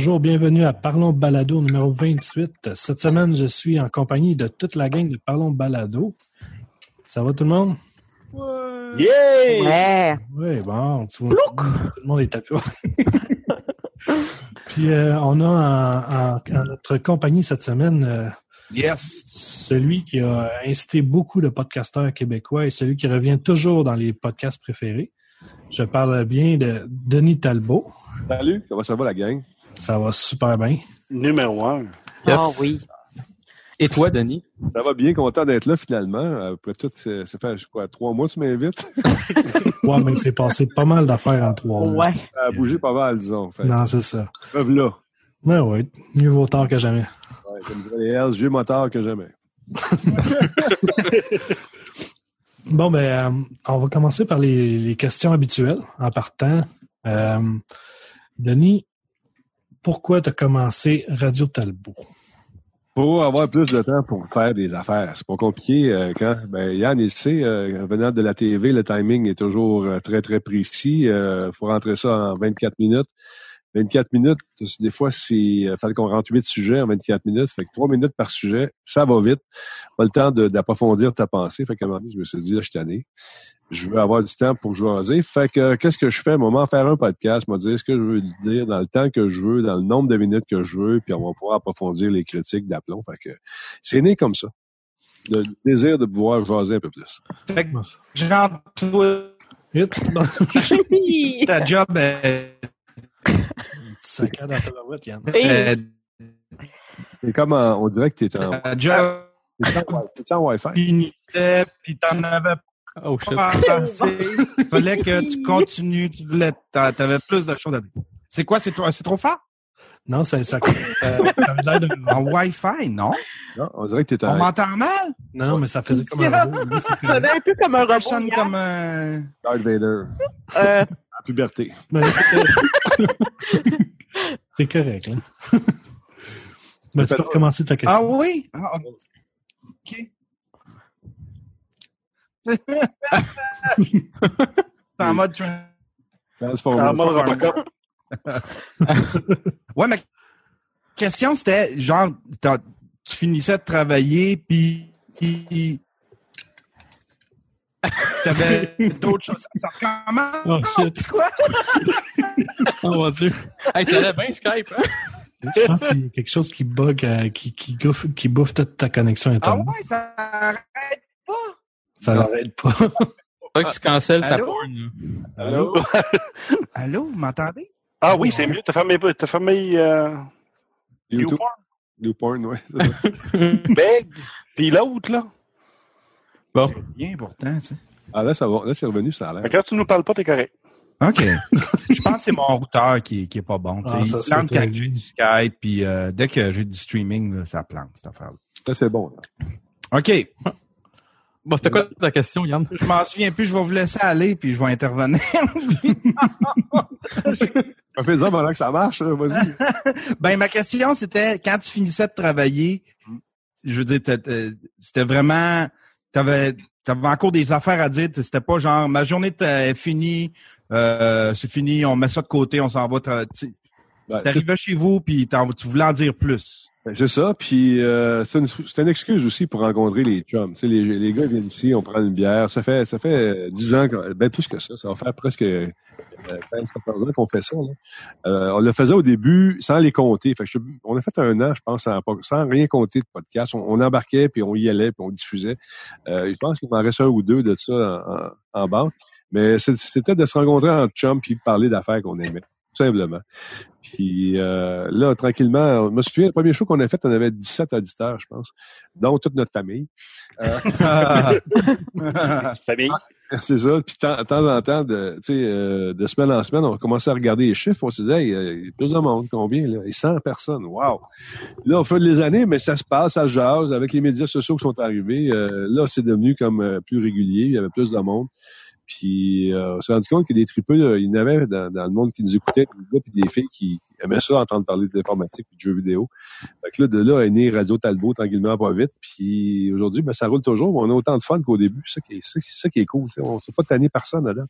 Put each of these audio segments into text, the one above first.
Bonjour, bienvenue à Parlons Balado numéro 28. Cette semaine, je suis en compagnie de toute la gang de Parlons Balado. Ça va tout le monde? Ouais! Yeah! Ouais! Oui, bon, tu vois, tout le monde est tapé. Puis euh, on a en, en, notre compagnie cette semaine euh, yes. celui qui a incité beaucoup de podcasteurs québécois et celui qui revient toujours dans les podcasts préférés. Je parle bien de Denis Talbot. Salut, comment ça va la gang? Ça va super bien. Numéro un. Ah yes. Oh oui. Et toi, Denis? Ça va bien, content d'être là finalement. Après tout, ça fait quoi, trois mois tu m'invites? ouais, mais c'est passé pas mal d'affaires en trois mois. Ouais. Ça a bougé pas mal, disons. Fait. Non, c'est ça. Preuve là. Ouais, ouais. Mieux vaut tard que jamais. Ouais, comme dirait les Hells, vieux motard que jamais. bon, ben, euh, on va commencer par les, les questions habituelles en partant. Euh, Denis, pourquoi tu as commencé Radio Talbot? Pour avoir plus de temps pour faire des affaires. C'est pas compliqué. Euh, quand ben, Yann, il sait, euh, venant de la TV, le timing est toujours euh, très, très précis. Il faut rentrer ça en 24 minutes. 24 minutes, des fois, c'est il fallait qu'on rentre 8 sujets en 24 minutes. Fait que 3 minutes par sujet, ça va vite. Pas le temps d'approfondir ta pensée. Fait qu'à un moment donné, je me suis dit, là, je suis tanné. Je veux avoir du temps pour jouer. Fait que qu'est-ce que je fais? À un moment, faire un podcast, me dire ce que je veux dire dans le temps que je veux, dans le nombre de minutes que je veux, puis on va pouvoir approfondir les critiques d'aplomb. Fait que c'est né comme ça. Le désir de pouvoir jaser un peu plus. Fait que, toi, ta job est Saccade dans ta barouette, Yann. Euh, C'est comme en- on dirait que t'es en, t'es en Wi-Fi. finissait, puis t'en avais Oh, shit. pas assez. Fallait que tu continues, tu voulais, t'a- t'avais plus de choses à dire. C'est quoi, c'est trop, c'est trop fort? Non, ça, ça, ça, ça l'air de... En Wi-Fi, non? Non, on dirait que t'es On en m'entend mal? Non, non, mais ça faisait comme un robot. C'est Ça correct. un peu comme un Ça robot. sonne hier. comme un... Darth Vader. Euh, Puberté. Mais c'est correct. Là. Ben, tu peux recommencer ta Ah question. oui? Ah, OK. C'est en mode... tra- Transformers. en mode Robocop. Ouais, mais question, c'était genre, tu finissais de travailler, puis puis t'avais d'autres choses. Ça recommence? Oh, shit. Quoi? Oh mon Dieu. Hey, ça allait bien Skype, hein? Je pense qu'il y a quelque chose qui bug, euh, qui, qui, bouffe, qui bouffe toute ta connexion Ah Internet. ouais, ça arrête pas. Ça n'arrête pas. Faut que tu cancelles ta porn. Allô? Allô, vous m'entendez? Ah oui, c'est mieux. T'as fermé, t'as fermé euh, YouTube. YouPorn, YouPorn, ouais. Beg, puis l'autre, là? Bon. Bien pourtant, tu sais. Ah, là, ça va. Là, c'est revenu, ça a Mais l'air. quand tu nous parles pas, t'es correct. OK. Je pense que c'est mon routeur qui, qui est pas bon. tu sais. Ah, ça il plante quand j'ai du Skype, puis euh, dès que j'ai du streaming, là, ça plante, cette affaire-là. Ça, c'est bon. là. OK. Bon, c'était quoi ta question, Yann? Je m'en souviens plus, je vais vous laisser aller, puis je vais intervenir. Ça fait ça pendant que ça marche, là. Vas-y. ben, ma question, c'était, quand tu finissais de travailler, je veux dire, c'était vraiment, t'avais, t'avais encore des affaires à dire, c'était pas genre, ma journée est finie, euh, c'est fini, on met ça de côté, on s'en va, sais, Ouais, t'arrivais chez vous, puis tu voulais en dire plus. Ben, C'est ça, puis euh, c'est une, une excuse aussi pour rencontrer les chums. Tu sais, les, les gars viennent ici, on prend une bière. Ça fait ça fait euh, 10 ans, ben plus que ça. Ça va faire presque euh, 15-14 ans qu'on fait ça. Euh, on le faisait au début sans les compter. Fait que je- on a fait un an, je pense, sans, rien compter de podcast. On, embarquait, puis on y allait, puis on diffusait. Euh, je pense qu'il m'en reste un ou deux de ça en, en, banque. Mais c'était de se rencontrer en chum puis parler d'affaires qu'on aimait, tout simplement. Puis euh, là, tranquillement, je me souviens, le premier show qu'on a fait, on avait 17 auditeurs, je pense, dont toute notre famille. Famille. C'est ça. Puis de temps, en temps, de, euh, de semaine en semaine, on commençait à regarder les chiffres. On se disait, hey, euh, il y a plus de monde, combien? Là? Et 100 personnes. Wow! Là, au fil des années, mais ça se passe, ça se jase. Avec les médias sociaux qui sont arrivés, euh, là, c'est devenu comme euh, plus régulier. Il y avait plus de monde. Puis euh, on s'est rendu compte que des tripeux, il y en avait dans, dans le monde qui nous écoutait, des gars et des filles qui, aimaient ça, entendre parler d'informatique et de jeux vidéo. Fait que là, de là est né Radio Talbot tranquillement, pas vite. Puis aujourd'hui, ben, ça roule toujours. mais On a autant de fun qu'au début. C'est ça qui est, ça qui est cool. On ne s'est pas tanné personne là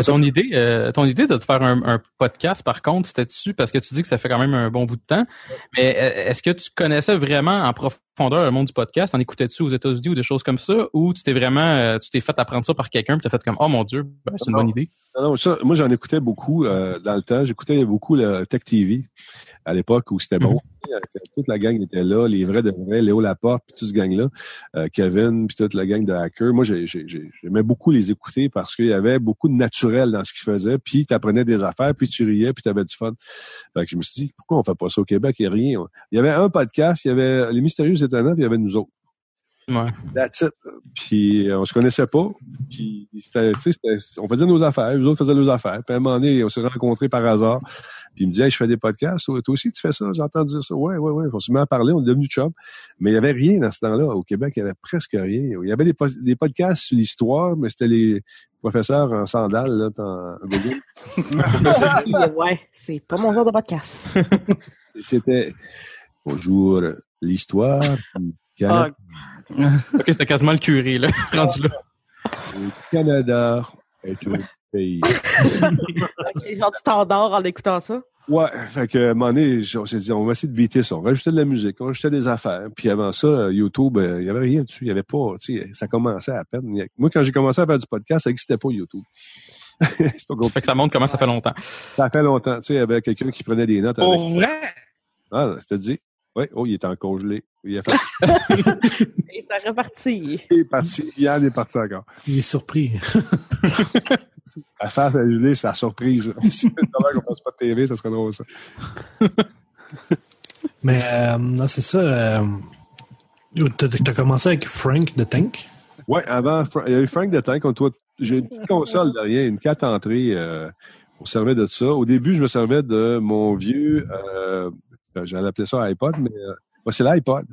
ton idée, euh, ton idée de te faire un, un podcast, par contre, c'était dessus parce que tu dis que ça fait quand même un bon bout de temps. Mais euh, est-ce que tu connaissais vraiment en profondeur le monde du podcast? En écoutais-tu aux États-Unis ou des choses comme ça? Ou tu t'es vraiment, euh, tu t'es fait apprendre ça par quelqu'un, puis t'as fait comme, oh mon dieu, ben, c'est une Non. bonne idée. Non, non, ça, moi, j'en écoutais beaucoup euh, dans le temps. J'écoutais beaucoup le Tech TV à l'époque où c'était bon. Euh, Toute la gang était là, les vrais de vrais, Léo Laporte, puis toute ce gang-là, euh, Kevin, puis toute la gang de hackers. Moi, j'ai- j'ai- j'ai- j'aimais beaucoup les écouter parce qu'il y avait beaucoup de naturel dans ce qu'ils faisaient, puis tu apprenais des affaires, puis tu riais, puis tu avais du fun. Fait que je me suis dit, pourquoi on fait pas ça au Québec? Il y a rien. Il y avait un podcast, il y avait Les Mystérieux Étonnants, puis il y avait nous autres. Ouais. That's it. Puis euh, on se connaissait pas. Puis c'était, on faisait nos affaires, les autres faisaient leurs affaires. Puis à un moment donné, on s'est rencontrés par hasard. Puis il me disait, hey, je fais des podcasts. Toi toi aussi, tu fais ça? J'entends dire ça. Ouais, ouais, ouais. On se met à parler, on est devenus chum. Mais il y avait rien dans ce temps-là. Au Québec, il y avait presque rien. Il y avait des, po- des podcasts sur l'histoire, mais c'était les professeurs en sandales, là, en Google. ouais, c'est pas mon genre de podcast. C'était Bonjour, l'histoire du Canada. Ok, c'était quasiment le curé, là, rendu là. Le Canada est un pays. Ok, genre, tu t'endors en écoutant ça? Ouais, fait que, à un moment donné, on s'est dit, on va essayer de beater ça. On rajoutait de la musique, on rajoutait des affaires. Puis avant ça, euh, YouTube, euh, il y avait rien dessus. Il y avait pas, tu sais, ça commençait à peine. Moi, quand j'ai commencé à faire du podcast, ça n'existait pas YouTube. C'est pas compliqué. Fait que ça montre comment ça fait longtemps. Ça fait longtemps. Tu sais, il y avait quelqu'un qui prenait des notes avec. Pour vrai? Ah, c'était dit. Oui, oh, il est encore gelé. Il est, fait... Et ça repartit. il est parti. Yann est parti encore. Il est surpris. À faire à gelé, c'est la surprise. si qu'on fasse pas de TV, ça serait drôle, ça. Mais euh, non, c'est ça. Euh, t'as, t'as commencé avec Frank de Tank? Ouais, avant, il y a eu Frank de Tank. J'ai une petite console derrière, une carte entrée. Euh, on servait de ça. Au début, je me servais de mon vieux, euh, j'allais appeler ça iPod, mais euh, c'est l'iPod.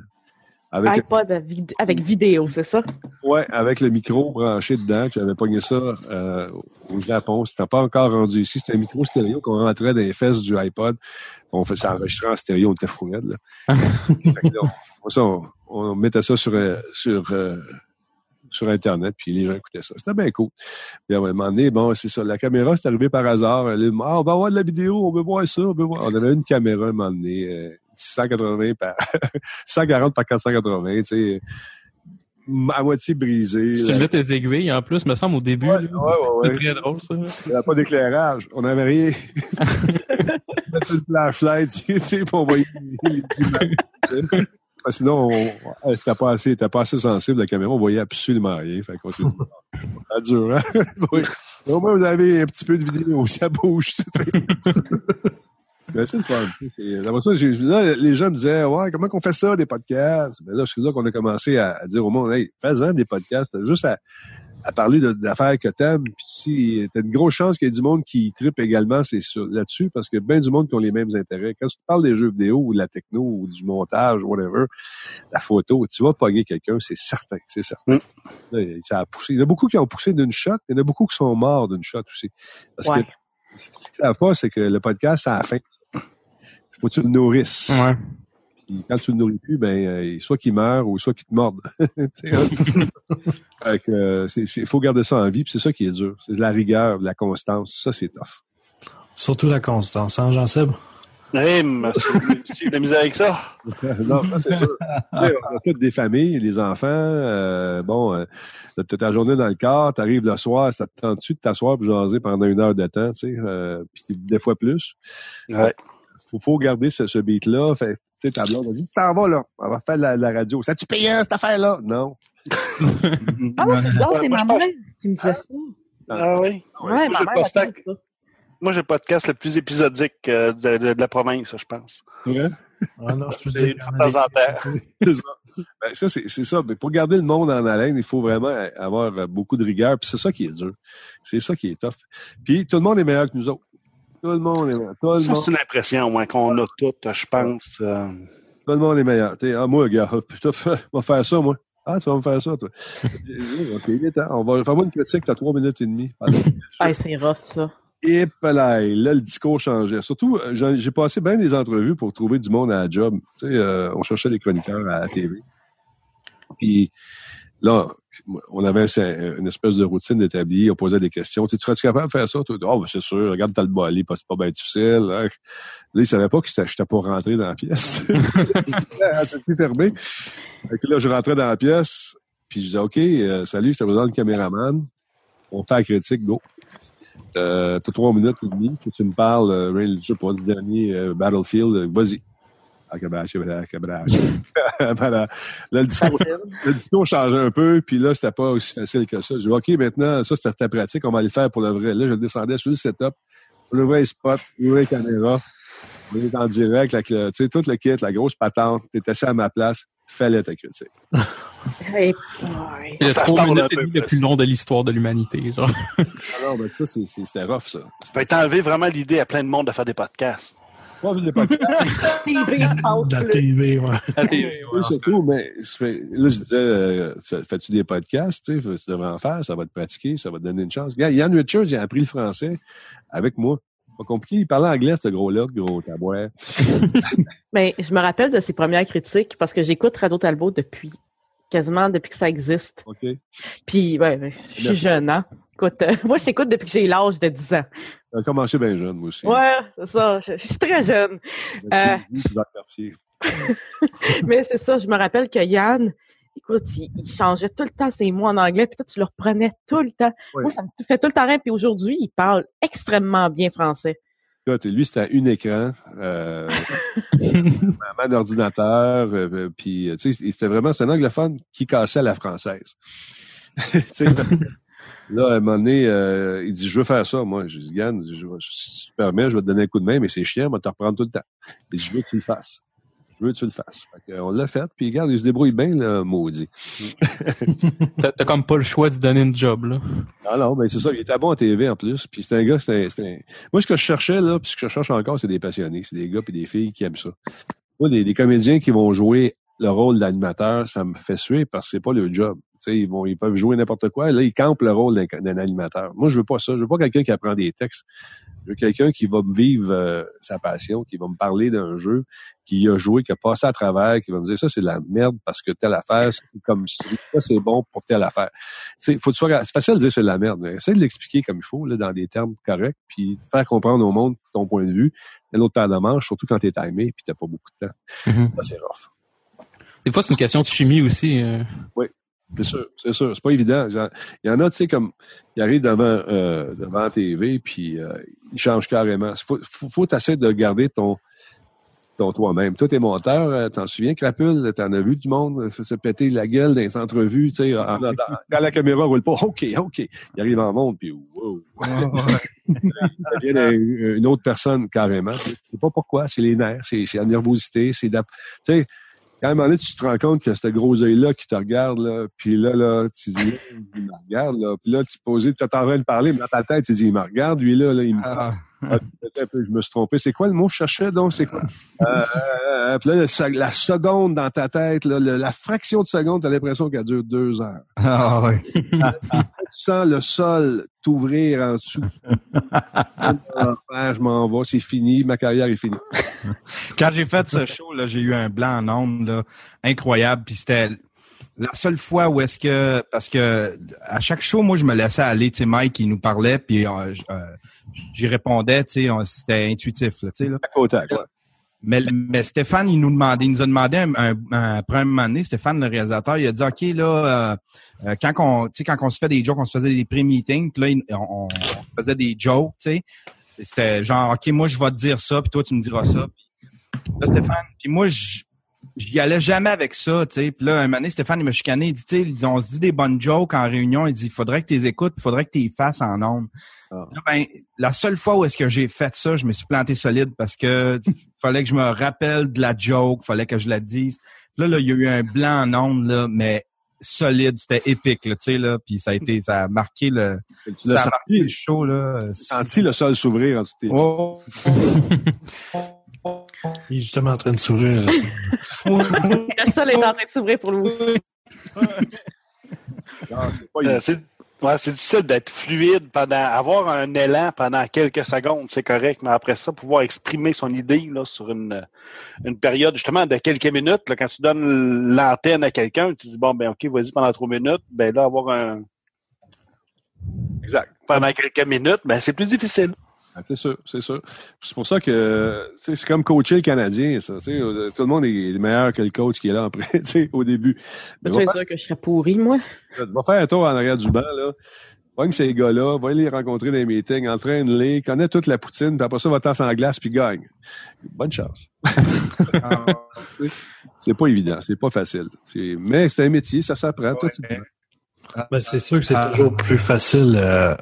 Avec, iPod vid- avec vidéo, c'est ça? ouais, avec le micro branché dedans. J'avais pogné ça euh, au Japon. C'était pas encore rendu ici. C'était un micro stéréo qu'on rentrait dans les fesses du iPod. On fait ça enregistrer en stéréo. On était fou raide, là. Fait que là, on, on, on mettait ça sur, euh, sur, euh, sur Internet, puis les gens écoutaient ça. C'était bien cool. Puis à un moment donné, bon, c'est ça. La caméra, c'est arrivé par hasard. Elle ah, on va avoir de la vidéo, on veut voir ça, on veut voir. On avait une caméra à un moment donné, euh, 180 par 140 par 480, tu sais, à moitié brisée. Tu filmais tes aiguilles, en plus, me semble, au début. Ouais, ouais, ouais, très drôle, ça. Il n'y avait pas d'éclairage. On n'avait rien. C'était une flashlight, tu sais, pour envoyer les que Sinon, on- pas assez, c'était pas assez sensible, la caméra, on voyait absolument rien. Fait qu'on s'est dit, ah, hein? Au moins, vous avez un petit peu de vidéo, ça bouge. Mais c'est le fun. là, les gens me disaient, ouais, comment qu'on fait ça, des podcasts? Mais là, c'est là qu'on a commencé à, dire au monde, hey, fais-en des podcasts, t'as juste à, à parler d'affaires que t'aimes. Puis si t'as une grosse chance qu'il y ait du monde qui tripe également, c'est là-dessus, parce qu'il y a bien du monde qui ont les mêmes intérêts. Quand tu parles des jeux vidéo ou de la techno ou du montage, whatever, la photo, tu vas pogner quelqu'un, c'est certain, c'est certain. Là, ça a poussé. Il y en a beaucoup qui ont poussé d'une shot, il y en a beaucoup qui sont morts d'une shot aussi. Parce Ouais. que ce qu'ils savent pas, c'est que le podcast, ça a faim. Faut que tu le nourrisses. Ouais. Puis quand tu le nourris plus, ben euh, soit qu'il meurt ou soit qu'il te morde. Tu sais, hein? Que, euh, faut garder ça en vie, puis c'est ça qui est dur. C'est de la rigueur, de la constance. Ça, c'est tough. Surtout la constance, hein, Jean-Seb? Monsieur, j'ai de la misère avec ça. non, ça, c'est sûr. On a toutes des familles, des enfants. euh, bon, euh, t'as ta journée dans le corps, t'arrives le soir, ça te tente-tu de t'asseoir et jaser pendant une heure de temps, tu sais, euh, puis des fois plus? Ouais. Faut, faut garder ce, ce beat-là. Fait, tu sais, ta blonde, dit, tu t'en vas, là. On va faire de la, la radio. Ça tu payant, cette affaire-là? Non. Ah, non, c'est bizarre, Ouais, c'est ma mère qui me disait ça. Ah oui. Ouais, Moi, ma mère ça. Moi, j'ai le podcast le plus épisodique euh, de, de- de la province, je pense. Ouais. Ah non, je peux C'est ça. Ben, ça, c'est c'est ça. Mais pour garder le monde en haleine, il faut vraiment avoir beaucoup de rigueur. Puis c'est ça qui est dur. C'est ça qui est tough. Puis tout le monde est meilleur que nous autres. Tout le monde est meilleur. Tout le Ça, monde, c'est une impression ouais, qu'on a toutes, je pense. euh, tout le monde est meilleur. T'sais, ah, moi, gars, putain, on va faire ça, moi. Ah, tu vas me faire ça, toi. Oui, OK, il est temps. On va faire moi une critique, t'as trois minutes et demie. Ah, c'est rough, ça. Et là, là, le discours changeait. Surtout, euh, j'ai passé bien des entrevues pour trouver du monde à la job. Tu sais, euh, on cherchait des chroniqueurs à la TV. Puis là, on avait un- une espèce de routine établie, on posait des questions. Tu serais-tu capable de faire ça? Toi, oh, ben, c'est sûr, regarde, t'as le bolé, c'est pas bien difficile. hein. Là, il savait pas que j'étais pas rentré dans la pièce. C'était fermé. Là, je rentrais dans la pièce, puis je disais, OK, euh, salut, je te présente le caméraman. On fait la critique, go. Euh, t'as trois minutes et demie, que tu me parles, euh, je sais pas, du dernier euh, Battlefield, vas-y. Ah, cabrache, cabrache, cabrache. Voilà. Là, le discours, le discours changeait un peu, puis là, c'était pas aussi facile que ça. Je dis, OK, maintenant, ça, c'était ta pratique, on va aller le faire pour le vrai. Là, je descendais sur le setup, le vrai spot, ouvrir la caméra, on est en direct, avec le, tu sais, tout le kit, la grosse patente, t'étais assis à ma place, fallait ta critique. Hey, le Ça se parle le plus. long de l'histoire de l'humanité. Genre. Alors, ben, ça, c'est, c'est- c'était rough, ça. Ça va enlevé vraiment l'idée à plein de monde de faire des podcasts. Pas vu le podcast. TV De la. TV, ouais. Oui, surtout, mais c'est fait- là, je disais, euh, tu fais- fais-tu des podcasts, tu sais, tu devrais en faire, ça va te pratiquer, ça va te donner une chance. Regarde, Yann Richards, il a appris le français avec moi. Pas compliqué, il parlait anglais, ce gros-là, gros tabouet. Mais je me rappelle de ses premières critiques parce que j'écoute Radio Talbot depuis quasiment depuis que ça existe. OK? Puis, ouais, ouais, je suis jeune, hein. Écoute, euh, moi, je t'écoute depuis que j'ai l'âge de 10 ans. J'ai commencé bien jeune, moi aussi. Ouais, c'est ça. Je, je suis très jeune. euh. Mais c'est ça, je me rappelle que Yann, écoute, il, il changeait tout le temps ses mots en anglais, puis toi, tu le reprenais tout le temps. Moi, ça me fait tout le temps rire. Puis aujourd'hui, il parle extrêmement bien français. Écoute, lui, c'était à une écran, euh, un d'ordinateur, euh, euh, puis, euh, tu sais, c'était vraiment, c'est un anglophone qui cassait la française. Tu sais, là, à un moment donné, euh, il dit, je veux faire ça, moi. Je dis, Yann, je, si tu permets, je vais te donner un coup de main, mais c'est chiant, moi, te reprendre tout le temps. Il dit, je veux que tu le fasses. Je veux que tu le fasses. Fait on l'a fait, puis regarde, il se débrouille bien, là, maudit. T'as comme pas le choix de donner une job, là. Ah non, mais c'est ça, il était bon en TV en plus. Puis c'est un gars, c'est un, Moi, ce que je cherchais, là, puis ce que je cherche encore, c'est des passionnés. C'est des gars et des filles qui aiment ça. Moi, des, des comédiens qui vont jouer le rôle d'animateur, ça me fait suer parce que c'est pas le job. Ils, vont, ils peuvent jouer n'importe quoi. Là, ils campent le rôle d'un, animateur. Moi, je veux pas ça. Je veux pas quelqu'un qui apprend des textes. Je veux quelqu'un qui va me vivre euh, sa passion, qui va me parler d'un jeu, qui a joué, qui a passé à travers, qui va me dire ça, c'est de la merde parce que telle affaire, c'est comme ça, c'est bon pour telle affaire. C'est, faut c'est facile de dire c'est de la merde, mais essaye de l'expliquer comme il faut, là, dans des termes corrects, puis de faire comprendre au monde ton point de vue, un autre paire de manche, surtout quand t'es timé puis t'as pas beaucoup de temps. Mhm. Ça, c'est rough. Des fois, c'est une question de chimie aussi. euh. C'est sûr, c'est sûr. C'est pas évident. Il y en a, tu sais, comme, ils arrivent devant, euh, devant la TV, puis euh, ils changent carrément. Faut, faut, faut t'essayer de garder ton, ton toi-même. Toi, t'es monteur, euh, t'en souviens, Crapule, t'en as vu du monde euh, se péter la gueule dans les entrevues, tu sais, en- quand la caméra roule pas, OK, OK. Il arrive en monde, puis wow. il devient une, autre personne carrément. Je sais pas pourquoi, c'est les nerfs, c'est la nervosité, c'est tu sais, quand à un moment donné, tu te rends compte qu'il y a ce gros œil-là qui te regarde, là, puis là, là, tu dis, il me regarde, là, puis là, tu poses, tu es en train de parler, mais dans ta tête, tu dis, il me regarde, lui, là, là il me Ah. Ah, peut-être un peu, je me suis trompé. C'est quoi le mot que je cherchais, donc? C'est quoi? Euh, euh, euh, puis là, le la seconde dans ta tête, là, le- la fraction de seconde, t'as l'impression qu'elle dure deux heures. Ah ouais. Tu sens le sol t'ouvrir en dessous. Je m'en vais, c'est fini, ma carrière est finie. Quand j'ai fait ce show, là, j'ai eu un blanc en ondes, là, incroyable. Puis c'était la seule fois où est-ce que parce que à chaque show, moi, je me laissais aller. Tu sais, Mike, il nous parlait, puis euh, euh, j'y répondais. Tu sais, on- c'était intuitif, là, tu sais. Là. À côté, quoi? Mais, mais Stéphane, il nous demandait, il nous a demandé un, un, un- après un moment donné, Stéphane, le réalisateur, il a dit, OK, là, euh, euh, quand on, tu sais, quand on se fait des jokes, on se faisait des pré-meetings, puis là, on, on faisait des jokes, tu sais. C'était genre, OK, moi, je vais te dire ça, puis toi, tu me diras ça. Puis là, Stéphane, puis moi, je j'y allais jamais avec ça, tu sais. Puis là, un moment donné, Stéphane, il m'a chicané, il dit, tu sais, on se dit des bonnes jokes en réunion, il dit, il faudrait que tu les écoutes, il faudrait que tu les fasses en ondes. Ah. Là, ben, la seule fois où est-ce que j'ai fait ça, je me suis planté solide parce que fallait que je me rappelle de la joke, fallait que je la dise. Là, là, il y a eu un blanc en ondes, là, mais solide, c'était épique, là, tu sais, là, puis ça a été, ça a marqué le, Tu ça a marqué le senti, show, là. senti le sol s'ouvrir en dessous de tes Oh. Il est justement en train de sourire. Le sol est en train de s'ouvrir pour lui aussi. C'est pas Euh, c'est Ouais, difficile d'être fluide pendant, avoir un élan pendant quelques secondes, c'est correct, mais après ça, pouvoir exprimer son idée là, sur une, une période justement de quelques minutes, là, quand tu donnes l'antenne à quelqu'un, tu dis bon ben ok, vas-y pendant trois minutes, ben là avoir un Exact. pendant quelques minutes, ben c'est plus difficile. Ah, C'est sûr, c'est sûr. C'est pour ça que tu sais, c'est comme coacher le Canadien, ça. tu sais, euh, Tout le monde est meilleur que le coach qui est là après, tu sais, au début. Faire, sûr que je serais pourri, moi? va faire un tour en arrière du banc, là. Pogne ces gars-là, va les rencontrer dans les meetings, entraîne-les, connais toute la poutine, puis après ça, va tasser en glace, puis gagne. Bonne chance. C'est- c'est pas évident, c'est pas facile. C'est- Mais c'est un métier, ça s'apprend. Tu- Ben, c'est sûr que c'est Ah. toujours plus facile euh,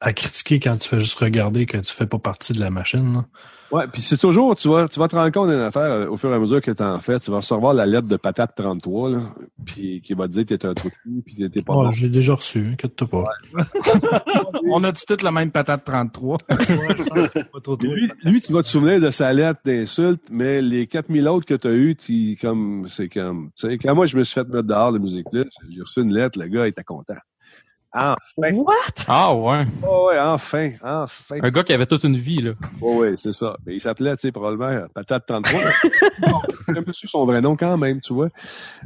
à critiquer quand tu fais juste regarder que tu fais pas partie de la machine. là. Ouais, puis c'est toujours, tu vas, tu vas te rendre compte d'une affaire euh, au fur et à mesure que tu en fais. Tu vas recevoir la lettre de patate 33, là, puis qui va te dire que t'es un trou de cul, puis que t'es pas Ouais, bon. J'ai déjà reçu, inquiète-toi pas. On a toute la même patate 33. Pas trop Lui, lui, tu vas te souvenir de sa lettre d'insulte, mais les 4000 autres que tu as eues, tu- comme, c'est comme, tu sais, quand moi je me suis fait mettre dehors de musique plus, j'ai reçu une lettre, le gars était content. Enfin! What? Ah ouais. Oh, ouais, enfin, enfin. Un gars qui avait toute une vie, là. Oh, ouais, c'est ça. Mais il s'appelait, tu sais, probablement euh, Patate 33. Bon, J'ai même pas su son vrai nom quand même, tu vois.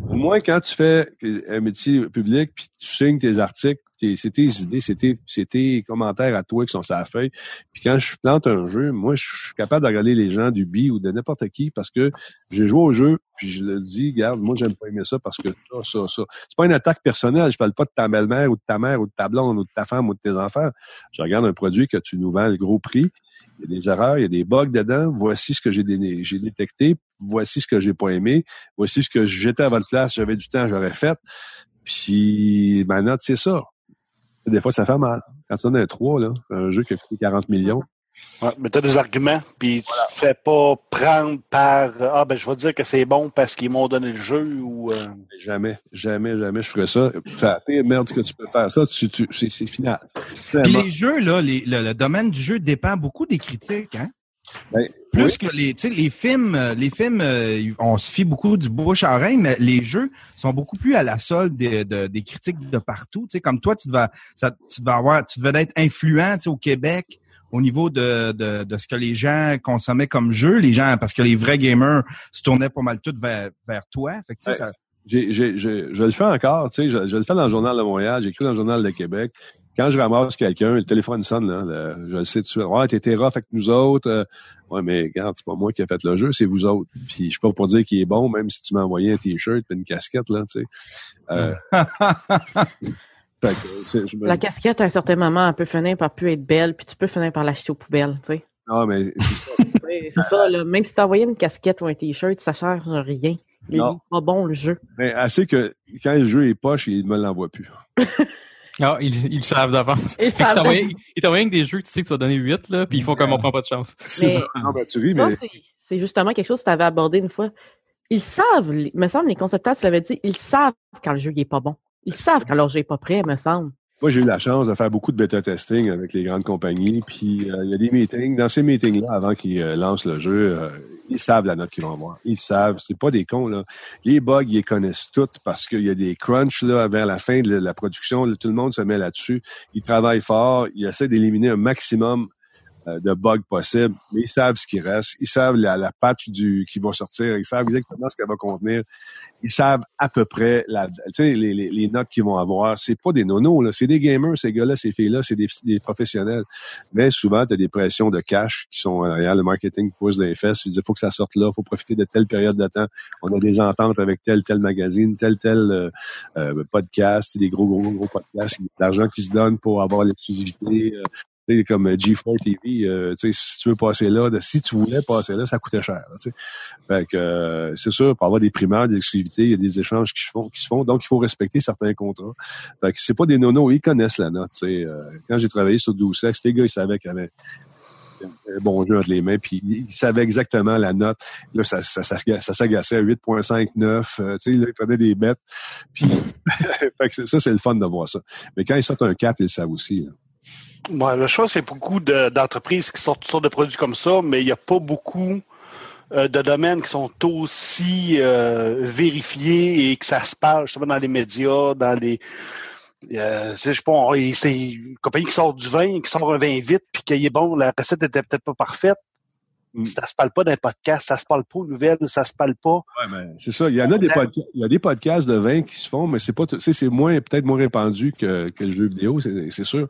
Au moins, quand tu fais un métier public, puis tu signes tes articles, tes- c'est tes idées, c'est tes, c'est tes commentaires à toi qui sont sur la feuille. Puis quand je plante un jeu, moi, je suis capable de regarder les gens du B ou de n'importe qui parce que j'ai joué au jeu, puis je le dis, regarde, moi, j'aime pas aimer ça parce que ça, ça, ça. C'est pas une attaque personnelle. Je parle pas de ta belle-mère ou de ta mère ou de ta blonde ou de ta femme ou de tes enfants. Je regarde un produit que tu nous vends le gros prix. Il y a des erreurs, il y a des bugs dedans. Voici ce que j'ai dé- j'ai détecté. Voici ce que j'ai pas aimé. Voici ce que j'étais à votre place, j'avais du temps, j'aurais fait. Puis ma note, c'est ça. Des fois, ça fait mal. Quand tu donnes un 3, là, un jeu qui a coûté 40 millions, Ouais, mais tu as des arguments, puis tu te fais pas prendre par Ah ben je vais dire que c'est bon parce qu'ils m'ont donné le jeu ou euh, jamais, jamais, jamais je ferais ça. C'est la pire merde que tu peux faire. Ça, tu, tu, c'est final. Puis les jeux, là, les- le, le domaine du jeu dépend beaucoup des critiques, hein? Ben, Plus que les, tu sais, les films, euh, les films, euh, on se fie beaucoup du bouche à oreille, mais les jeux sont beaucoup plus à la solde des, de- des critiques de partout. Tu sais, comme toi, tu devais, ça, tu devais avoir, tu devais être influent, tu sais, au Québec au niveau de, de, de ce que les gens consommaient comme jeu, les gens, parce que les vrais gamers se tournaient pas mal tous vers, vers toi. Fait que, je le fais encore, tu sais, je, je le fais dans le Journal de Montréal, j'écris dans le Journal de Québec. Quand je ramasse quelqu'un, le téléphone sonne, là, le- je le sais tout de suite. Ouais, t'étais rough avec nous autres. euh, ouais, mais regarde, c'est pas moi qui ai fait le jeu, c'est vous autres. Puis je suis pas pour dire qu'il est bon, même si tu m'as envoyé un t-shirt et une casquette, là, tu sais. Euh, que, me- La casquette, à un certain moment, elle peut finir par plus être belle, puis tu peux finir par l'acheter aux poubelles, tu sais. Non, mais c'est ça. Ça, là. Même si t'as envoyé une casquette ou un t-shirt, ça change rien. Il Non. est pas bon, le jeu. Mais assez que quand le jeu est poche, il me l'envoie plus. Ah, ils, ils le savent d'avance. Ils savent. t'envoient- Ils t'envoient des jeux que tu sais que tu vas donner 8, là, puis ils font comme on prend pas de chance. C'est ça. Non, ben, tu mais c'est- c'est justement quelque chose que tu avais abordé une fois. Ils savent, les- me semble, les concepteurs, tu l'avais dit, ils savent quand le jeu il est pas bon. Ils savent quand leur jeu est pas prêt, me semble. Moi, j'ai eu la chance de faire beaucoup de bêta testing avec les grandes compagnies. Puis, euh, il y a des meetings. Dans ces meetings-là, avant qu'ils euh, lancent le jeu, euh, ils savent la note qu'ils vont avoir. Ils savent. C'est pas des cons, là. Les bugs, ils les connaissent toutes parce qu'il y a des crunchs, là, vers la fin de la production. tout le monde se met là-dessus. Ils travaillent fort. Ils essaient d'éliminer un maximum de bugs possibles. Mais ils savent ce qui reste. Ils savent la, la patch du, qui va sortir. Ils savent exactement ce qu'elle va contenir ils savent à peu près la, les, les, les notes qu'ils vont avoir. C'est pas des nonos, là. C'est des gamers, ces gars-là, ces filles-là, c'est des, des professionnels. Mais souvent, tu as des pressions de cash qui sont derrière le marketing pousse dans les fesses. Il faut que ça sorte là, faut profiter de telle période de temps. On a des ententes avec tel, tel magazine, tel, tel euh, euh, podcast, des gros, gros, gros podcasts. L'argent qui se donne pour avoir l'exclusivité. euh, comme G4 TV, euh, sais, si tu veux passer là, si tu voulais passer là, ça coûtait cher. là. Fait que euh, c'est sûr, pour avoir des primaires, des exclusivités, il y a des échanges qui se font, qui se font. Donc, il faut respecter certains contrats. Fait que c'est pas des nonos, ils connaissent la note. Euh, quand j'ai travaillé sur 12 sex, les gars, ils savaient qu'il y avait bon jeu entre les mains, puis ils savaient exactement la note. Là, ça, ça, ça, ça s'agaçait à 8.59. Euh, tu sais, là, ils prenaient des bêtes. Puis, ça, c'est le fun de voir ça. Mais quand ils sortent un 4, ils le savent aussi. là. Ouais, la chose, c'est beaucoup de- d'entreprises qui sortent toutes sortes de produits comme ça, mais il n'y a pas beaucoup euh, de domaines qui sont aussi euh, vérifiés et que ça se parle justement dans les médias, dans les Euh, je sais pas, c'est une compagnie qui sort du vin, qui sort un vin vite, puis qu'il est bon, la recette était peut-être pas parfaite. Mm. Ça se parle pas d'un podcast, ça se parle pas aux nouvelles, ça se parle pas. Ouais, ben, c'est ça. Il y en a des podcasts, il y a des podcasts de vin qui se font, mais c'est pas, tout- tu sais, c'est moins, peut-être moins répandu que, que le jeu vidéo, c'est, c'est sûr.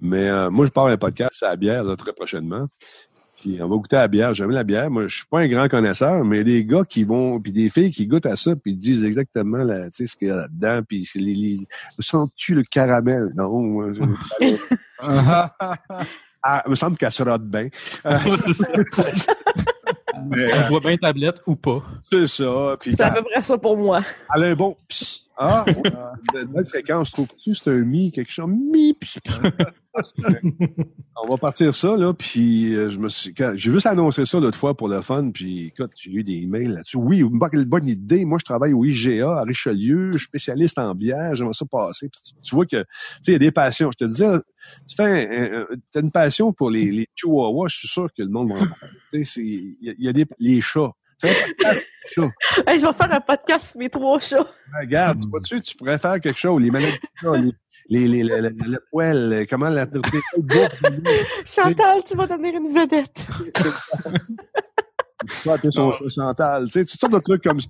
Mais euh, moi, je parle d'un podcast à la bière là, très prochainement. Puis on va goûter à la bière. J'aime la bière. Moi, je suis pas un grand connaisseur, mais des gars qui vont, puis des filles qui goûtent à ça, puis ils disent exactement la, tu sais, ce qu'il y a là-dedans, puis c'est les, les sens-tu le caramel? Non, moi, je- ah, il me semble qu'elle se rote bien. Mais, On euh, voit bien tablette ou pas. c'est ça. Puis C'est à peu près ça pour moi. elle a un bon pss. Ah, de belle fréquence, trouves-tu? C'est un mi, quelque chose? Mi, pss. On va partir ça, là, puis euh, je me suis... quand- J'ai juste annoncé ça l'autre fois pour le fun, puis écoute, j'ai eu des emails là-dessus. Oui, une bonne, bonne idée. Moi, je travaille au IGA à Richelieu, je suis spécialiste en bière, j'aimerais ça passer. Puis tu, tu vois que, tu sais, il y a des passions. Je te disais, tu fais un- un- t'as une passion pour les, les chihuahuas, je suis sûr que le monde va en parler. Tu sais, c'est- il y, y a des... Les chats. Tu sais, un podcast, chat. Hey, je vais faire un podcast mes trois chats. Regarde, tu vois-tu, tu pourrais faire quelque chose, les maladies, les, les, les, les, les- le poil, euh, comment la, Chantal, tu vas devenir une vedette. Son chat Chantal, tu sais, toutes sortes de trucs comme ça.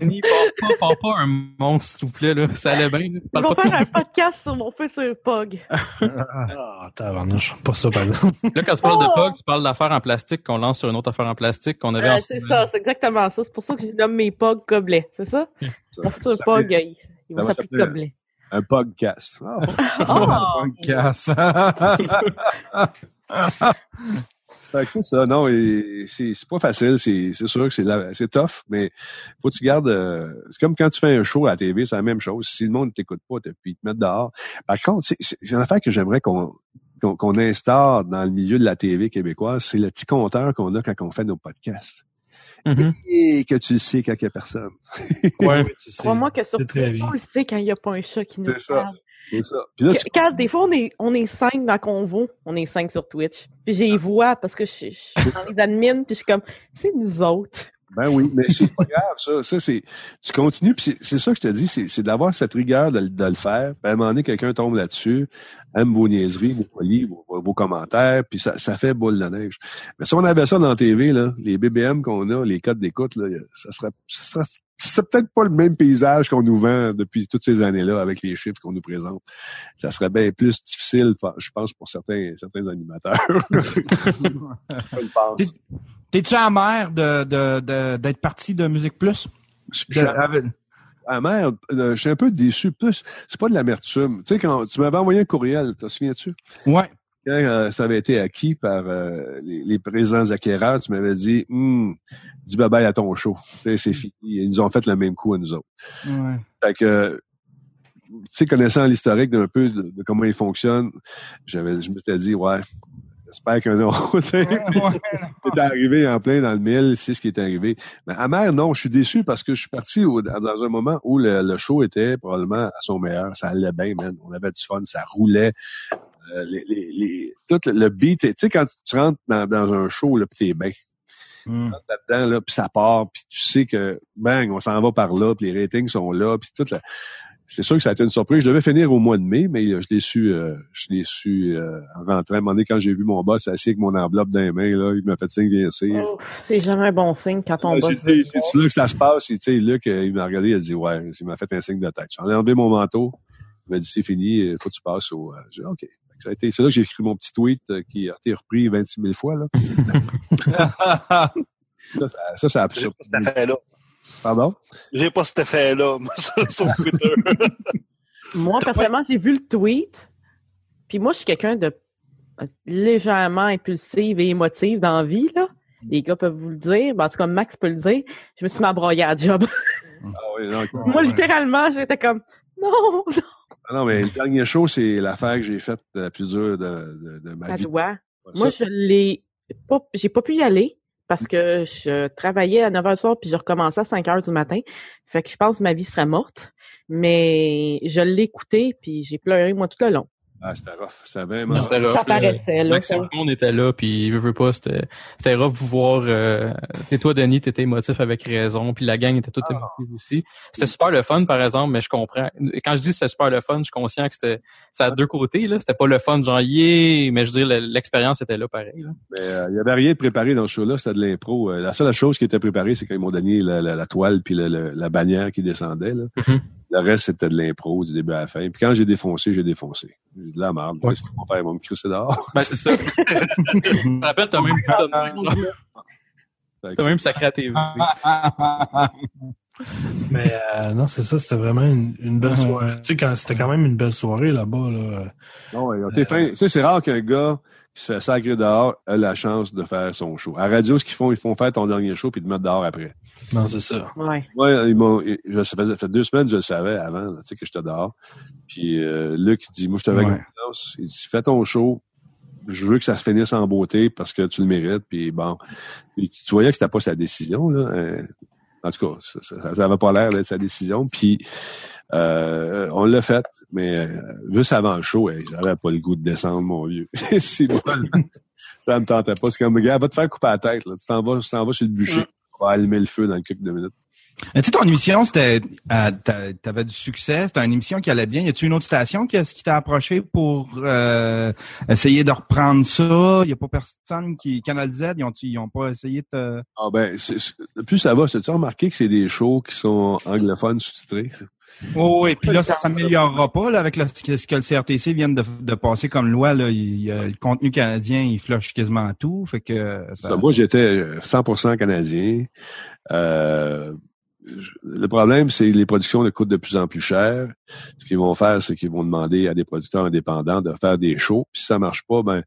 Denis, parle pas, parle pas un monstre, s'il vous plaît, là. Ça allait bien. Je Parle vais pas de faire un podcast sur mon futur Pog. Ah, tabarnouche. Pas ça, par exemple. Là, quand tu parles de Oh! POG, tu parles d'affaires en plastique qu'on lance sur une autre affaire en plastique qu'on avait en c'est ça, c'est exactement ça. C'est pour ça que j'ai nommé mes Pog gobelets, c'est ça? Ça- Mon futur Pog, il, il va s'appeler gobelet. Un podcast. Ah. Oh! C'est ça, non, c'est c'est pas facile, c'est c'est sûr que c'est la- c'est tough, mais faut que tu gardes. euh, c'est comme quand tu fais un show à la TV, c'est la même chose. Si le monde ne t'écoute pas, t'as- puis ils te mettent dehors. Par contre, c'est c'est- c'est une affaire que j'aimerais qu'on qu'on qu'on instaure dans le milieu de la TV québécoise, c'est le petit compteur qu'on a quand on fait nos podcasts. Mhm. Et que tu le sais quand il y a personne. Ouais. tu sais. Crois-moi que sur c'est très Twitch, bien. on le sait quand il n'y a pas un chat qui nous ça. Parle. C'est ça. Puis là, tu Quand, des fois, on est, on est cinq dans Convo, on est cinq sur Twitch. Puis j'ai les voix parce que je, je suis dans les admins, puis je suis comme, c'est nous autres. Ben oui, mais c'est pas grave, ça. Ça, c'est. Tu continues, puis c'est- ça que je te dis, c'est d'avoir cette rigueur de, de le faire. Puis à un moment donné, quelqu'un tombe là-dessus, aime vos niaiseries, vos folies, vos, vos commentaires, puis ça, ça fait boule de neige. Mais si on avait ça dans la TV, là, les BBM qu'on a, les codes d'écoute, là, ça serait. Ça serait c'est peut-être pas le même paysage qu'on nous vend depuis toutes ces années-là avec les chiffres qu'on nous présente. Ça serait bien plus difficile, je pense, pour certains, certains animateurs. T'es-tu amer de, de, de, d'être parti de Musique Plus? Je- De- merde, euh, je suis un peu déçu. Plus, c'est pas de l'amertume. Tu sais, quand tu m'avais envoyé un courriel, t'en souviens-tu? Ouais. Quand euh, ça avait été acquis par euh, les, les présents acquéreurs, tu m'avais dit, hum, dis bye bye à ton show. Tu sais, c'est fini. Ils nous ont fait le même coup à nous autres. ouais. Fait que, tu sais, connaissant l'historique d'un peu de, de comment ils fonctionnent, j'avais, je me suis dit, ouais, j'espère que non. Tu sais, c'est arrivé en plein dans le mille, c'est ce qui est arrivé. Mais amer, non, je suis déçu parce que je suis parti au- dans un moment où le, le show était probablement à son meilleur. Ça allait bien, man. On avait du fun, ça roulait. Euh, les, les, les- tout le, beat, tu sais, quand tu rentres dans, dans un show, là, pis t'es bien Hum. là-dedans, là, puis ça part, puis tu sais que, bang, on s'en va par là, puis les ratings sont là, puis tout. la- C'est sûr que ça a été une surprise. Je devais finir au mois de mai, mais je l'ai su, euh, je l'ai su euh, en rentrant. À un moment donné, quand j'ai vu mon boss assis avec mon enveloppe dans les mains, là, il m'a fait signe, viens ici. Oh, c'est jamais un bon signe quand on Là, bosse. J'ai dit, c'est là que ça se passe. Tu sais, Luc, euh, il m'a regardé, il a dit, ouais, il m'a fait un signe de tête. J'en ai enlevé mon manteau. Il m'a dit, c'est fini, il faut que tu passes au. euh, J'ai dit, OK. Fait que Ça a été, c'est là que j'ai écrit mon petit tweet euh, qui a été repris 26 000 fois. Là. Ça, ça, ça, ça a J'ai absurde. pas cet effet-là. Pardon? J'ai pas cet effet-là, moi, sur, Twitter. Moi, personnellement, j'ai vu le tweet. Puis moi, je suis quelqu'un de euh, légèrement impulsive et émotive dans la vie, là. Les gars peuvent vous le dire. Ben, en tout cas, Max peut le dire. Je me suis mis à la job. Ah oui, non, ok. moi, littéralement, j'étais comme, non, non, Ah non, mais le dernier show, c'est l'affaire que j'ai faite la plus dure de, de, de ma vie. Moi, ça, je l'ai pas, j'ai pas pu y aller parce que je travaillais à 9 h du soir puis je recommençais à 5 heures du matin. Fait que je pense que ma vie serait morte. Mais je l'ai écouté puis j'ai pleuré, moi, tout le long. Ah, c'était rough. C'était vraiment Non, c'était rough. Ça paraissait, là. Maxime, tout le monde était là, puis veut, veut pas, c'était, c'était rough vous voir. Euh, t'es toi, Denis, t'étais émotif avec raison, puis la gang était toute émotive aussi. C'était super le fun, par exemple, mais je comprends. Quand je dis c'était super le fun, je suis conscient que c'était, ça a deux côtés là. C'était pas le fun genre yeah, mais je veux dire le- l'expérience était là pareil. Là. Mais euh, il y avait rien de préparé dans ce show-là, c'était de l'impro. Euh, la seule chose qui était préparée, c'est quand ils m'ont donné la, la- la toile puis le- la bannière qui descendait. Là. Le reste, c'était de l'impro du début à la fin. Puis quand j'ai défoncé, j'ai défoncé. J'ai de la merde. Ouais. Qu'est-ce qu'ils vont faire? Ils vont me crisser dehors. Ben c'est ça. je me rappelle, t'as même dit ça de même, T'as même sacré à TV. Mais euh, non, c'est ça, c'était vraiment une, une belle soirée. Tu sais, quand- c'était quand même une belle soirée là-bas. Là. Non, fins. Tu sais, c'est rare qu'un gars qui se fait sacrer dehors ait la chance de faire son show. À la radio, ce qu'ils font, ils font faire ton dernier show puis te mettre dehors après. Non, c'est ça. Ouais. Moi, ils m'ont, je, ça faisait, fait deux semaines, je le savais avant, là, tu sais, que j'étais dehors. Puis euh, Luc il dit, moi, je t'avais Ouais. confiance. Il dit, fais ton show. Je veux que ça se finisse en beauté parce que tu le mérites. Puis bon, Puis tu voyais que c'était pas sa décision. Là. Euh, en tout cas, ça, ça, ça avait pas l'air d'être sa décision. Puis euh, on l'a fait, mais euh, juste avant le show, j'avais pas le goût de descendre, mon vieux. C'est bon. ça me tentait pas. C'est comme, gars, va te faire couper la tête. Là. Tu t'en vas, tu t'en vas sur le bûcher. On va allumer le feu dans quelques minutes. Mais Tu sais, ton émission, c'était, euh, t'a- t'avais du succès, c'était une émission qui allait bien. Y a-tu une autre station qui, qui t'a approché pour euh, essayer de reprendre ça? Y a pas personne qui, Canal Z, ils ont, ils ont pas essayé de te... Ah ben, plus ça va, tu as remarqué que c'est des shows qui sont anglophones sous-titrés? Oh, oui, puis là, ça s'améliorera pas là, avec le- ce que le CRTC vient de, de passer comme loi. Là, il, euh, le contenu canadien, il flush quasiment tout. Fait que ça- Ça, moi, j'étais euh, 100% canadien. Euh, le problème, c'est que les productions coûtent de plus en plus cher. Ce qu'ils vont faire, c'est qu'ils vont demander à des producteurs indépendants de faire des shows. Puis si ça marche pas, ben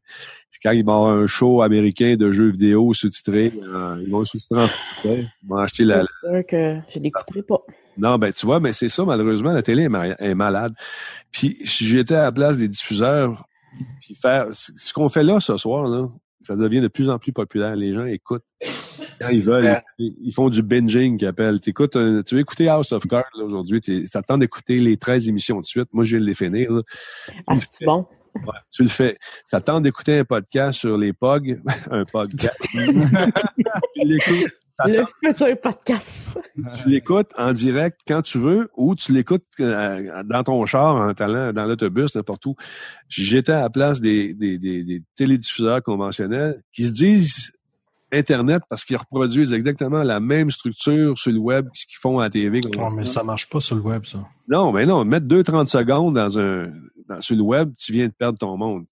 quand ils vont avoir un show américain de jeux vidéo sous-titré, euh, ils vont sous-titrer en français. Ils vont acheter la, C'est sûr que je l'écouterai pas. non, ben tu vois, mais c'est ça, malheureusement, la télé est, ma- est malade. Puis si j'étais à la place des diffuseurs, puis faire ce ce qu'on fait là ce soir, là, ça devient de plus en plus populaire. Les gens écoutent quand ils veulent. Ouais. Ils, font du binging qu'ils appellent. T'écoutes un- tu veux écouter House of Cards là, aujourd'hui, t'es- t'attends d'écouter les 13 émissions de suite. Moi, je viens de les finir. là. Ah, c'est bon. Ouais, tu le fais. T'attends d'écouter un podcast sur les POG, un podcast. tu l'écoutes. Le futur podcast. tu l'écoutes en direct quand tu veux ou tu l'écoutes euh, dans ton char en talent dans l'autobus n'importe où. J'étais à la place des, des, des, des télédiffuseurs conventionnels qui se disent Internet parce qu'ils reproduisent exactement la même structure sur le web que ce qu'ils font à la TV. Ouais, conventionnelle. mais ça marche pas sur le web, ça. Non, mais non, mettre 2-30 secondes dans un dans- sur le web, tu viens de perdre ton monde.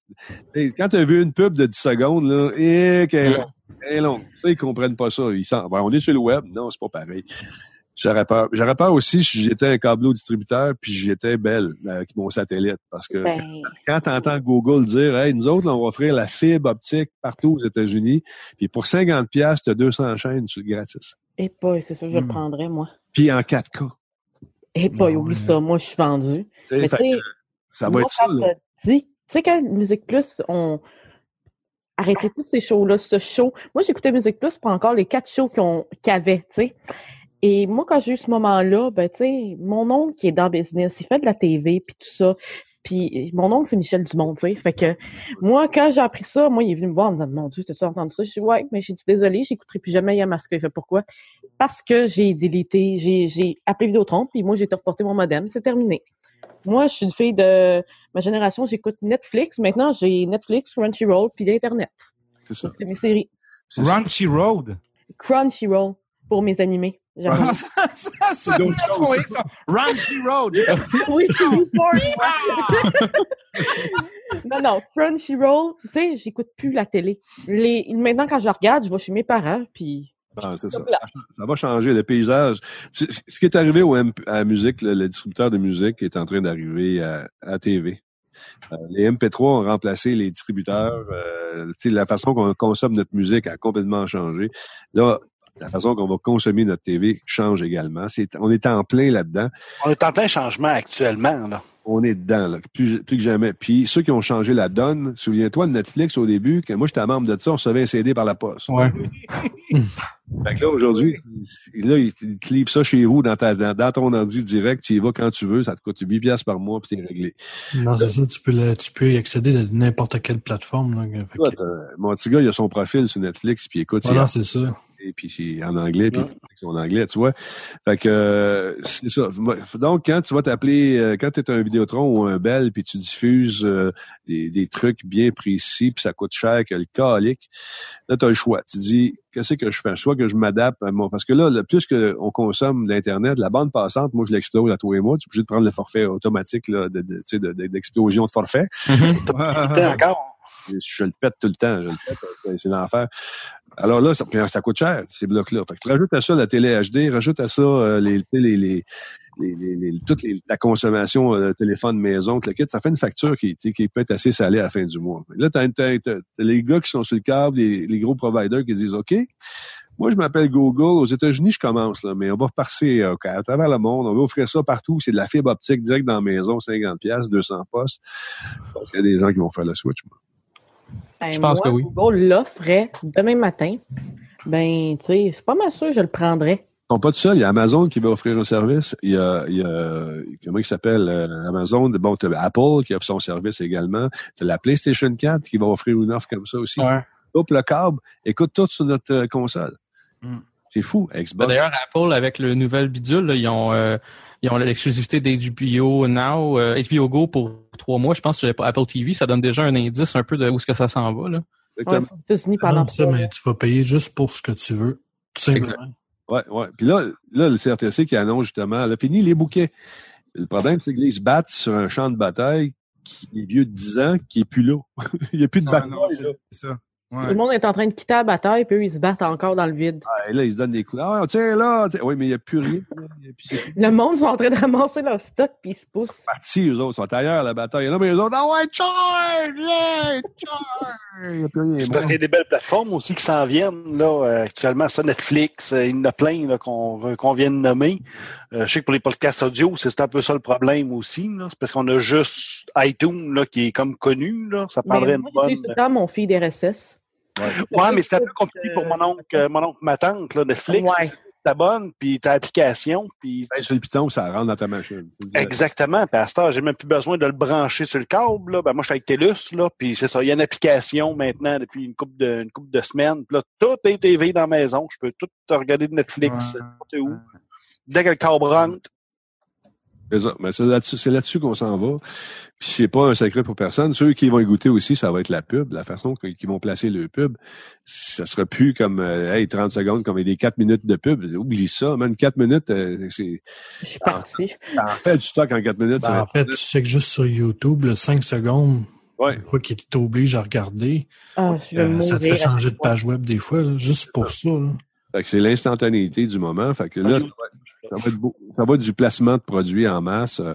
Et quand tu as vu une pub de 10 secondes, là, et qu'elle longue, elle est longue. Ça, ils comprennent pas ça. Ils sentent, ben, on est sur le web. Non, c'est pas pareil. J'aurais peur. J'aurais peur aussi si j'étais un câbleau distributeur puis j'étais belle avec mon satellite. Parce que Ben, quand tu entends Google dire Hey, nous autres, là, on va offrir la fibre optique partout aux États-Unis, puis pour 50$, piastres, tu as 200 chaînes gratis. et pas, c'est ça, je le Hmm. prendrais, moi. Puis en 4K. Et pas, Non, oublie mais- ça, moi, je suis vendu. Ça va moi, être ça. tu sais, quand Musique Plus, on arrêtait tous ces shows-là, ce show. Moi, j'écoutais Musique Plus pour encore les quatre shows qu'on- y avait, tu sais. Et moi, quand j'ai eu ce moment-là, ben, tu sais, mon oncle qui est dans le business, il fait de la TV, puis tout ça. Puis mon oncle, c'est Michel Dumont, tu sais. Fait que moi, quand j'ai appris ça, moi, il est venu me voir en me disant, mon Dieu, t'as-tu entendu ça? Je dis, ouais, mais j'ai dit, désolé, j'écouterai plus jamais Yamaska. Il fait, pourquoi? Parce que j'ai délité, j'ai, appelé Vidéotron, puis moi, j'ai reporté mon modem, c'est terminé. Moi, je suis une fille de ma génération, j'écoute Netflix. Maintenant, j'ai Netflix, Crunchyroll, puis l'Internet. C'est ça. C'est mes séries. Road. Crunchyroll? Pour mes animés. Ah, ça, ça. Raunchy Road. oui, c'est Newport, Non, non, Crunchyroll, tu sais, j'écoute plus la télé. Les, maintenant, quand je regarde, je vais chez mes parents, puis Ah, c'est ça. Ça va changer le paysage. Ce qui est arrivé au MP à la musique, le, le distributeur de musique est en train d'arriver à, à la TV. Euh, les MP3 ont remplacé les distributeurs. Euh, tu sais, la façon qu'on consomme notre musique a complètement changé. Là, la façon qu'on va consommer notre TV change également. C'est, on est en plein là-dedans. On est en plein changement actuellement. Là. On est dedans, là, plus, plus que jamais. Puis ceux qui ont changé la donne, souviens-toi de Netflix au début, que moi j'étais membre de ça, on recevait un CD par la poste. Ouais. Fait que là, aujourd'hui, là, ils te livrent ça chez vous dans, ta, dans, dans ton ordi direct, tu y vas quand tu veux, ça te coûte 8 piastres par mois, puis c'est réglé. Non, c'est ça, tu peux, le- tu peux y accéder de n'importe quelle plateforme. Là. Fait Toi, t'as- mon petit gars, il a son profil sur Netflix, puis écoute, voilà, c'est ça. Et puis c'est en anglais, puis Ouais. c'est en anglais, tu vois. Fait que euh, c'est ça. Donc, quand tu vas t'appeler, euh, quand tu es un Vidéotron ou un Bell, puis tu diffuses euh, des, des trucs bien précis, puis ça coûte cher que le calique, là, tu as le choix. Tu dis, qu'est-ce que je fais? Soit que je m'adapte à mon... Parce que là, le plus qu'on consomme d'Internet, la bande passante, moi, je l'explose à tous les mois. Tu es obligé de prendre le forfait automatique là, de, de, tu sais, de- de- d'explosion de forfait. T'as encore. Je, le pète tout le temps. Je le pète, c'est- c'est l'enfer. Alors là, ça, coûte cher, ces blocs-là. Fait que tu rajoutes à ça la télé HD, rajoute à ça euh, les, les, les, les, toute la consommation euh, téléphone maison, le kit, ça fait une facture qui, tu qui peut être assez salée à la fin du mois. Là, t'as- t'as les gars qui sont sur le câble, les, les gros providers qui disent OK, moi je m'appelle Google, aux États-Unis je commence, là, mais on va repasser euh, à travers le monde, on va offrir ça partout, c'est de la fibre optique direct dans la maison, 50$, piastres, 200 postes. Parce qu'il y a des gens qui vont faire le switch. moi. Ben, Je pense moi, que oui. Google l'offrait demain matin. Ben, tu sais, c'est pas mal sûr que je le prendrais. Ils sont pas tout seuls. Il y a Amazon qui va offrir un service. Il y a, il y a comment il s'appelle euh, Amazon. Bon, t'as Apple qui offre son service également. T'as la PlayStation 4 qui va offrir une offre comme ça aussi. Ouais. Le câble, écoute tout sur notre euh, console. Mm. C'est fou, Xbox. D'ailleurs, Apple, avec le nouvel bidule, là, ils ont euh, ils ont l'exclusivité d'HBO Now, euh, HBO Go pour trois mois. Je pense que sur Apple TV, ça donne déjà un indice un peu de où est-ce que ça s'en va. Là. Ouais, pendant ça, mais tu vas payer juste pour ce que tu veux. Tout simplement. Ouais, ouais. Puis là, là, le CRTC qui annonce justement, elle a fini les bouquets. Le problème, c'est qu'ils se battent sur un champ de bataille qui est vieux de 10 ans, qui est plus là. Il n'y a plus de Ah, bataille. non, là. c'est c'est Tout le monde est en train de quitter la bataille, puis eux, ils se battent encore dans le vide. Ah, et là, ils se donnent des coups. Ah, tiens, là. tiens. Oui, mais il n'y a plus rien. c'est Le monde sont en train de ramasser leur stock, puis ils se poussent. parti, eux autres, sont ailleurs, la bataille. Là, mais les autres, ah ouais, charge! Yeah, charge! Il n'y a plus rien. C'est parce qu'il y a des belles plateformes aussi qui s'en viennent. Là, euh, actuellement, ça, Netflix, euh, il y en a plein là, qu'on qu'on vient de nommer. Euh, je sais que pour les podcasts audio, c'est c'est un peu ça le problème aussi. là. C'est parce qu'on a juste iTunes là, qui est comme connu. Là. Ça prendrait moi, une bonne. j'utilise tout le temps mon feed RSS. Ouais, mais c'est un peu compliqué pour mon oncle, mon oncle, ma tante, là, Netflix. Ouais. T'abonnes, puis t'as l'application, puis Ben, sur le piton, ça rentre dans ta machine. Exactement. Puis à cette heure, j'ai même plus besoin de le brancher sur le câble. Là. Ben, moi, je suis avec TELUS, là, puis c'est ça. Il y a une application maintenant depuis une couple de une couple de semaines. Puis là, tout est TV dans la maison. Je peux tout regarder de Netflix, Ouais. n'importe où. Dès que le câble rentre, C'est ça. Mais c'est là-dessus, c'est là-dessus qu'on s'en va. Puis c'est pas un secret pour personne. Ceux qui vont y goûter aussi, ça va être la pub, la façon qu'ils vont placer le pub. Ça sera plus comme euh, hey, 30 secondes, comme des 4 minutes de pub. Oublie ça, man. 4 minutes, euh, c'est. Je suis partie. En fait, du stock en 4 minutes. Ben, en fait, tu sais que juste sur YouTube, le 5 secondes, Ouais. une fois qu'il t'oblige à regarder, Ah, euh, ça te fait changer de page web des fois, là, juste pour ça. là. Fait que c'est l'instantanéité du moment. Fait que là, ça va, être beau- ça va être du placement de produits en masse. euh,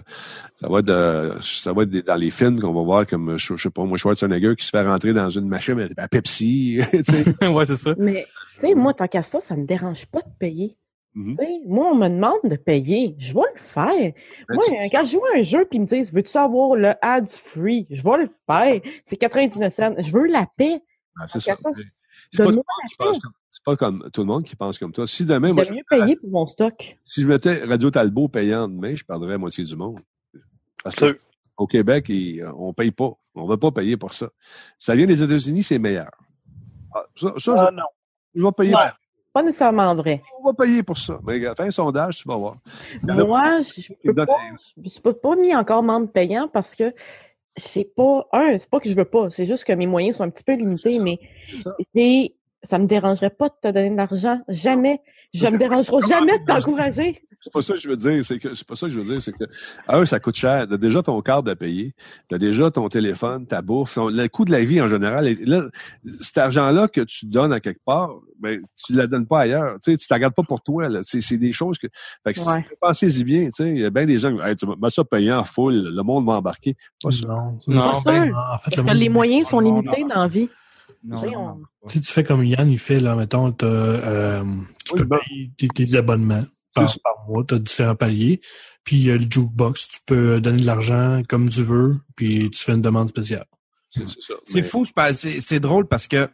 Ça va être, de- ça va être dans les films qu'on va voir comme, je, je sais pas, moi, Schwarzenegger qui se fait rentrer dans une machine à Pepsi. ouais, c'est ça. Mais, tu sais, moi, tant qu'à ça, ça me dérange pas de payer. Mhm. Tu sais, moi, on me demande de payer. Je vais le faire. Ben, Moi, tu- euh, quand je joue à un jeu puis ils me disent, veux-tu avoir le ad free? Je vais le faire. C'est 99 cents. Je veux la paix. C'est ça. ça, C'est pas, pas comme tout le monde qui pense comme toi. Si demain, moi, J'aime mieux payer pour mon stock. si je mettais Radio Talbot payant demain, je perdrais la moitié du monde. Parce que au Québec, il- on paye pas. On va pas payer pour ça. Ça vient des États-Unis, c'est meilleur. Ah, ça, ça, ah je, non. je vais payer. Pas nécessairement vrai. On va payer pour ça. Mais fais un sondage, tu vas voir. A Moi, je je peux donnent pas, je je pas mis encore membre payant parce que c'est pas, un, c'est pas que je veux pas, c'est juste que mes moyens sont un petit peu limités, mais ça. ça me dérangerait pas de te donner de l'argent. Jamais. Je me dérangerai jamais de t'encourager. C'est pas ça que je veux dire. C'est que c'est pas ça que je veux dire. C'est que un, ça coûte cher. T'as déjà ton câble à payer. T'as déjà ton téléphone, ta bouffe. ton- le coût de la vie en général. Et Là, cet argent-là que tu donnes à quelque part, ben tu la donnes pas ailleurs. Tu sais, tu t'en gardes pas pour toi. Là. C'est, c'est des choses que. Fait que Ouais. si- pensez-y bien. Tu sais, il y a bien des gens qui hey, tu mets ça payant en full. Le monde va embarquer. Pas. Non, Non, c'est- ben, en fait, Parce le que monde- les moyens sont Non, limités non. dans la vie. Non, Tu sais, non, on- non. Si tu fais comme Yann, il fait, là, mettons, t'as, euh, tu Oui, peux bon. payer tes, tes abonnements. par, mois. Tu as différents paliers. Puis il y a le jukebox. Tu peux donner de l'argent comme tu veux, puis tu fais une demande spéciale. C'est Mais- fou, c'est drôle parce que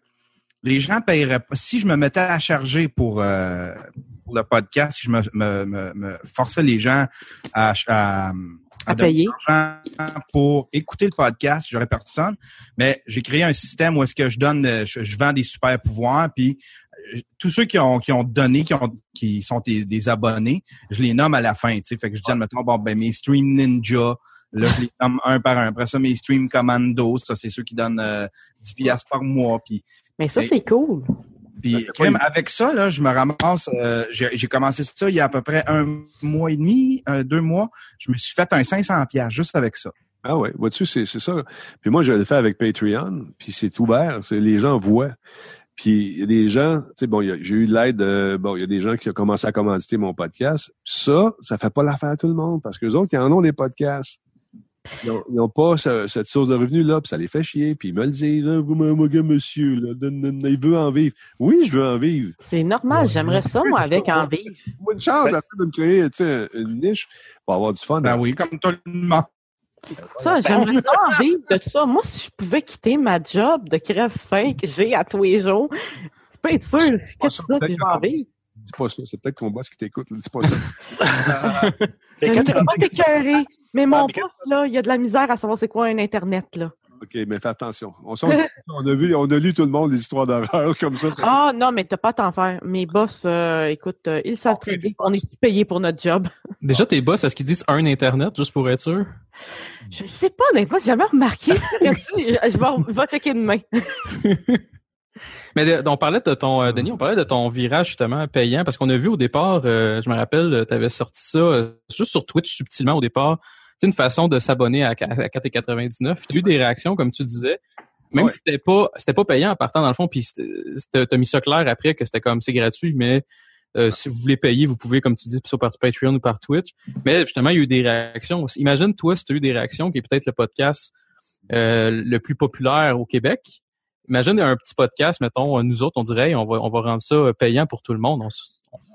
les gens paieraient pas. Si je me mettais à charger pour, euh, pour le podcast, si je me, me, me, me forçais les gens à, à, À payer. pour écouter le podcast, j'aurais personne. Mais j'ai créé un système où est-ce que je donne, euh, je, je vends des super pouvoirs, puis euh, tous ceux qui ont qui ont donné, qui ont qui sont des, des abonnés, je les nomme à la fin. Tu sais, fait que je dis admettons bon ben mes stream ninja. Là, je les nomme un par un. Après ça, mes stream commando, ça, c'est ceux qui donnent euh, 10 piastres par mois. Puis, Mais ça, Mais- c'est cool. Puis Ben, évident. avec ça, là, je me ramasse. euh, j'ai commencé ça il y a à peu près un mois et demi, euh, deux mois. Je me suis fait un 500 piastres juste avec ça. Ah ouais, vois-tu, c'est c'est ça. Puis moi, je le fais avec Patreon, puis c'est ouvert, les gens voient. Puis il y a des gens, tu sais, bon, j'ai eu de l'aide, euh, bon, il y a des gens qui ont commencé à commanditer mon podcast. Ça, ça fait pas l'affaire à tout le monde, parce que les autres, ils en ont des podcasts. Ils ont- ils n'ont pas ce- cette source de revenus-là, puis ça les fait chier, puis ils me le disent, ah, vous, mon gars, monsieur, là, il veut en vivre. Oui, je veux en vivre. C'est normal. J'aimerais ça, moi, avec en vivre. Moi, une chance, à de me créer, tu sais, une niche pour avoir du fun. Ben oui, comme tout le monde. Ça, j'aimerais ça en vivre de tout ça. Moi, si je pouvais quitter ma job de crève-faim que j'ai à tous les jours, tu peux être sûr, je quitte Pas ça, sûr, puis je vais en vivre. Dis pas ça, c'est peut-être ton boss qui t'écoute, dis pas ça. Mais quand t'es t'écœurer. Mais mon mais quand- boss, là, il y a de la misère à savoir c'est quoi un Internet, là. OK, mais fais attention. On, a vu, on a lu tout le monde des histoires d'horreur comme ça. Ah, non, mais t'as pas à t'en faire. Mes boss, euh, écoute, euh, ils savent très bien qu'on est payé pour notre job. Déjà, tes boss, est-ce qu'ils disent un Internet, juste pour être sûr? Je sais pas, honnêtement, j'ai jamais remarqué. Je vais, je vais checker demain. Mais de- on parlait de ton, euh, Denis, on parlait de ton virage justement payant, parce qu'on a vu au départ, euh, je me rappelle, tu avais sorti ça euh, juste sur Twitch subtilement au départ. C'est une façon de s'abonner à, à 4,99. Tu as eu des réactions, comme tu disais. Même Ouais. si c'était pas c'était pas payant en partant dans le fond, puis t'as mis ça clair après que c'était comme c'est gratuit, mais euh, si vous voulez payer, vous pouvez, comme tu dis, soit par Patreon ou par Twitch. Mais justement, il y a eu des réactions. Imagine, toi, si tu as eu des réactions, qui est peut-être le podcast euh, le plus populaire au Québec. Imagine un petit podcast, mettons, nous autres, on dirait, on va, on va rendre ça payant pour tout le monde. On,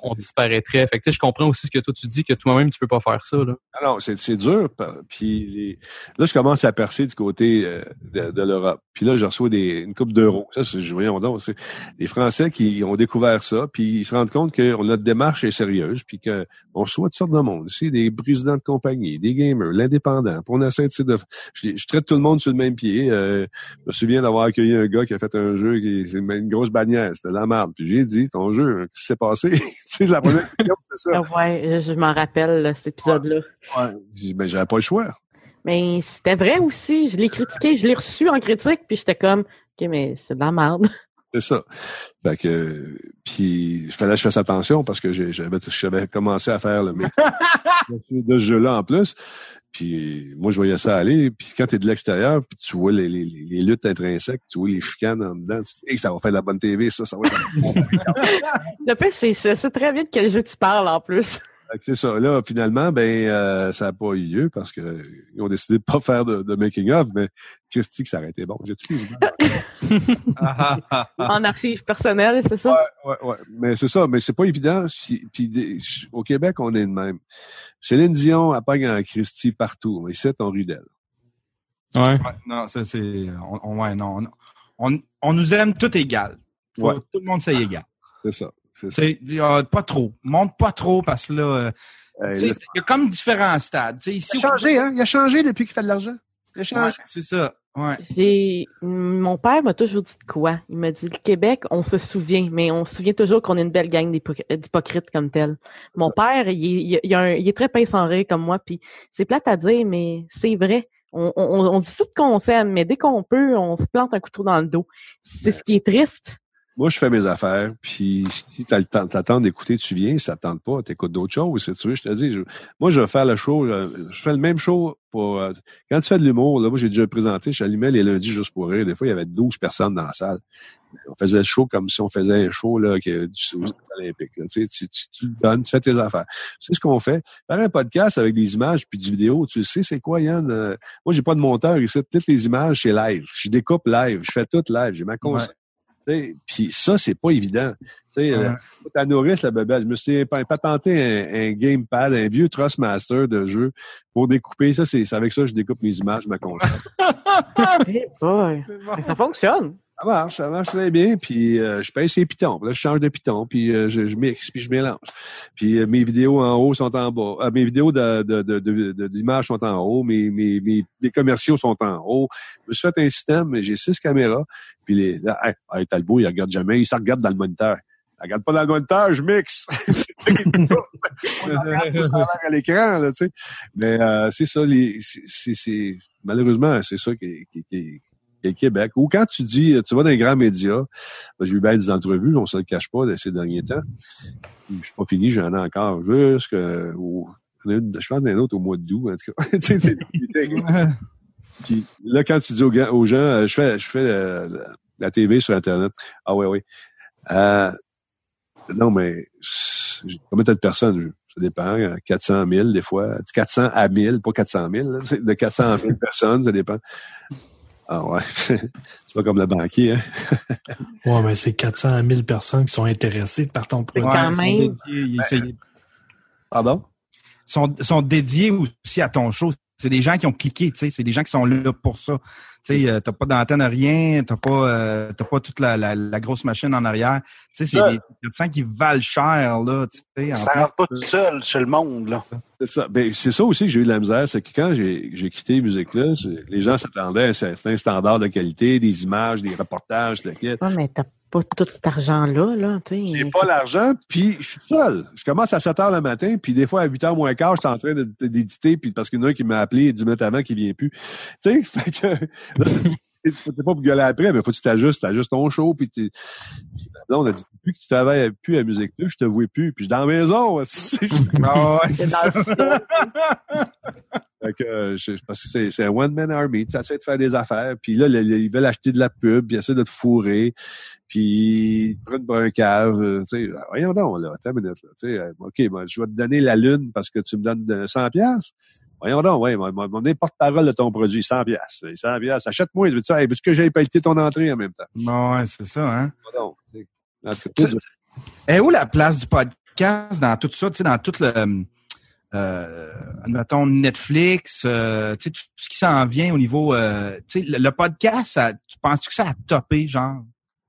on disparaîtrait. Fait que, tu sais, je comprends aussi ce que toi tu dis, que toi-même, tu peux pas faire ça. Là. Alors, c'est, c'est dur. Puis les- là, je commence à percer du côté euh, de, de l'Europe. Puis là, je reçois des, une coupe d'euros. Ça, c'est, voyons donc, c'est les Français qui ont découvert ça, puis ils se rendent compte que notre démarche est sérieuse, puis que on reçoit toutes sortes de monde. Ici, des présidents de compagnie, des gamers, l'indépendant. On essaie de... Je, je traite tout le monde sur le même pied. Euh, je me souviens d'avoir accueilli un gars qui a fait un jeu qui c'est une grosse bannière. C'était de la merde. Puis j'ai dit, ton jeu, qu'est-ce qui s'est passé? c'est la première question, c'est ça. Ouais, je m'en rappelle, là, cet épisode-là. Ouais. Dit, ben, j'avais pas le choix. Mais c'était vrai aussi. Je l'ai critiqué, je l'ai reçu en critique, puis j'étais comme, OK, mais c'est de la merde. C'est ça. Fait que, puis, il fallait que je fasse attention parce que j'avais, j'avais commencé à faire le mec de ce jeu-là en plus. Puis, moi, je voyais ça aller. Puis, quand tu es de l'extérieur, puis tu vois les, les, les luttes intrinsèques, tu vois les chicanes en dedans, tu dis, Hey, ça va faire de la bonne TV, ça, ça va être... Le pire, c'est je sais très de quel jeu tu parles en plus. C'est ça. Là, finalement, ben, euh, ça n'a pas eu lieu parce que euh, ils ont décidé de pas faire de, de making-of, mais Christy, que ça aurait été bon. J'ai toutes les images. En archives personnelles, c'est ça? Ouais, ouais. Mais c'est ça, mais c'est pas évident. Puis, au Québec, on est de même. Céline Dion, pogne en Christie partout. Ici, on rit d'elle. Ouais. Ouais, non, ça c'est. On, on- ouais, non. On, on nous aime tout égal. Faut Ouais. que Tout le monde c'est égal. C'est ça. C'est euh, pas trop. Monte pas trop parce que là, euh, là, il y a comme différents stades. Ici, il a changé, hein? Il a changé depuis qu'il fait de l'argent. Il a Ouais, changé. c'est ça. Ouais. J'ai mon père m'a toujours dit de quoi? Il m'a dit le Québec, on se souvient, mais on se souvient toujours qu'on est une belle gang d'hypoc- d'hypocrites comme tel. Mon père, il est, il, il a un- il est très pince en rire comme moi, puis c'est plate à dire, mais c'est vrai. On, on, on dit tout qu'on s'aime, mais dès qu'on peut, on se plante un couteau dans le dos. C'est ce qui est triste. Moi, je fais mes affaires, puis si t'as le temps, t'attends d'écouter, tu viens. Si ça te tente pas, t'écoutes d'autres choses. Si tu veux, je te dis, je- moi, je vais faire le show, je, je fais le même show pour... euh, quand tu fais de l'humour, là, moi, j'ai déjà présenté, j'allumais les lundis juste pour rire. Des fois, il y avait 12 personnes dans la salle. On faisait le show comme si on faisait un show là, qui, du olympiques. là. Tu, sais, tu, tu, tu le donnes, tu fais tes affaires. C'est ce qu'on fait? Faire un podcast avec des images puis du vidéo, tu sais, c'est quoi, Yann? Euh, moi, j'ai pas de monteur ici. Toutes les images, c'est live. Je découpe live. Je fais tout live. J'ai ma console. Puis ça, c'est pas évident. Tu sais, Ouais. euh, ta nourrice, la bébelle, je me suis pas, pas tenté un, un gamepad, un vieux Trustmaster de jeu pour découper. Ça, c'est avec ça que je découpe mes images, ma console. Boy. Mais ça fonctionne. Ça marche, ça marche très bien. Puis euh, je pèse ces pitons. Puis Là, je change de piton, puis euh, je, je mixe, puis je mélange. Puis euh, mes vidéos en haut sont en bas. Euh, mes vidéos de, de, de, de- de- d'images sont en haut. Mes, mes, mes, mes commerciaux sont en haut. Je me suis fait un système, mais j'ai six caméras. Puis les, là, hey, hey, Talbot, il regarde jamais. Il se regarde dans le moniteur. Il regarde pas dans le moniteur, je mixe. On regarde ce que ça a l'air à l'écran, là, tu sais. Mais euh, c'est ça, les, c'est- malheureusement, c'est ça qui, qui, qui, le Québec. Ou quand tu dis, tu vas dans les grands médias, ben, j'ai eu bien des entrevues, on se le cache pas de ces derniers temps. Je suis pas fini, j'en ai encore jusque au, j'en ai une- je pense une autre au mois d'août, en tout cas. Puis là, quand tu dis aux, gens, euh, je fais, je fais la, la TV sur Internet. Ah oui, oui. Euh, non, mais combien t'as de personnes? je- Ça dépend. euh, 400 000 des fois. 400 à 1000, pas 400 000. là, c'est de 400 à 1000 personnes, ça dépend. Ah ouais. c'est pas comme le banquier. Hein? Ouais, mais c'est 400 à 1000 personnes qui sont intéressées par ton. Ouais. quand ils sont même. dédiés, c'est- Pardon? sont, sont dédiés aussi à ton show. C'est des gens qui ont cliqué, tu sais, c'est des gens qui sont là pour ça. Tu sais, euh, t'as pas d'antenne, rien, t'as pas, euh, t'as pas toute la, la, la grosse machine en arrière. Tu sais, c'est Ouais. des médecins qui valent cher, là, tu sais. en Ça rentre pas tout seul chez le monde, là. C'est ça. Ben, c'est ça aussi que j'ai eu de la misère, c'est que quand j'ai, j'ai quitté Musique Plus, les gens s'attendaient à un certain standard de qualité, des images, des reportages, kit. Ouais, mais t'as pas tout cet argent-là, là, tu sais. J'ai pas l'argent, puis je suis seul. Je commence à 7 heures le matin, puis des fois à 8 heures moins quart, je suis en train de- de- d'éditer, puis parce qu'il y en a un qui m'a appelé 10 minutes avant qui vient plus. Tu sais, fait que là, tu fais pas pour gueuler après, mais faut que tu t'ajustes, t'ajustes ton show, puis Là, on a dit, depuis que tu travailles plus à Musique Plus, je te vois plus, puis je suis dans la maison. Ah ouais, C'est ça. Fait que, euh, je, pense que c'est, c'est un one-man army. Tu essaies de faire des affaires. Puis là, le- le- ils veulent acheter de la pub. Puis ils essaient de te fourrer. Puis ils te prennent pour un cave. euh, Tu sais, voyons donc, là. Attends une minute, là. Tu sais, euh, OK, ben, je vais te donner la lune parce que tu me donnes euh, 100 piastres. Voyons donc, ouais, mon mon porte-parole de ton produit, 100 piastres. 100 piastres. Achète-moi. Veux-tu hey, veux-tu que j'aille pelleter ton entrée en même temps? Bon, ouais, c'est ça, hein. Cas, Et où la place du podcast dans tout ça, tu sais, dans tout le, euh, admettons, Netflix, euh, tu sais, tout ce qui s'en vient au niveau, euh, tu sais, le, le podcast, ça, tu penses-tu que ça a topé, genre?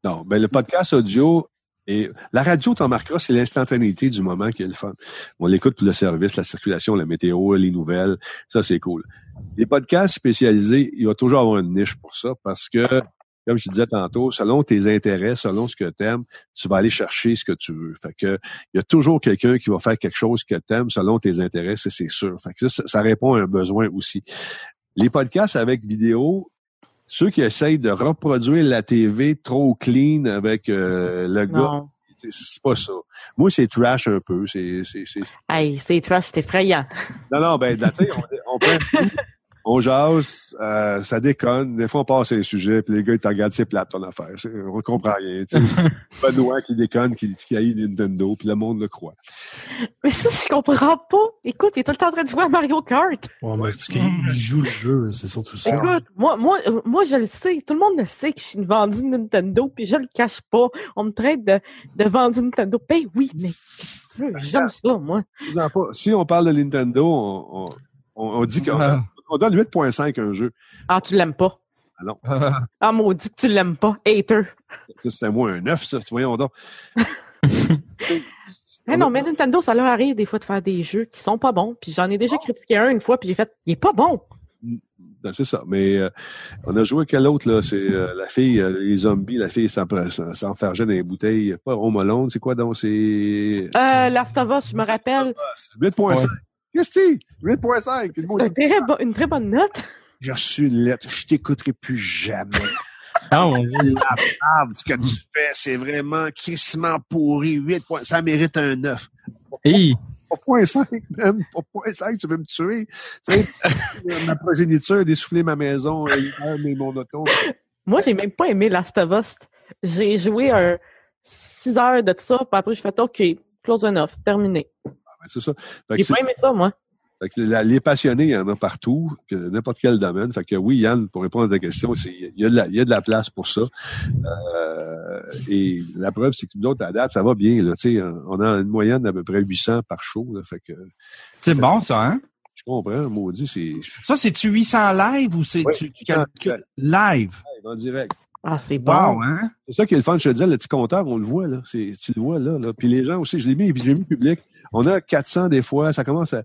Non, ben le podcast audio et la radio, t'en marqueras, c'est l'instantanéité du moment qui est le fun. On l'écoute pour le service, la circulation, la météo, les nouvelles, ça c'est cool. Les podcasts spécialisés, il va toujours avoir une niche pour ça parce que, comme je disais tantôt, selon tes intérêts, selon ce que tu aimes, tu vas aller chercher ce que tu veux. Fait que il y a toujours quelqu'un qui va faire quelque chose que tu aimes selon tes intérêts, c'est sûr. Fait que ça, ça répond à un besoin aussi. Les podcasts avec vidéo, ceux qui essayent de reproduire la TV trop clean avec euh, le gars, Non. c'est- c'est pas ça. Moi, c'est trash un peu. C'est, c'est, c'est... Hey, c'est trash, c'est effrayant. Non, non, ben, tu sais, on, on prend on jase, euh, ça déconne. Des fois, on passe un sujet, puis les gars, ils te regardent, c'est plate ton affaire. On comprend rien. Benoît qui déconne, qui, qui haït Nintendo, puis le monde le croit. Mais ça, je comprends pas. Écoute, il est tout le temps en train de jouer à Mario Kart. Ouais, mais parce qu'il joue le jeu, c'est surtout ça. Écoute, moi, moi, euh, moi, je le sais. Tout le monde le sait que je suis vendue Nintendo, puis je le cache pas. On me traite de, de Nintendo. Ben oui, mais qu'est-ce que tu veux? J'aime ça, moi. Si on parle de Nintendo, on, on, on- on dit qu'on Ah. On donne 8.5 à un jeu. Ah, tu l'aimes pas. Ah non. Ah, maudit que tu l'aimes pas. Hater. Ça, c'était moins un 9, ça. Voyons donc. Eh non, mais Nintendo, ça leur arrive des fois de faire des jeux qui sont pas bons. Puis j'en ai déjà critiqué un une fois, puis j'ai fait, il est pas bon. Ben, c'est ça. Mais euh, on a joué quel autre, là? C'est euh, la fille, euh, les zombies, la fille s'en- s'enfergeait dans les bouteilles. Pas Home Alone, c'est quoi donc? C'est Euh, Last of Us, je me rappelle. 8.5. Qu'est-ce que c'est? 8.5. Puis le mot C'est dit, un très bon- une très bonne note. J'ai reçu une lettre. Je t'écouterai plus jamais. Ah, mon Dieu. La merde, ce que tu fais, c'est vraiment crissement pourri. 8 points. Ça mérite un 9. Hey, Pas point 5, même. Pas point 5, tu veux me tuer. Tu sais, ma progéniture, dessouffler ma maison, euh, mais mon auto. Moi, j'ai même pas aimé Last of Us. J'ai joué un 6 heures de tout ça, puis après, je fais OK, close enough, terminé. C'est ça. J'ai pas aimé ça, moi. Fait que la- les passionnés, il y en a partout, que n'importe quel domaine. Fait que oui, Yann, pour répondre à ta question, il y a de la, il y a de la place pour ça. Euh, et la preuve, c'est que nous autres, à date, ça va bien. Là, on a une moyenne d'à peu près 800 par show. Là, fait que C'est bon, ça, hein? je comprends, maudit, c'est Ça, c'est-tu 800 live ou c'est Oui, tu, tu 800 calcules live? en direct. Ah, c'est bon. Wow, hein? C'est ça qui est le fun, je te disais, le petit compteur, on le voit, là. C'est, tu le vois, là, là. Puis les gens aussi, je l'ai mis, puis j'ai mis public. On a 400 des fois, ça commence à...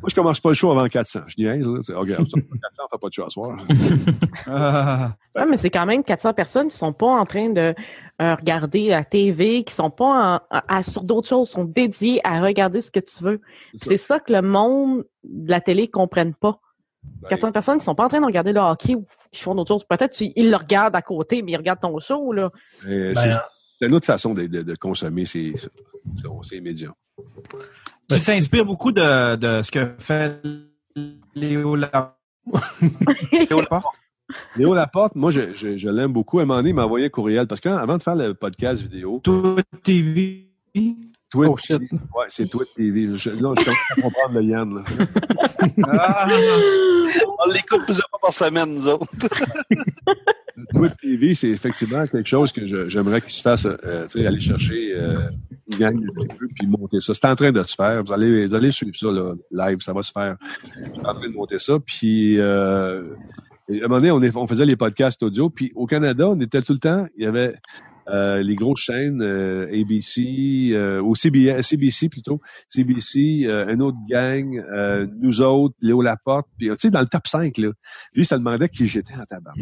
Moi, je commence pas le show avant 400. Je dis, là, c'est, OK, 400, on fait pas de show à soir. Ah. Ouais, mais c'est quand même 400 personnes qui sont pas en train de euh, regarder la TV, qui sont pas en- à- sur d'autres choses, sont dédiés à regarder ce que tu veux. C'est C'est ça que le monde de la télé comprenne pas. Ben, 400 personnes qui sont pas en train de regarder le hockey ou qui font d'autres choses. Peut-être tu- ils le regardent à côté, mais ils regardent ton show, là. euh, Ben, c'est, c'est une autre façon de, de, de consommer ces, ces, ces médias. Tu t'inspires beaucoup de, de ce que fait Léo La- Léo Laporte? Léo Laporte, moi, je, je, je l'aime beaucoup. À un moment donné, il m'a envoyé un courriel parce qu'avant de faire le podcast vidéo, Tout TV. Twitch, Oh, shit. ouais, c'est Twitch TV. Je, là, je commence à comprendre le Yann. Là. Ah. On l'écoute plusieurs fois par semaine, nous autres. Twitch TV, c'est effectivement quelque chose que j'aimerais qu'il se fasse, euh, tu sais, aller chercher euh, une gang de tribus puis monter ça. C'est en train de se faire. Vous allez, vous allez suivre ça là, live, ça va se faire. Je suis en train de monter ça. Puis euh, à un moment donné, on, est- on faisait les podcasts audio. Puis au Canada, on était tout le temps. Il y avait euh, les grosses chaînes euh, ABC euh, ou CBS, CBC plutôt, CBC, euh, une autre gang, euh, nous autres, Léo Laporte, puis tu sais dans le top 5 là. Lui, ça demandait qui j'étais en tabac.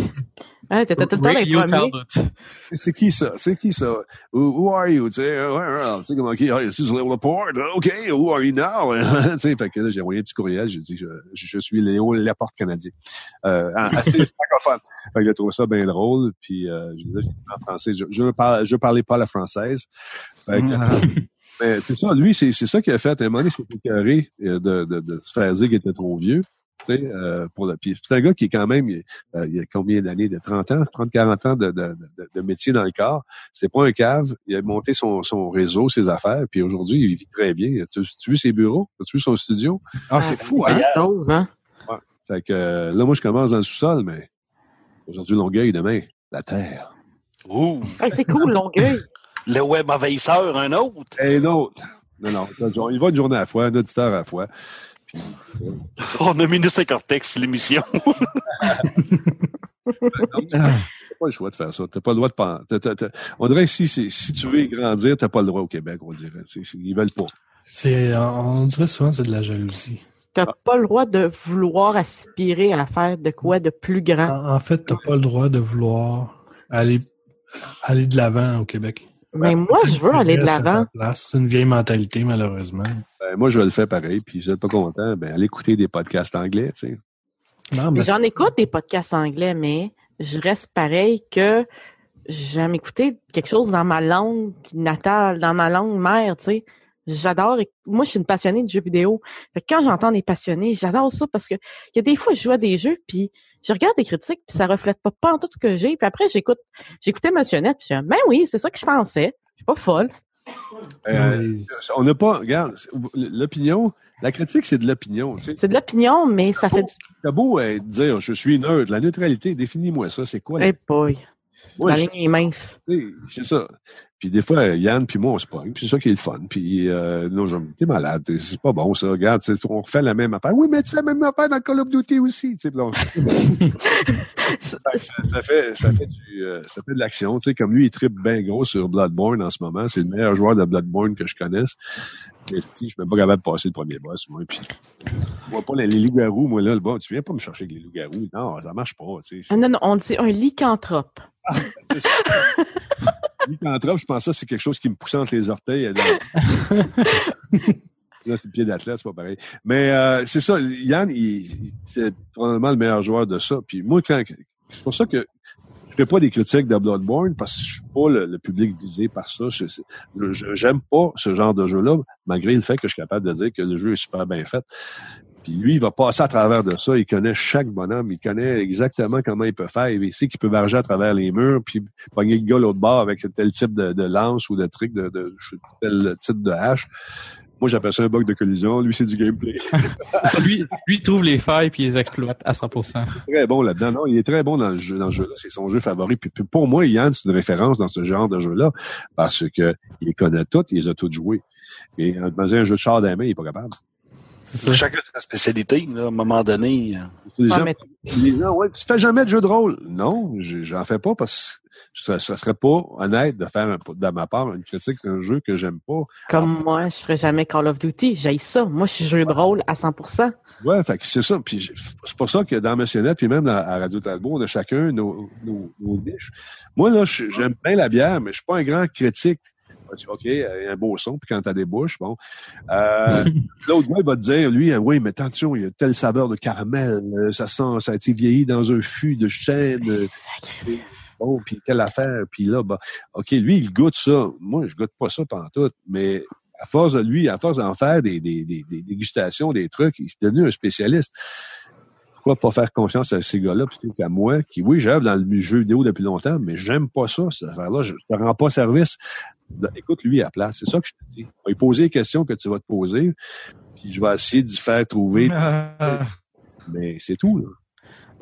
T'étais tout le temps les Radio premiers. Talbot. C'est qui ça? C'est qui ça? Who, who are you? Tu sais, ouais, ouais, tu sais comment qui? Ah, this is Léo Laporte. OK, who are you now? tu sais, fait que là, j'ai envoyé un petit courriel. J'ai dit, je, je suis Léo Laporte canadien. Euh, en, tu sais, francophone. Fait que j'ai trouvé ça bien drôle. Puis, euh, je disais, en français, je, je, parle, je parlais pas la française. Fait que, Ah. mais c'est ça, lui, c'est c'est ça qu'il a fait. À un moment donné, il s'est écœuré euh, de, de, de se faire dire qu'il était trop vieux. Euh, pour le puis c'est un gars qui est quand même euh, il y a combien d'années de 30 ans 30 40 ans de, de, de, de métier dans le corps c'est pas un cave il a monté son, son réseau ses affaires puis aujourd'hui il vit très bien tu, tu as vu ses bureaux? Tu as vu son studio? Ah, c'est fou, hein? Chose, hein? fait que euh, là moi je commence dans le sous-sol mais aujourd'hui Longueuil demain la terre Hey, c'est cool, Longueuil. le web envahisseur, un autre. un autre non non il va une journée à la fois un auditeur à la fois Puis, euh, On a Minus et Cortex, l'émission. T'as pas le choix de faire ça. T'as pas le droit de pas. t'as- t'as- t'as- On dirait que si, si, si tu veux grandir, t'as pas le droit au Québec, on dirait. Ils veulent pas. C'est, on dirait souvent que c'est de la jalousie. T'as pas le droit de vouloir aspirer à faire de quoi de plus grand. En, en fait, t'as pas le droit de vouloir aller, aller de l'avant au Québec. Mais moi, je veux aller de l'avant. C'est une vieille mentalité, malheureusement. Ben, moi, je le fais pareil. Puis, si vous êtes pas content, ben, allez écouter des podcasts anglais, tu sais. Non, Mais mais J'en écoute des podcasts anglais, mais je reste pareil que j'aime écouter quelque chose dans ma langue natale, dans ma langue mère, tu sais. J'adore. Moi, je suis une passionnée de jeux vidéo. Fait que quand j'entends des passionnés, j'adore ça parce que il y a des fois, je joue à des jeux, puis je regarde des critiques, puis ça reflète pas, pas en tout ce que j'ai. Puis après, j'écoute, j'écoutais Monsieur Net, puis je dis, ben oui, c'est ça que je pensais. Je suis pas folle. Euh, on n'a pas, regarde, l'opinion, la critique, c'est de l'opinion, tu sais. C'est de l'opinion, mais ça fait du. T'as beau euh, dire, je suis neutre. La neutralité, définis-moi ça. C'est quoi? la- Hey boy. Ouais, la ligne est mince. C'est ça. Puis des fois, Yann puis moi, on se pogne. Puis c'est ça qui est le fun. Puis euh, non, je t'es malade. C'est pas bon, ça. Regarde, on refait la même affaire. Oui, mais tu fais la même affaire dans Call of Duty aussi. Tu sais, puis là, on- ça, ça fait, ça fait du, euh, ça fait de l'action. Tu sais, comme lui, il tripe bien gros sur Bloodborne en ce moment. C'est le meilleur joueur de Bloodborne que je connaisse. Mais si, je suis même pas capable de passer le premier boss, moi. Puis, moi, pas les, les loups-garous, moi, là, le bas, tu viens pas me chercher avec les loups-garous. Non, ça marche pas, tu sais. Ah, non, non, on dit un lycanthrope. C'est ça. Lycanthrope, je pense que ça, c'est quelque chose qui me pousse entre les orteils. dans- Là, c'est le pied d'athlète, c'est pas pareil. Mais euh, c'est ça, Yann, il, il- c'est probablement le meilleur joueur de ça. Puis moi, quand, c'est pour ça que je fais pas des critiques de Bloodborne parce que je suis pas le, le public visé par ça. J'aime pas ce genre de jeu-là, malgré le fait que je suis capable de dire que le jeu est super bien fait. Puis lui, il va passer à travers de ça. Il connaît chaque bonhomme. Il connaît exactement comment il peut faire. Il sait qu'il peut varger à travers les murs, puis pogner le gars l'autre bord avec tel type de, de lance ou de truc de, de, tel type de hache. Moi, j'appelle ça un bug de collision. Lui, c'est du gameplay. lui, lui il trouve les failles puis il les exploite à 100%. très bon là-dedans. Non, il est très bon dans le jeu, dans le jeu-là. C'est son jeu favori. Puis, puis pour moi, Yann, c'est une référence dans ce genre de jeu-là parce que il les connaît toutes, il les a toutes jouées. Et dans un jeu de char d'un il est pas capable. Chacun sa spécialité, là, à un moment donné. Les gens, les gens, ouais, tu fais jamais de jeu de rôle. Non, j'en fais pas parce que ça serait pas honnête de faire, de ma part, une critique d'un jeu que j'aime pas. Comme moi, je ferais jamais Call of Duty. J'aille ça. Moi, je suis jeu de rôle à 100%. Ouais, fait que c'est ça. Puis c'est pour ça que dans Missionnette, puis même à Radio Talbot, on a chacun nos, nos, nos niches. Moi, là, j'aime bien la bière, mais je suis pas un grand critique. OK, il y a un beau son, puis quand t'as des bouches, bon. Euh, L'autre gars, il va te dire, lui, oui, mais attention, il y a telle saveur de caramel, euh, ça sent, ça a été vieilli dans un fût de chêne. Bon, puis telle affaire, puis là, bah, OK, lui, il goûte ça. Moi, je goûte pas ça pendant tout, mais à force de lui, à force d'en faire des, des, des, des, dégustations, des trucs, il s'est devenu un spécialiste. Pourquoi pas faire confiance à ces gars-là plutôt qu'à moi, qui, oui, j'œuvre dans le jeu vidéo depuis longtemps, mais j'aime pas ça, cette affaire-là. Je ne rends pas service écoute lui à la place. C'est ça que je te dis. On va lui poser les questions que tu vas te poser, puis je vais essayer d'y faire trouver. Mais c'est tout.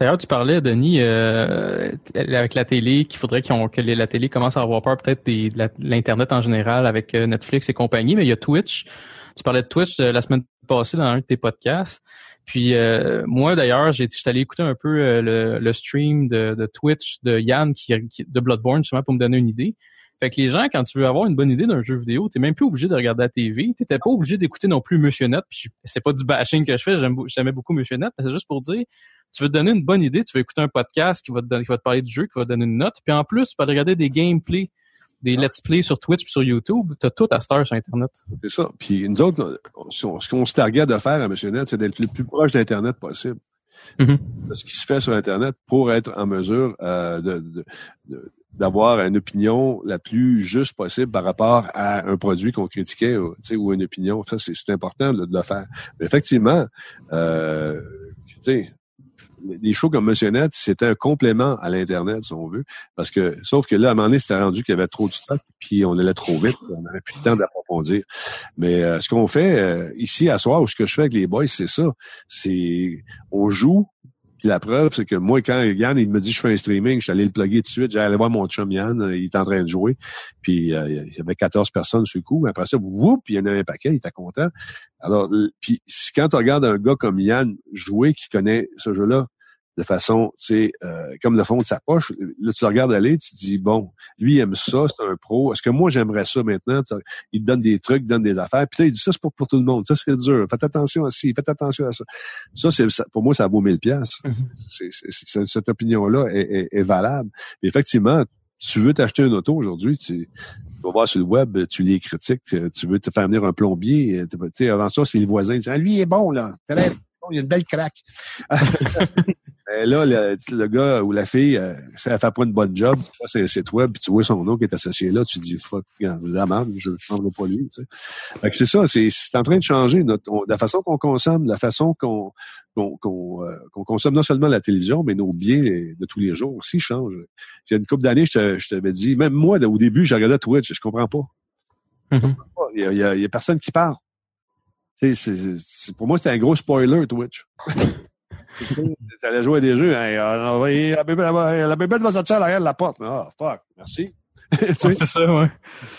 D'ailleurs, tu parlais, Denis, euh, avec la télé, qu'il faudrait qu que la télé commence à avoir peur peut-être de l'Internet en général avec euh, Netflix et compagnie, mais il y a Twitch. Tu parlais de Twitch euh, la semaine passée dans un de tes podcasts. Puis moi, d'ailleurs, j'ai allé écouter un peu le, stream de, Twitch de Yann qui, de Bloodborne, justement, pour me donner une idée. Fait que les gens, quand tu veux avoir une bonne idée d'un jeu vidéo, t'es même plus obligé de regarder la TV. T'étais pas obligé d'écouter non plus Monsieur Net. Puis c'est pas du bashing que je fais, j'aimais beaucoup Monsieur Net, c'est juste pour dire, tu veux te donner une bonne idée, tu veux écouter un podcast qui va te donner, qui va te parler du jeu, qui va te donner une note. Puis en plus, tu peux regarder des gameplays, des let's play sur Twitch puis sur YouTube. T'as tout à Star sur Internet. C'est ça. Puis nous autres, ce qu'on se targuait de faire à Monsieur Net, c'est d'être le plus proche d'Internet possible. Mm-hmm. ce qui se fait sur Internet pour être en mesure euh, de, de d'avoir une opinion la plus juste possible par rapport à un produit qu'on critiquait ou, une opinion. Ça, c'est important de, le faire. Mais effectivement, euh, les shows comme Monsieur Net, c'était un complément à l'Internet, si on veut. Parce que, sauf que là, à un moment donné, c'était rendu qu'il y avait trop de stock, puis on allait trop vite, on n'avait plus le temps d'approfondir. Mais euh, ce qu'on fait euh, ici à soir, ou ce que je fais avec les boys, c'est ça. C'est on joue puis la preuve, c'est que moi, quand Yann, il me dit je fais un streaming, je suis allé le plugger tout de suite, allé voir mon chum Yann, il est en train de jouer. Puis euh, il y avait 14 personnes sur le coup. Après ça, whoop, il y en a un paquet, il était content. Alors, puis quand tu regardes un gars comme Yann jouer, qui connaît ce jeu-là, de façon, c'est euh, comme le fond de sa poche. Là, tu le regardes aller, tu te dis, bon, lui, il aime ça, c'est un pro. Est-ce que moi, j'aimerais ça maintenant? Il te donne des trucs, il donne des affaires. Puis là, il dit, ça, c'est pour, pour tout le monde. Ça, c'est dur. Faites attention à ci, faites attention à ça. Ça, c'est pour moi, ça vaut 1000 pièces. Mm-hmm. Cette opinion-là est, est, valable. effectivement, tu veux t'acheter une auto aujourd'hui, tu, vas voir sur le web, tu les critiques, tu veux te faire venir un plombier. Tu sais, avant ça, c'est le voisin qui dit, ah, lui, il est bon, là. Il a une belle craque. Ben là, le, gars ou la fille, euh, ça fait pas une bonne job, tu vois c'est site web, puis tu vois son nom qui est associé là, tu dis fuck, la merde, je ne prendrai pas lui. Tu sais. c'est ça, c'est, en train de changer notre, la façon qu'on consomme, la façon qu'on qu'on euh, consomme non seulement la télévision, mais nos biens de tous les jours aussi changent. Il y a une couple d'années, je t'avais dit, même moi, au début, j'ai regardé Twitch, je comprends pas. Mm-hmm. Il y, a, il, y a, personne qui parle. C'est, c'est, pour moi, c'est un gros spoiler, Twitch. tu allais jouer des jeux. Hein, la, bébête, va sortir à l'arrière de la porte. Ah, oh, fuck, merci. c'est ça, ouais.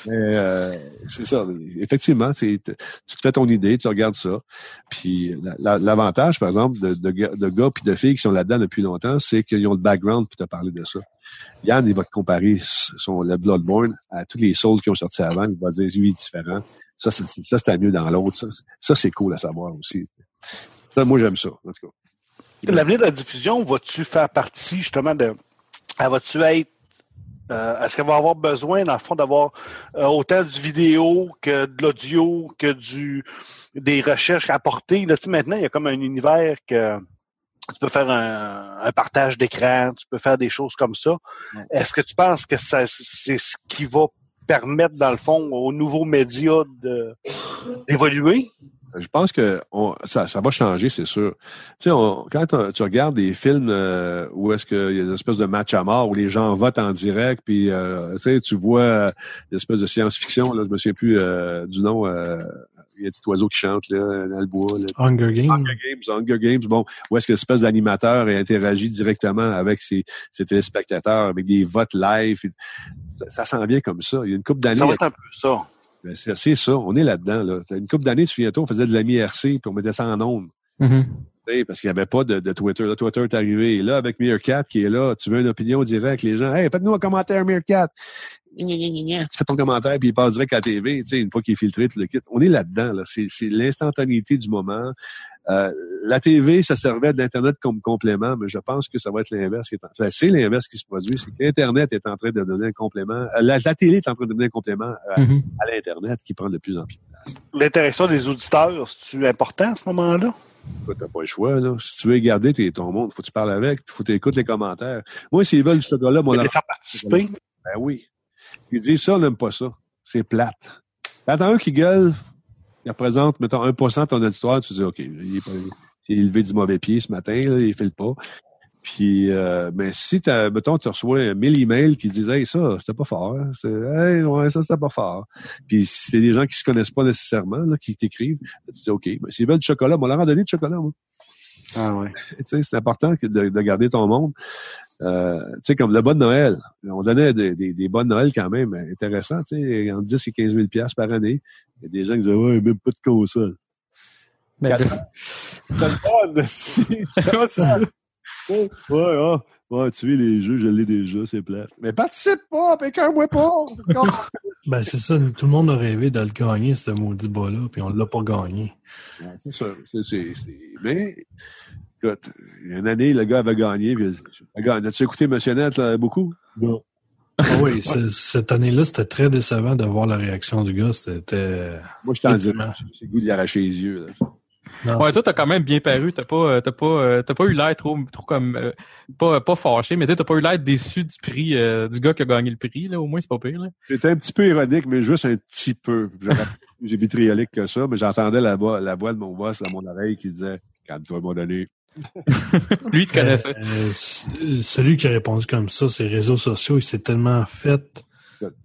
Euh, c'est ça. Effectivement, tu te fais ton idée, tu regardes ça. Puis l'avantage, par exemple, de, de, de gars puis de filles qui sont là-dedans depuis longtemps, c'est qu'ils ont le background pour te parler de ça. Yann, il va te comparer son, le Bloodborne à tous les souls qui ont sorti avant. Il va dire, lui, est différent. Ça, ça c'était mieux dans l'autre. Ça, ça c'est cool à savoir aussi. Ça, moi, j'aime ça, en tout cas. L'avenir de la diffusion, vas-tu faire partie justement de. Va-tu être. Euh, est-ce qu'elle va avoir besoin, dans le fond, d'avoir euh, autant du vidéo que de l'audio, que du des recherches apportées? Là, tu sais, maintenant, il y a comme un univers que tu peux faire un, partage d'écran, tu peux faire des choses comme ça. Est-ce que tu penses que c'est ce qui va permettre, dans le fond, aux nouveaux médias d'évoluer? Je pense que ça, ça va changer, c'est sûr. Tu sais, quand tu regardes des films euh, où est-ce qu'il y a des espèces de match à mort où les gens votent en direct, puis euh, tu sais, tu vois des espèces de science-fiction, là, je me souviens plus euh, du nom. il y a un petit oiseau qui chante là, dans le bois. Là. Hunger Games. Hunger Games, Hunger Games, bon, où est-ce que l'espèce d'animateur interagit directement avec ses, ses téléspectateurs, avec des votes live. Ça, ça s'en vient comme ça. Il y a une couple d'années. Ça va être un peu ça. Ben, C'est ça, on est là-dedans. Là. Une couple d'années, tu souviens-toi, on faisait de la MIRC, puis on mettait ça en. Mhm. Tu sais, Parce qu'il n'y avait pas de, de Twitter. Là, Twitter est arrivé. Et là, avec Meerkat qui est là, tu veux une opinion directe, les gens, hey, faites-nous un commentaire, Meerkat. Tu fais ton commentaire, puis il passe direct à la TV. Tu sais, une fois qu'il est filtré, tu le quittes. On est là-dedans. Là. C'est, c'est l'instantanéité du moment. Euh, la TV, ça servait de l'Internet comme complément, mais je pense que ça va être l'inverse. qui est en- enfin, c'est l'inverse qui se produit. C'est que l'Internet est en train de donner un complément. euh, La, la télé est en train de donner un complément à, Mhm. à l'Internet qui prend de plus en plus de place. L'interaction des auditeurs, c'est-tu important à ce moment-là? T'as pas le choix, là. Si tu veux garder tes, ton monde, faut que tu parles avec, puis faut que tu écoutes les commentaires. Moi, s'ils veulent ce gars-là, faire participer? ben oui. Ils disent ça, on n'aime pas ça. C'est plate. T'as un qui gueule, il représente, mettons, 1% de ton auditoire, tu dis, OK, il est, pas, il est levé du mauvais pied ce matin, là, il fait le pas. Puis, euh, mais si t'as, mettons, tu reçois 1000 emails qui disent, hey, ça, c'était pas fort, hein. Hey, ouais, ça, c'était pas fort. Puis, c'est des gens qui se connaissent pas nécessairement, là, qui t'écrivent. Tu dis, OK, ben, s'ils veulent du chocolat, moi, leur en donner du chocolat, moi. Ah ouais. Tu sais, c'est important de garder ton monde. Euh, tu sais, comme le bon Noël. On donnait des, des, des bonnes Noël quand même intéressants, tu sais, entre 10 et 15 000 piastres par année. Il y a des gens qui disaient, ouais, même pas de console. C'est le fun, si. Ouais, ouais, tu vois, les jeux, je l'ai déjà, c'est plate. Mais participe pas, mois pas. Ben, c'est ça. Tout le monde a rêvé de le gagner, ce maudit bas-là, puis on l'a pas gagné. Ouais, c'est ça. C'est- Mais, écoute, il y a une année, le gars avait gagné. Puis, il a gagné. As-tu écouté Monsieur Net, là, beaucoup? Non. Ah oui, cette année-là, c'était très décevant de voir la réaction du gars. C'était. Moi, je t'en dis, j'ai le goût d'y arracher les yeux. Là. Non, Ouais, toi, t'as quand même bien paru. T'as pas, euh, t'as pas, euh, t'as pas eu l'air trop, trop comme, euh, pas, pas fâché, mais tu sais, t'as pas eu l'air déçu du prix, euh, du gars qui a gagné le prix, là. Au moins, c'est pas pire, là. J'étais un petit peu ironique, mais juste un petit peu. J'aurais pas plus J'ai vitriolique que ça, mais j'entendais la voix, la voix de mon boss dans mon oreille qui disait Calme-toi, mon donné. Lui, il te connaissait. Euh, euh, celui qui a répondu comme ça, ses réseaux sociaux, il s'est tellement fait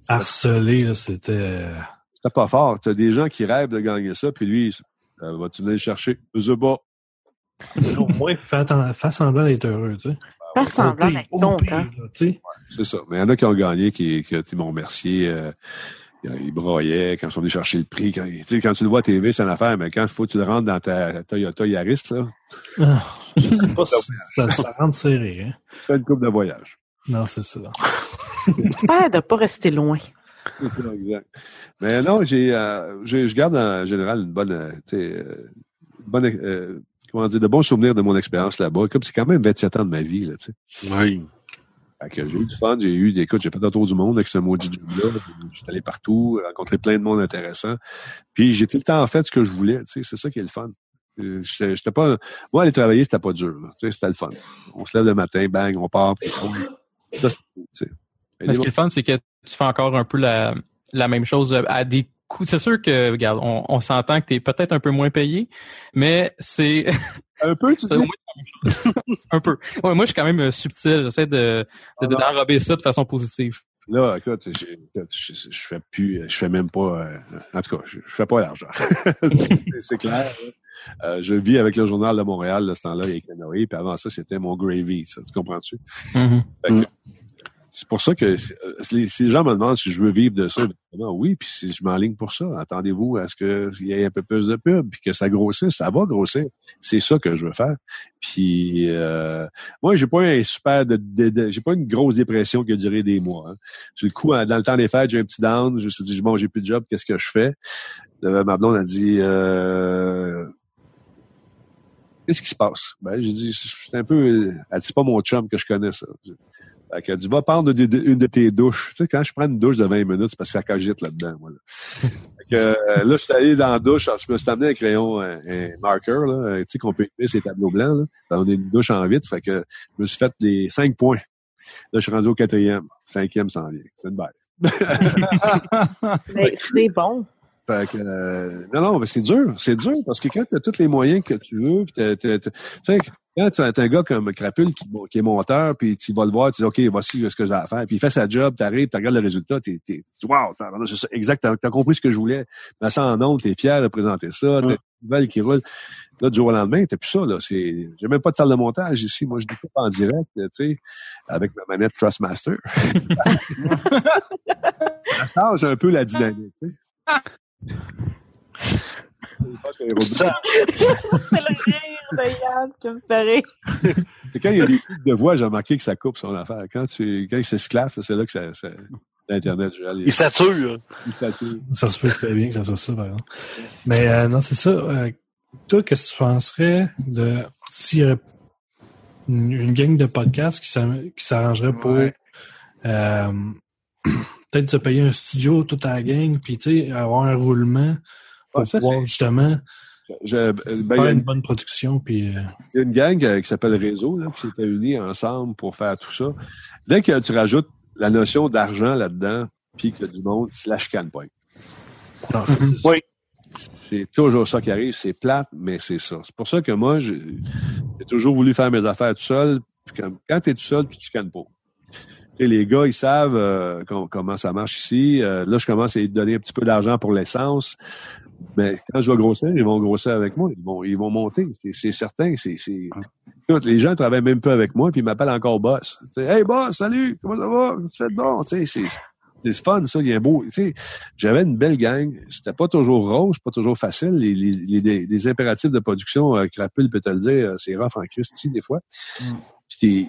harceler, c'était. c'était pas fort. T'as des gens qui rêvent de gagner ça, puis lui, euh, vas-tu venir le chercher? Je sais pas. Au moins, fais, fais semblant d'être heureux, tu sais. Pas Au semblant d'être content. tu. C'est ça. Mais il y en a qui ont gagné, qui, qui qui m'ont remercié. Euh, ils braillaient quand ils sont venus chercher le prix. Quand, tu sais, quand tu le vois à TV, c'est une affaire, mais quand il faut que tu le rentres dans ta Toyota Yaris, là, Ah, je sais pas si ça, ça rentre serré, hein. tu fais une coupe de voyage. Non, c'est ça. J'espère de pas rester loin. C'est ça, exact. Mais non, j'ai, euh, j'ai- je garde en général une bonne, euh, euh, bonne, euh, comment dire, de bons souvenirs de mon expérience là-bas. Comme c'est quand même 27 ans de ma vie, là, tu sais. Oui. Fait que j'ai eu du fun, j'ai eu des écoutes, j'ai fait un tour du monde avec ce maudit job-là. J'étais allé partout, rencontré plein de monde intéressant. Puis j'ai tout le temps fait ce que je voulais, tu sais, c'est ça qui est le fun. Euh, J'étais pas, moi, aller travailler, c'était pas dur. Tu sais, c'était le fun. On se lève le matin, bang, on part. Mais ce qui est le fun, c'est que tu fais encore un peu la, la même chose à des. C'est sûr que, regarde, on, on s'entend que tu es peut-être un peu moins payé, mais c'est Un peu, tu dis? un peu. Ouais, moi, je suis quand même euh, subtil. J'essaie de, de, Ah, d'enrober ça de façon positive. Là, écoute, je, je, je fais plus, je fais même pas, euh, en tout cas, je, je fais pas l'argent. c'est clair. là. Euh, je vis avec le journal de Montréal, de ce temps-là, avec Noé, puis avant ça, c'était mon gravy, ça, tu comprends-tu? Mhm. Que, Mm. C'est pour ça que euh, si, si les gens me demandent si je veux vivre de ça, évidemment, oui, puis si je m'enligne pour ça, attendez-vous à ce qu'il y ait un peu plus de pub, puis que ça grossisse, ça va grossir. C'est ça que je veux faire. Puis euh, moi, j'ai pas eu un super de, de- de- j'ai pas une grosse dépression qui a duré des mois. Hein. Sur le coup, hein, dans le temps des fêtes, j'ai un petit down, je me suis dit bon, j'ai plus de job, qu'est-ce que je fais? Euh, ma blonde a dit euh, Qu'est-ce qui se passe? Ben, j'ai dit, c'est un peu. Elle dit pas mon chum que je connais ça. Fait qu'elle dit, va prendre une de, une de tes douches. Tu sais, quand je prends une douche de 20 minutes, c'est parce que ça cogite là-dedans, moi. Là. fait que, euh, là, je suis allé dans la douche, alors, je me suis amené un crayon, un, un marker, là, tu sais, qu'on peut écrire ces tableaux blancs, là. Ben, on est une douche en vitre, fait que je me suis fait des cinq points. Là, je suis rendu au quatrième. Cinquième s'en vient. C'est une bête. Mais c'est bon. Fait que, euh, non, non, mais c'est dur. C'est dur parce que quand tu as tous les moyens que tu veux, tu sais, quand tu as un gars comme Crapule qui, qui est monteur, puis tu vas le voir, tu dis OK, voici ce que j'ai à faire. Puis il fait sa job, tu arrives, tu regardes le résultat, tu es, Wow, t'as- c'est ça, exact, t'as as compris ce que je voulais. Mais ça en honte, tu es fier de présenter ça, t'as Mm. une nouvelle qui roule. Là, du jour au lendemain, t'as plus ça, là. C'est. J'ai même pas de salle de montage ici. Moi, je découpe en direct, tu sais, avec ma manette Trustmaster. ça change un peu la dynamique, tu c'est le rire de Yann qui me fait rire. C'est quand il y a des coups de voix, j'ai remarqué que ça coupe son affaire. Quand, tu, quand il s'esclave, c'est là que ça, ça, l'Internet, je il sature. il sature. Ça se peut très bien que ça soit ça, par exemple. Mais euh, non, c'est ça. Euh, toi, qu'est-ce que tu penserais de s'il y aurait une, une gang de podcasts qui s'arrangerait pour Ouais. euh, peut-être se payer un studio toute la gang, puis tu sais, avoir un roulement pour Ah, ça, pouvoir c'est- justement Je, ben, il y faire a une une, bonne production, puis euh, il y a une gang euh, qui s'appelle Réseau, là, qui s'était unie ensemble pour faire tout ça. Dès que tu rajoutes la notion d'argent là-dedans, puis que du monde, non, c'est- c'est ça. Oui. C'est toujours ça qui arrive, c'est plate, mais c'est ça. C'est pour ça que moi, j'ai toujours voulu faire mes affaires tout seul. Puis quand tu es tout seul, tu te chicanes pas. Sais, les gars, ils savent euh, com- comment ça marche ici. Euh, là, je commence à donner un petit peu d'argent pour l'essence. Mais quand je vais grossir, ils vont grossir avec moi. Ils vont, ils vont monter. C'est- certain. C'est. Écoute, les gens travaillent même peu avec moi, puis ils m'appellent encore boss. Tu sais, hey boss, salut, comment ça va? Tu fais de bon? C'est, c'est fun, ça. Il y a un beau. J'avais une belle gang. C'était pas toujours rose, pas toujours facile. Les, les, les, les- impératifs de production, euh, Crapule peut te le dire, euh, c'est rough en Christie des fois. Mm. Puis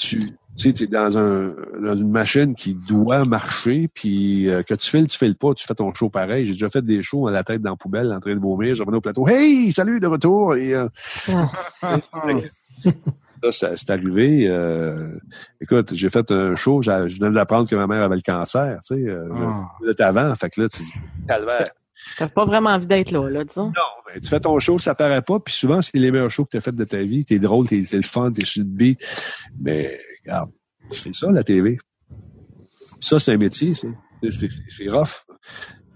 tu tu sais, t'es dans un dans une machine qui doit marcher, puis euh, que tu files, tu files pas, tu fais ton show pareil. J'ai déjà fait des shows à la tête dans la poubelle, en train de vomir. Je revenais au plateau. Hey, salut de retour. Et, euh, Là, ça- c'est arrivé. euh, écoute, j'ai fait un show, je venais d'apprendre que ma mère avait le cancer, tu sais, là, avant, fait que là, tu dis, calvaire. T'as pas vraiment envie d'être là, là, disons. Non, ben, tu fais ton show, ça paraît pas, puis souvent, c'est les meilleurs shows que tu as fait de ta vie. T'es drôle, t'es le fun, t'es sur beat. Mais, regarde, c'est ça, la TV. Ça, c'est un métier, c'est, c'est, rough.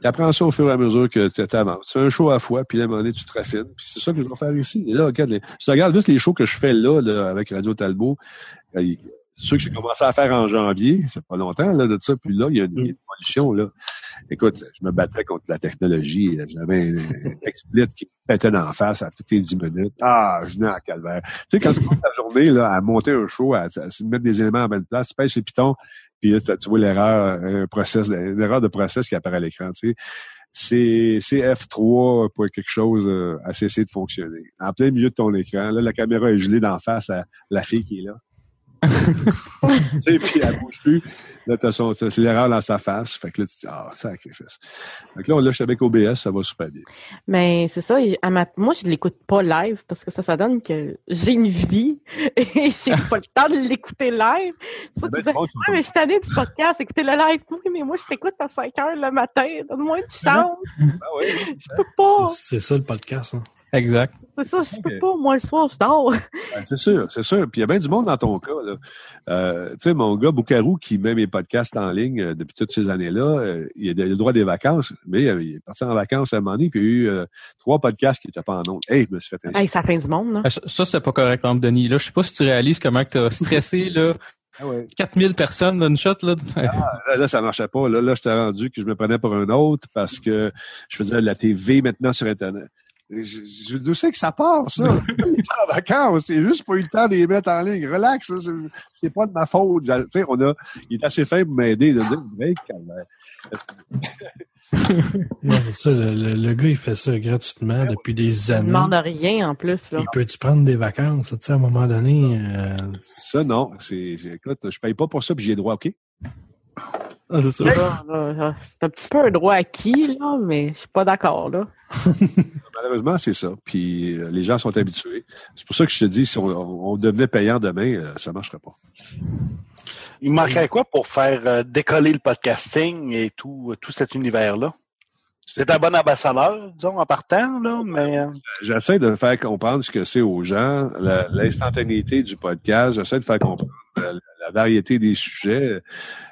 Tu apprends ça au fur et à mesure que tu avances. C'est un show à la fois, puis à un moment donné, tu te raffines. Puis c'est ça que je vais faire ici. Là, regarde, si tu regardes juste les shows que je fais là, là avec Radio Talbot, euh, ceux que j'ai commencé à faire en janvier, c'est pas longtemps là, de ça, puis là, il y a une, une évolution. Là. Écoute, je me battais contre la technologie. J'avais un, un explit qui me pétait d'en face à toutes les 10 minutes. Ah, je venais à calvaire. Tu sais, quand tu passes ta journée là, à monter un show, à, mettre des éléments en bonne place, tu pèses sur Python, puis là, tu vois l'erreur, un process, une erreur de process qui apparaît à l'écran. Tu sais. C'est c'est F3 pour quelque chose euh, à cesser de fonctionner. En plein milieu de ton écran, là, la caméra est gelée d'en face à la fille qui est là. tu sais, puis elle bouge plus. Là, t'as son, t'as- c'est l'erreur dans sa face. Fait que là, tu dis, ah, sacrifice. Fait que là, je suis avec OBS, ça va super bien. Mais c'est ça, à ma- moi je l'écoute pas live parce que ça, ça donne que j'ai une vie et j'ai pas le temps de l'écouter live. Ça, tu Ben, disais, tu ouais, mais je suis tannée du podcast, écouter le live. Oui, mais moi je t'écoute à 5 heures le matin, donne-moi une chance. Ah ouais. Je peux pas. C'est c'est ça le podcast. Hein. Exact. C'est ça, je peux pas. Moi le soir, je dors. Ben, c'est sûr, c'est sûr. Puis il y a bien du monde dans ton cas. Là. Euh, tu sais, mon gars Boukarou, qui met mes podcasts en ligne euh, depuis toutes ces années-là, euh, il, a, le droit des vacances, mais euh, il est parti en vacances à un moment donné, puis il y a eu euh, trois podcasts qui n'étaient pas en ondes. Hey, je me suis fait insulter. Hey, c'est la fin du monde, là. Ah, Ça, ça, c'est pas correct, par exemple, Denis. Là, je sais pas si tu réalises comment que t'as stressé, là. Ah ouais. 4000 personnes d'une shot, là. Là, là, ça marchait pas. Là, là j'étais rendu que je me prenais pour un autre parce que je faisais de la TV maintenant sur Internet. Je, je, je sais que ça part, ça. Il est en vacances. C'est juste pas eu le temps de les mettre en ligne. Relax, ça, c'est- c'est pas de ma faute. Je- Tu sais, on a, il est assez faible pour m'aider de dire, break, ça, le, le- le gars, il fait ça gratuitement depuis des années. demande rien en plus, là. Il peut-tu prendre des vacances? Tu sais, à un moment donné, euh, Ça, non. C'est, c'est- écoute, je paye pas pour ça puis j'ai droit, OK? Ah, c'est ça. C'est un petit peu un droit acquis, là, mais je suis pas d'accord, là. Malheureusement, c'est ça. Puis euh, les gens sont habitués. C'est pour ça que je te dis, si on, on devenait payant demain, euh, ça marcherait pas. Il manquerait quoi pour faire euh, décoller le podcasting et tout, tout cet univers-là? C'est un bon ambassadeur, disons, en partant, là, mais J'essaie de faire comprendre ce que c'est aux gens, la- l'instantanéité du podcast. J'essaie de faire comprendre variété des sujets.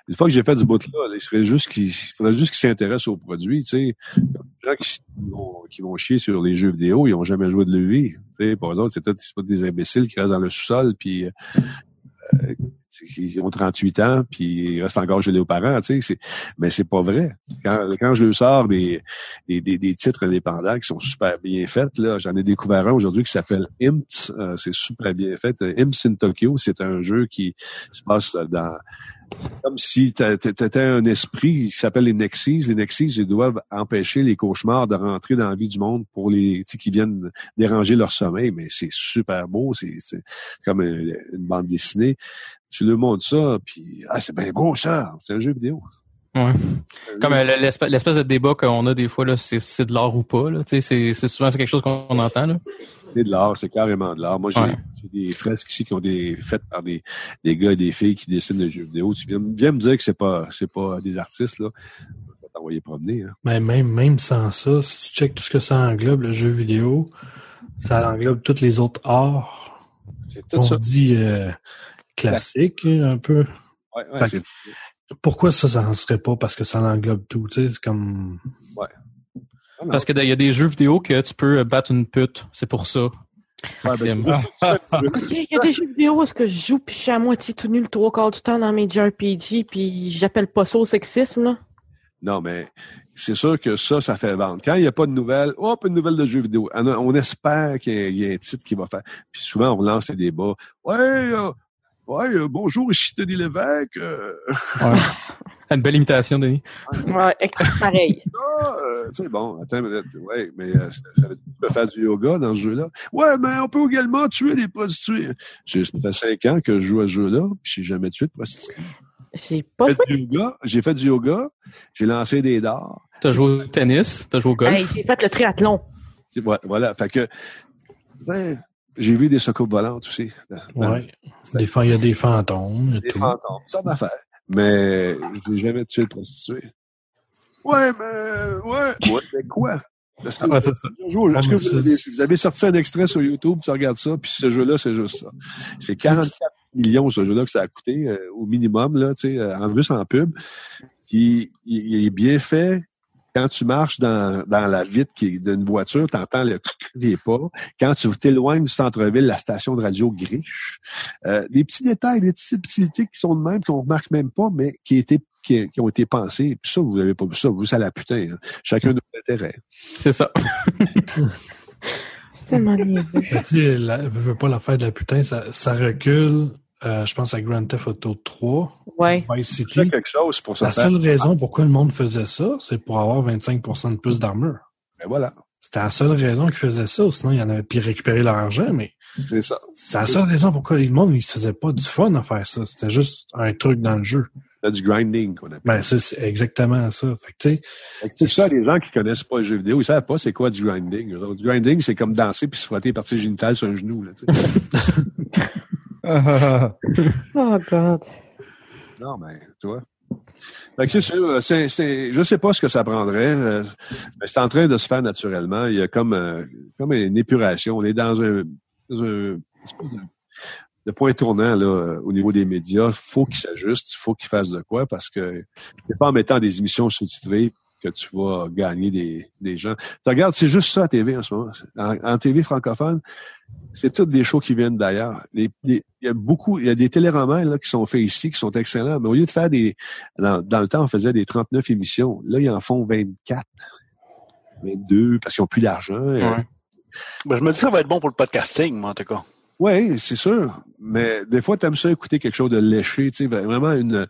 Une fois que j'ai fait du bout là, il serait juste qu'il il faudrait juste qu'ils s'intéressent aux produits. Tu sais, gens qui, vont, qui vont chier sur les jeux vidéo, ils ont jamais joué de levier. Tu sais, eux autres, c'est c'est pas des imbéciles qui restent dans le sous-sol, puis euh, euh, ils ont 38 ans, puis ils restent encore chez leurs parents, tu sais. Mais c'est pas vrai. Quand, quand je leur sors des, des, des, des titres indépendants qui sont super bien faits, là, j'en ai découvert un aujourd'hui qui s'appelle Imps. euh, c'est super bien fait. Euh, Imps in Tokyo, c'est un jeu qui se passe dans c'est comme si tu étais un esprit qui s'appelle les Nexis. Les Nexis, ils doivent empêcher les cauchemars de rentrer dans la vie du monde pour les qui viennent déranger leur sommeil. Mais c'est super beau. C'est comme une, une bande dessinée. Tu leur montres ça, puis ah, c'est bien beau ça. C'est un jeu vidéo. Ouais. Comme euh, l'espèce de débat qu'on a des fois, là, c'est c'est de l'art ou pas. Là. Tu sais, C'est c'est souvent c'est quelque chose qu'on entend. Là. C'est de l'art, c'est carrément de l'art. Moi, j'ai Ouais. des fresques ici qui ont des faites par des, des gars et des filles qui dessinent des jeux vidéo. Tu viens, viens me dire que c'est pas c'est pas des artistes là. Je vais t'envoyer promener. Hein. Mais même, même sans ça, si tu checkes tout ce que ça englobe, le jeu vidéo, ça englobe tous les autres arts. C'est tout On ça. dit euh, classique, un peu. Ouais, ouais, Pourquoi ça, ça n'en serait pas? Parce que ça englobe tout. Tu sais, c'est comme. Non. Parce que il y a des jeux vidéo que tu peux battre une pute. C'est pour ça. Ouais, ben. Il y a des jeux vidéo où est-ce que je joue puis je suis à moitié tout nu le trois quarts du temps dans mes JRPG puis j'appelle pas ça au sexisme, là. Non, mais c'est sûr que ça, ça fait vendre. Quand il n'y a pas de nouvelles, hop, une nouvelle de jeu vidéo. On, espère qu'il y, ait- ait un titre qui va faire. Puis souvent, on lance des débats. Ouais, euh, ouais, euh, bonjour, ici Denis Lévesque. Euh, Une belle imitation, Denis. Ouais, pareil. ah, euh, c'est bon, attends une minute. Ouais, mais euh, peux faire du yoga dans ce jeu-là? Ouais, mais on peut également tuer des prostituées. J'ai- Ça fait cinq ans que je joue à ce jeu-là, puis j'ai jamais tué de prostituées. J'ai pas fait du yoga, j'ai fait du yoga, j'ai lancé des dards. T'as joué au tennis, t'as joué au golf. Hey, j'ai fait le triathlon. Ouais, Voilà, fait que ben, j'ai vu des secours volantes aussi. Des fois, il y a des fantômes. a Des tout. fantômes, ça d'affaires. Mais j'ai jamais tué de prostituée. Ouais, mais ouais. Ouais, mais quoi? Est-ce que, Ouais, c'est ça. Joue, est-ce que vous, avez, c'est- vous avez sorti un extrait sur YouTube, tu regardes ça, puis ce jeu-là, c'est juste ça. C'est 44 millions, ce jeu-là, que ça a coûté, euh, au minimum, là, tu sais, euh, en plus en pub. Puis, il, il est bien fait. Quand tu marches dans, dans la vitre qui est d'une voiture, tu entends le clic des pas. Quand tu t'éloignes du centre-ville, la station de radio griche. Euh, des petits détails, des petites subtilités qui sont de même, qu'on remarque même pas, mais qui, étaient, qui, qui ont été pensés. Puis ça, vous avez pas vu ça. Vous, ça la putain. hein. Chacun de nos intérêts. C'est ça. C'est tellement niaiseux. Veux, veux pas l'affaire de la putain, ça, ça recule, euh, je pense, à Grand Theft Auto 3, Ouais. Vice C'est City. quelque chose pour ça La faire. seule raison pourquoi le monde faisait ça, c'est pour avoir 25% de plus d'armure. Ben voilà. C'était la seule raison qu'ils faisaient ça, sinon il y en avait puis récupérer leur argent, mais C'est ça. c'est la seule raison pourquoi le monde il se faisait pas du fun à faire ça. C'était juste un truc dans le jeu. C'est du grinding qu'on appelle. Ben c'est exactement ça. Fait que tu sais, Fait que C'est ça, les gens qui connaissent pas les jeux vidéo, ils savent pas c'est quoi du grinding. Du grinding, c'est comme danser puis se frotter les parties génitales sur un genou. Là. Oh God. non, mais tu vois. Fait que c'est sûr, c'est, c'est, je sais pas ce que ça prendrait, euh, mais c'est en train de se faire naturellement. Il y a comme, euh, comme une épuration. On est dans un, dans un point tournant là, euh, au niveau des médias. faut qu'ils s'ajustent, faut qu'ils fassent de quoi, parce que c'est pas en mettant des émissions sous-titrées que tu vas gagner des, des gens. Tu regardes, c'est juste ça à TV en ce moment. En, TV francophone, c'est toutes des shows qui viennent d'ailleurs. Il y a beaucoup, il y a des téléromans là, qui sont faits ici, qui sont excellents, mais au lieu de faire des... Dans, le temps, on faisait des 39 émissions. Là, ils en font 24, 22, parce qu'ils n'ont plus d'argent. Ouais. Ben, je me dis ça va être bon pour le podcasting, moi, en tout cas. Oui, c'est sûr. Mais des fois, tu aimes ça écouter quelque chose de léché, tu sais, vraiment une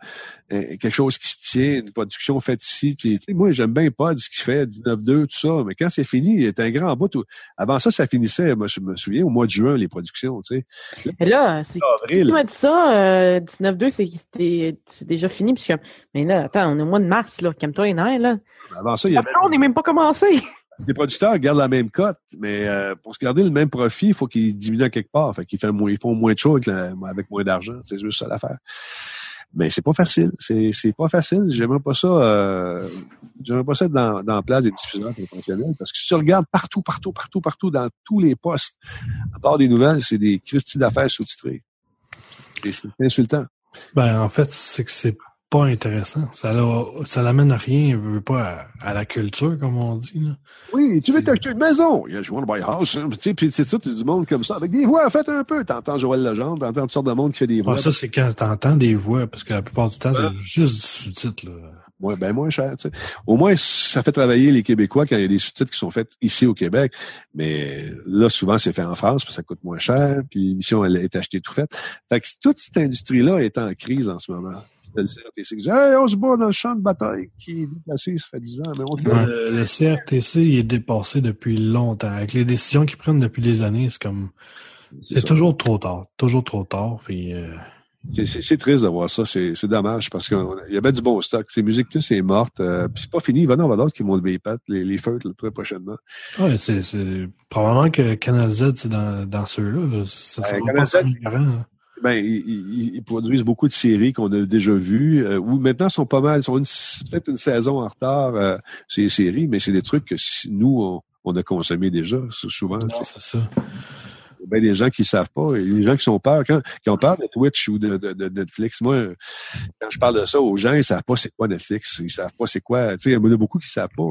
euh, quelque chose qui se tient, une production faite ici. Puis, tu moi, j'aime bien pas ce qu'il fait, 19-2, tout ça. Mais quand c'est fini, il est un grand bout. Avant ça, ça finissait, moi, je me souviens, au mois de juin, les productions, tu sais. Là, c'est qui Avril. m'a dit ça? Euh, 19-2, c'est c'était- c'est déjà fini. Puis je suis comme, mais là, attends, on est au mois de mars, là. Calme-toi les nerfs, là. Avant ça, il y avait Après, on n'est même pas commencé. Des producteurs gardent la même cote, mais euh, pour se garder le même profit, il faut qu'ils diminuent à quelque part. Fait qu'ils font moins, de choses avec, moins d'argent. C'est juste ça l'affaire. Mais c'est pas facile. C'est, c'est pas facile. J'aimerais pas ça. Euh, j'aimerais pas ça dans, dans la place des diffuseurs professionnels. Parce que si tu regardes partout, partout, partout, partout, dans tous les postes, à part des nouvelles, c'est des Christie d'affaires sous-titrées. Et c'est insultant. ben en fait, c'est que c'est pas intéressant. Ça l'a- ça l'amène à rien, veut pas à, à la culture, comme on dit. Là. Oui, tu veux t'acheter une maison. To buy a house. Tu sais, puis c'est ça, tu du monde comme ça. Avec des voix, faites un peu. T'entends Joël Legendre, t'entends toutes sortes de monde qui fait des voix. Ouais, ça, c'est quand t'entends des voix, parce que la plupart du temps, c'est juste du sous-titre. Ouais, ben moins cher. Au moins, ça fait travailler les Québécois quand il y a des sous-titres qui sont faits ici au Québec. Mais là, souvent, c'est fait en France, puis ça coûte moins cher, puis l'émission, elle est achetée tout faite. Fait que toute cette industrie-là est en crise en ce moment. Le CRTC qui dit Hey, on se bat dans le champ de bataille qui est déplacé, ça fait 10 ans, mais on Le, CRTC il est dépassé depuis longtemps. Avec les décisions qu'ils prennent depuis des années, c'est comme C'est c'est ça. toujours trop tard. Toujours trop tard. Puis, euh, C'est- C'est c'est triste de voir ça. C'est c'est dommage parce qu'il y avait du bon stock. Ces musiques plus c'est morte. Euh, puis c'est pas fini. Il va y en avoir d'autres qui vont lever les pattes, les, les là, très prochainement. ouais, c'est, c'est probablement que Canal Z, c'est dans, dans ceux-là. là. Ça sera Euh, pas Canal Z, là. Ben, ils, ils- ils produisent beaucoup de séries qu'on a déjà vues, euh, ou maintenant sont pas mal, sont peut-être une saison en retard, euh, ces séries, mais c'est des trucs que si- nous, on, on a consommé déjà, sou- souvent. Non, C'est ça. ben des gens qui savent pas, et des gens qui sont peur, quand, qui ont peur de Twitch ou de, de, de Netflix. Moi, quand je parle de ça aux gens, ils savent pas c'est quoi Netflix, ils savent pas c'est quoi, tu sais, il y en a beaucoup qui savent pas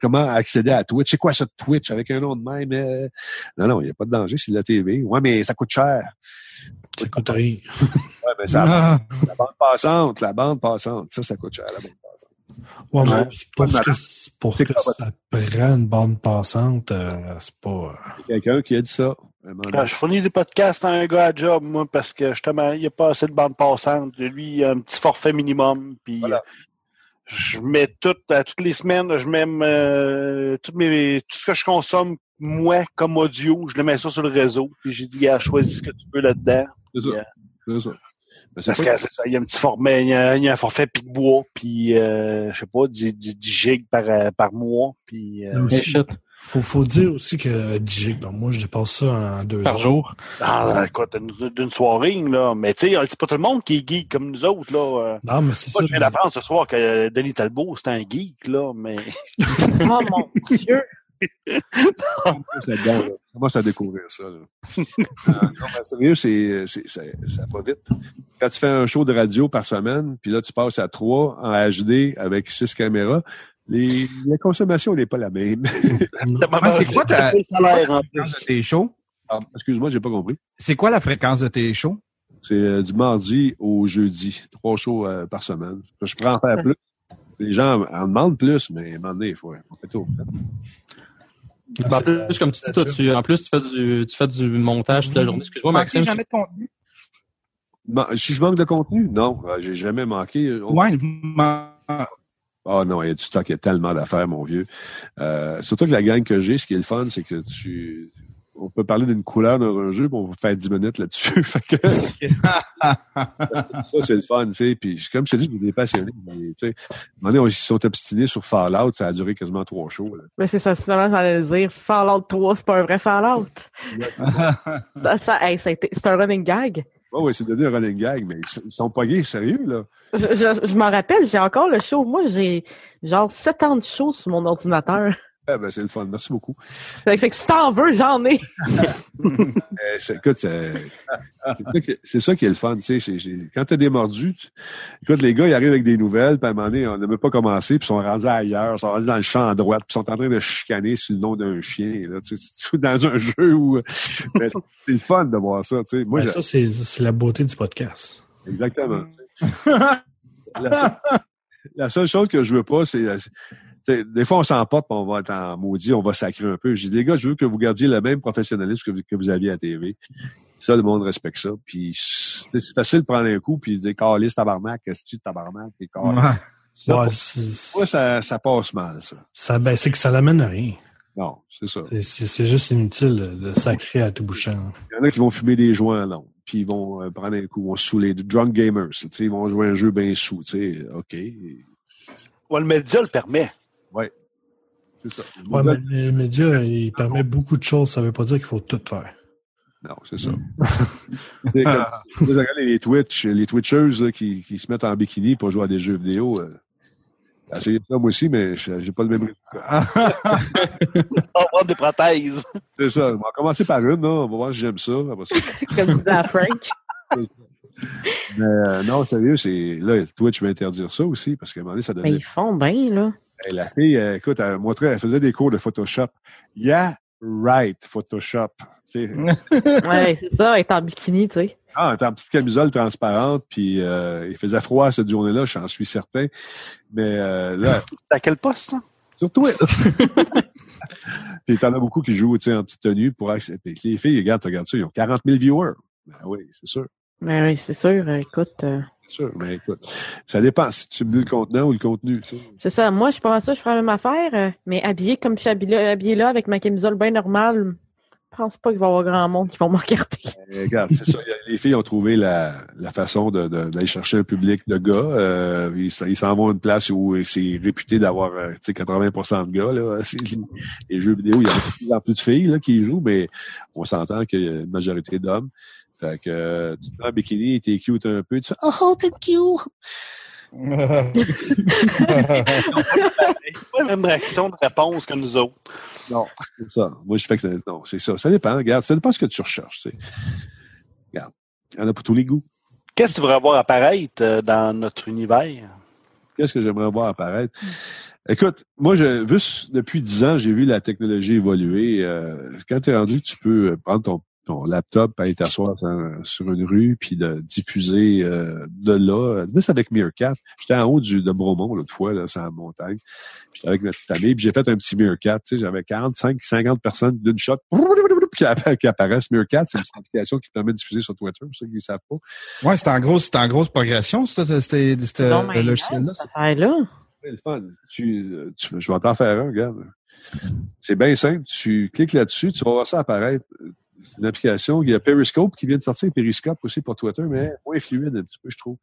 comment accéder à Twitch. C'est quoi ça Twitch avec un nom de même? euh? Non, non, il n'y a pas de danger, c'est de la TV. Ouais, mais ça coûte cher. Ça coûte rien. Ouais, ben ça, Ah. la bande passante, la bande passante, ça, ça coûte cher, la bande passante. Ouais, mais Ouais. pour ce que, pour ce C'est que quoi ça prend une bande passante, euh, c'est pas. euh, Il y a quelqu'un qui a dit ça. Ah, je fournis des podcasts à un gars à job, moi, parce que justement, il n'y a pas assez de bande passante. Lui, il a un petit forfait minimum. Puis Voilà. euh, je mets tout, à toutes les semaines, je mets euh, toutes mes, tout ce que je consomme, moi, comme audio, je le mets ça sur le réseau. Puis j'ai dit, gars, choisis ce que tu veux là-dedans. C'est ça. Yeah. C'est ça. C'est Parce que c'est ça, il y a un petit forfait, il y a, il y a un forfait pic-bois, puis euh, je sais pas, 10, 10, 10 gigs par, euh, par mois. Puis, euh, faut, faut dire aussi que 10 gigs, ben, moi, je dépasse ça en deux Par heures. jour. ah, écoute, d'une soirée, là. Mais tu sais, c'est pas tout le monde qui est geek comme nous autres, là. euh. Non, mais c'est ça. je viens d'apprendre ce soir que Denis Talbot, c'est un geek, là, mais... Oh mon Dieu! Là. commence à découvrir ça. Là. Euh, non, mais sérieux, c'est, c'est, ça, ça va vite. Quand tu fais un show de radio par semaine, puis là, tu passes à trois en HD avec six caméras, les, la consommation n'est pas la même. Ah, c'est quoi ta- Le salaire, en Fréquence de tes shows? Ah, Excuse-moi, j'ai pas compris. C'est quoi la fréquence de tes shows? C'est euh, du mardi au jeudi. Trois shows euh, par semaine. Je prends en faire plus. Les gens en demandent plus, mais à un moment donné, il faut tout. En plus, comme tu dis, toi, tu, en plus, tu fais du, tu fais du montage toute la journée. Excuse-moi, Maxime. jamais de contenu? Ma- Si je manque de contenu, non, euh, j'ai jamais manqué. On- Ouais, man- Ah non, il y a du stock, il y a tellement d'affaires, mon vieux. Euh, surtout que la gang que j'ai, ce qui est le fun, c'est que tu. On peut parler d'une couleur dans un jeu, puis on va faire 10 minutes là-dessus. Fait que ça, c'est le fun, tu sais. Puis comme je te dis, j'ai des passionnés. mais, Tu sais, à un moment ils sont obstinés sur Fallout, ça a duré quasiment trois shows. là. Mais c'est ça, justement, j'allais le dire. Fallout 3, c'est pas un vrai Fallout. Ça, ça, hey, ça a été- c'est un running gag. Ouais, ouais, c'est devenu un running gag, mais ils, ils sont pas gays, sérieux, là. Je, je, je m'en rappelle, j'ai encore le show. Moi, j'ai genre 7 ans de show sur mon ordinateur. Ah, ben, c'est le fun. Merci beaucoup. Que, fait que si t'en veux, j'en ai. C'est- écoute, c'est ça, qui- est le fun, tu sais. Quand t'es démordu, tu- écoute, les gars, ils arrivent avec des nouvelles, puis à un moment donné, on n'a même pas commencé, puis ils sont rendus ailleurs, ils sont rendus dans le champ à droite, puis ils sont en train de chicaner sur le nom d'un chien, là, tu sais, dans un jeu où... mais c'est le fun de voir ça, tu sais. Moi, Ben, ça, c'est c'est la beauté du podcast. exactement. tu sais. la, seule, la seule chose que je veux pas, c'est... des fois, on s'emporte, puis on va être en maudit, on va sacrer un peu. J'ai dit, les gars, je veux que vous gardiez le même professionnalisme que vous, que vous aviez à TV. Ça, le monde respecte ça. Puis c'est facile de prendre un coup puis de dire Carlis tabarnak, qu'est-ce que tu tabarnak et. Ouais. Ça, Ouais, pour c'est- moi, ça, ça passe mal, ça. ça, ben, c'est que ça l'amène à rien. Non, c'est ça. C'est- juste inutile de, sacrer à tout bouchant. Il y en a qui vont fumer des joints longs, puis ils vont euh, prendre un coup, ils vont se saouler. Des drunk gamers, tu sais, ils vont jouer un jeu bien sous, tu sais, OK. Ouais, le média le permet. C'est ça. Ouais, mais les médias, ils permettent beaucoup de choses. Ça veut pas dire qu'il faut tout faire. Non, c'est ça. Sais, comme- regardez les Twitch, les Twitchers là, qui, qui se mettent en bikini pour jouer à des jeux vidéo. Euh, j'ai essayé ça moi aussi, mais je- j'ai pas le même résultat. On va prendre des prothèses. C'est ça. On va commencer par une, là. on va voir si j'aime ça. Après ça. Comme disait Frank. Mais euh, non, sérieux, c'est là, Twitch va interdire ça aussi, parce qu'à un moment donné, ça Mais donnait. ils font bien, là. Hey, la fille, euh, écoute, elle montrait, elle faisait des cours de Photoshop. Yeah, right, Photoshop. Ouais, c'est ça, être en bikini, tu sais. ah, elle était en petite camisole transparente, puis euh, il faisait froid cette journée-là, j'en suis certain. Mais euh, là, À quel poste, là? sur Twitch. puis t'en as beaucoup qui jouent, tu sais, en petite tenue pour accepter. Les filles, regarde, tu regardes ça, ils ont 40 000 viewers. Ben oui, c'est sûr. Mais oui, c'est sûr, écoute. euh, sûr, mais écoute, ça dépend si tu me dis le contenant ou le contenu. Tu sais. c'est ça. Moi, je mal ça, je ferais la même affaire, euh, mais habillé comme je suis habillé, habillé là, avec ma camisole bien normale, je pense pas qu'il va y avoir grand monde qui va me regarder. Euh, regarde, c'est ça. Les filles ont trouvé la, la façon de- de- d'aller chercher un public de gars. Euh, ils s'en vont à une place où c'est réputé d'avoir euh, tu sais, 80% de gars. Là. Les jeux vidéo, il y a de plus en plus de filles là, qui y jouent, mais on s'entend qu'il y a une majorité d'hommes. Fait que euh, tu te mets en bikini, t'es cute un peu, tu fais Oh, t'es cute! Pas la même réaction de réponse que nous autres. Non, c'est ça. Moi, je fais que non, c'est ça. Ça dépend. Regarde, ça dépend ce que tu recherches. Tu sais. Regarde, il y en a pour tous les goûts. Qu'est-ce que tu voudrais voir apparaître euh, dans notre univers? Qu'est-ce que j'aimerais voir apparaître? Écoute, moi, je, vu, depuis dix ans, j'ai vu la technologie évoluer. Euh, quand tu es rendu, tu peux prendre ton, ton laptop, aller t'asseoir sur, sur une rue, puis de diffuser euh, de là. Mais c'est avec Meerkat. J'étais en haut du, de Bromont l'autre fois, là, sur la montagne. J'étais avec ma petite famille, puis j'ai fait un petit Meerkat. Tu sais, j'avais 45, 50 personnes d'une shot qui, app- qui apparaissent. Meerkat, c'est une application qui te permet de diffuser sur Twitter, pour ceux qui ne savent pas. Ouais, c'était en gros, en grosse progression, c'était, c'était, c'était Non, mais le logiciel-là. C'est le fun. Tu, tu, je vais t'en faire un, regarde. C'est bien simple. Tu cliques là-dessus, tu vas voir ça apparaître. C'est une application. Il y a Periscope qui vient de sortir, Periscope aussi pour Twitter, mais moins fluide un petit peu, je trouve.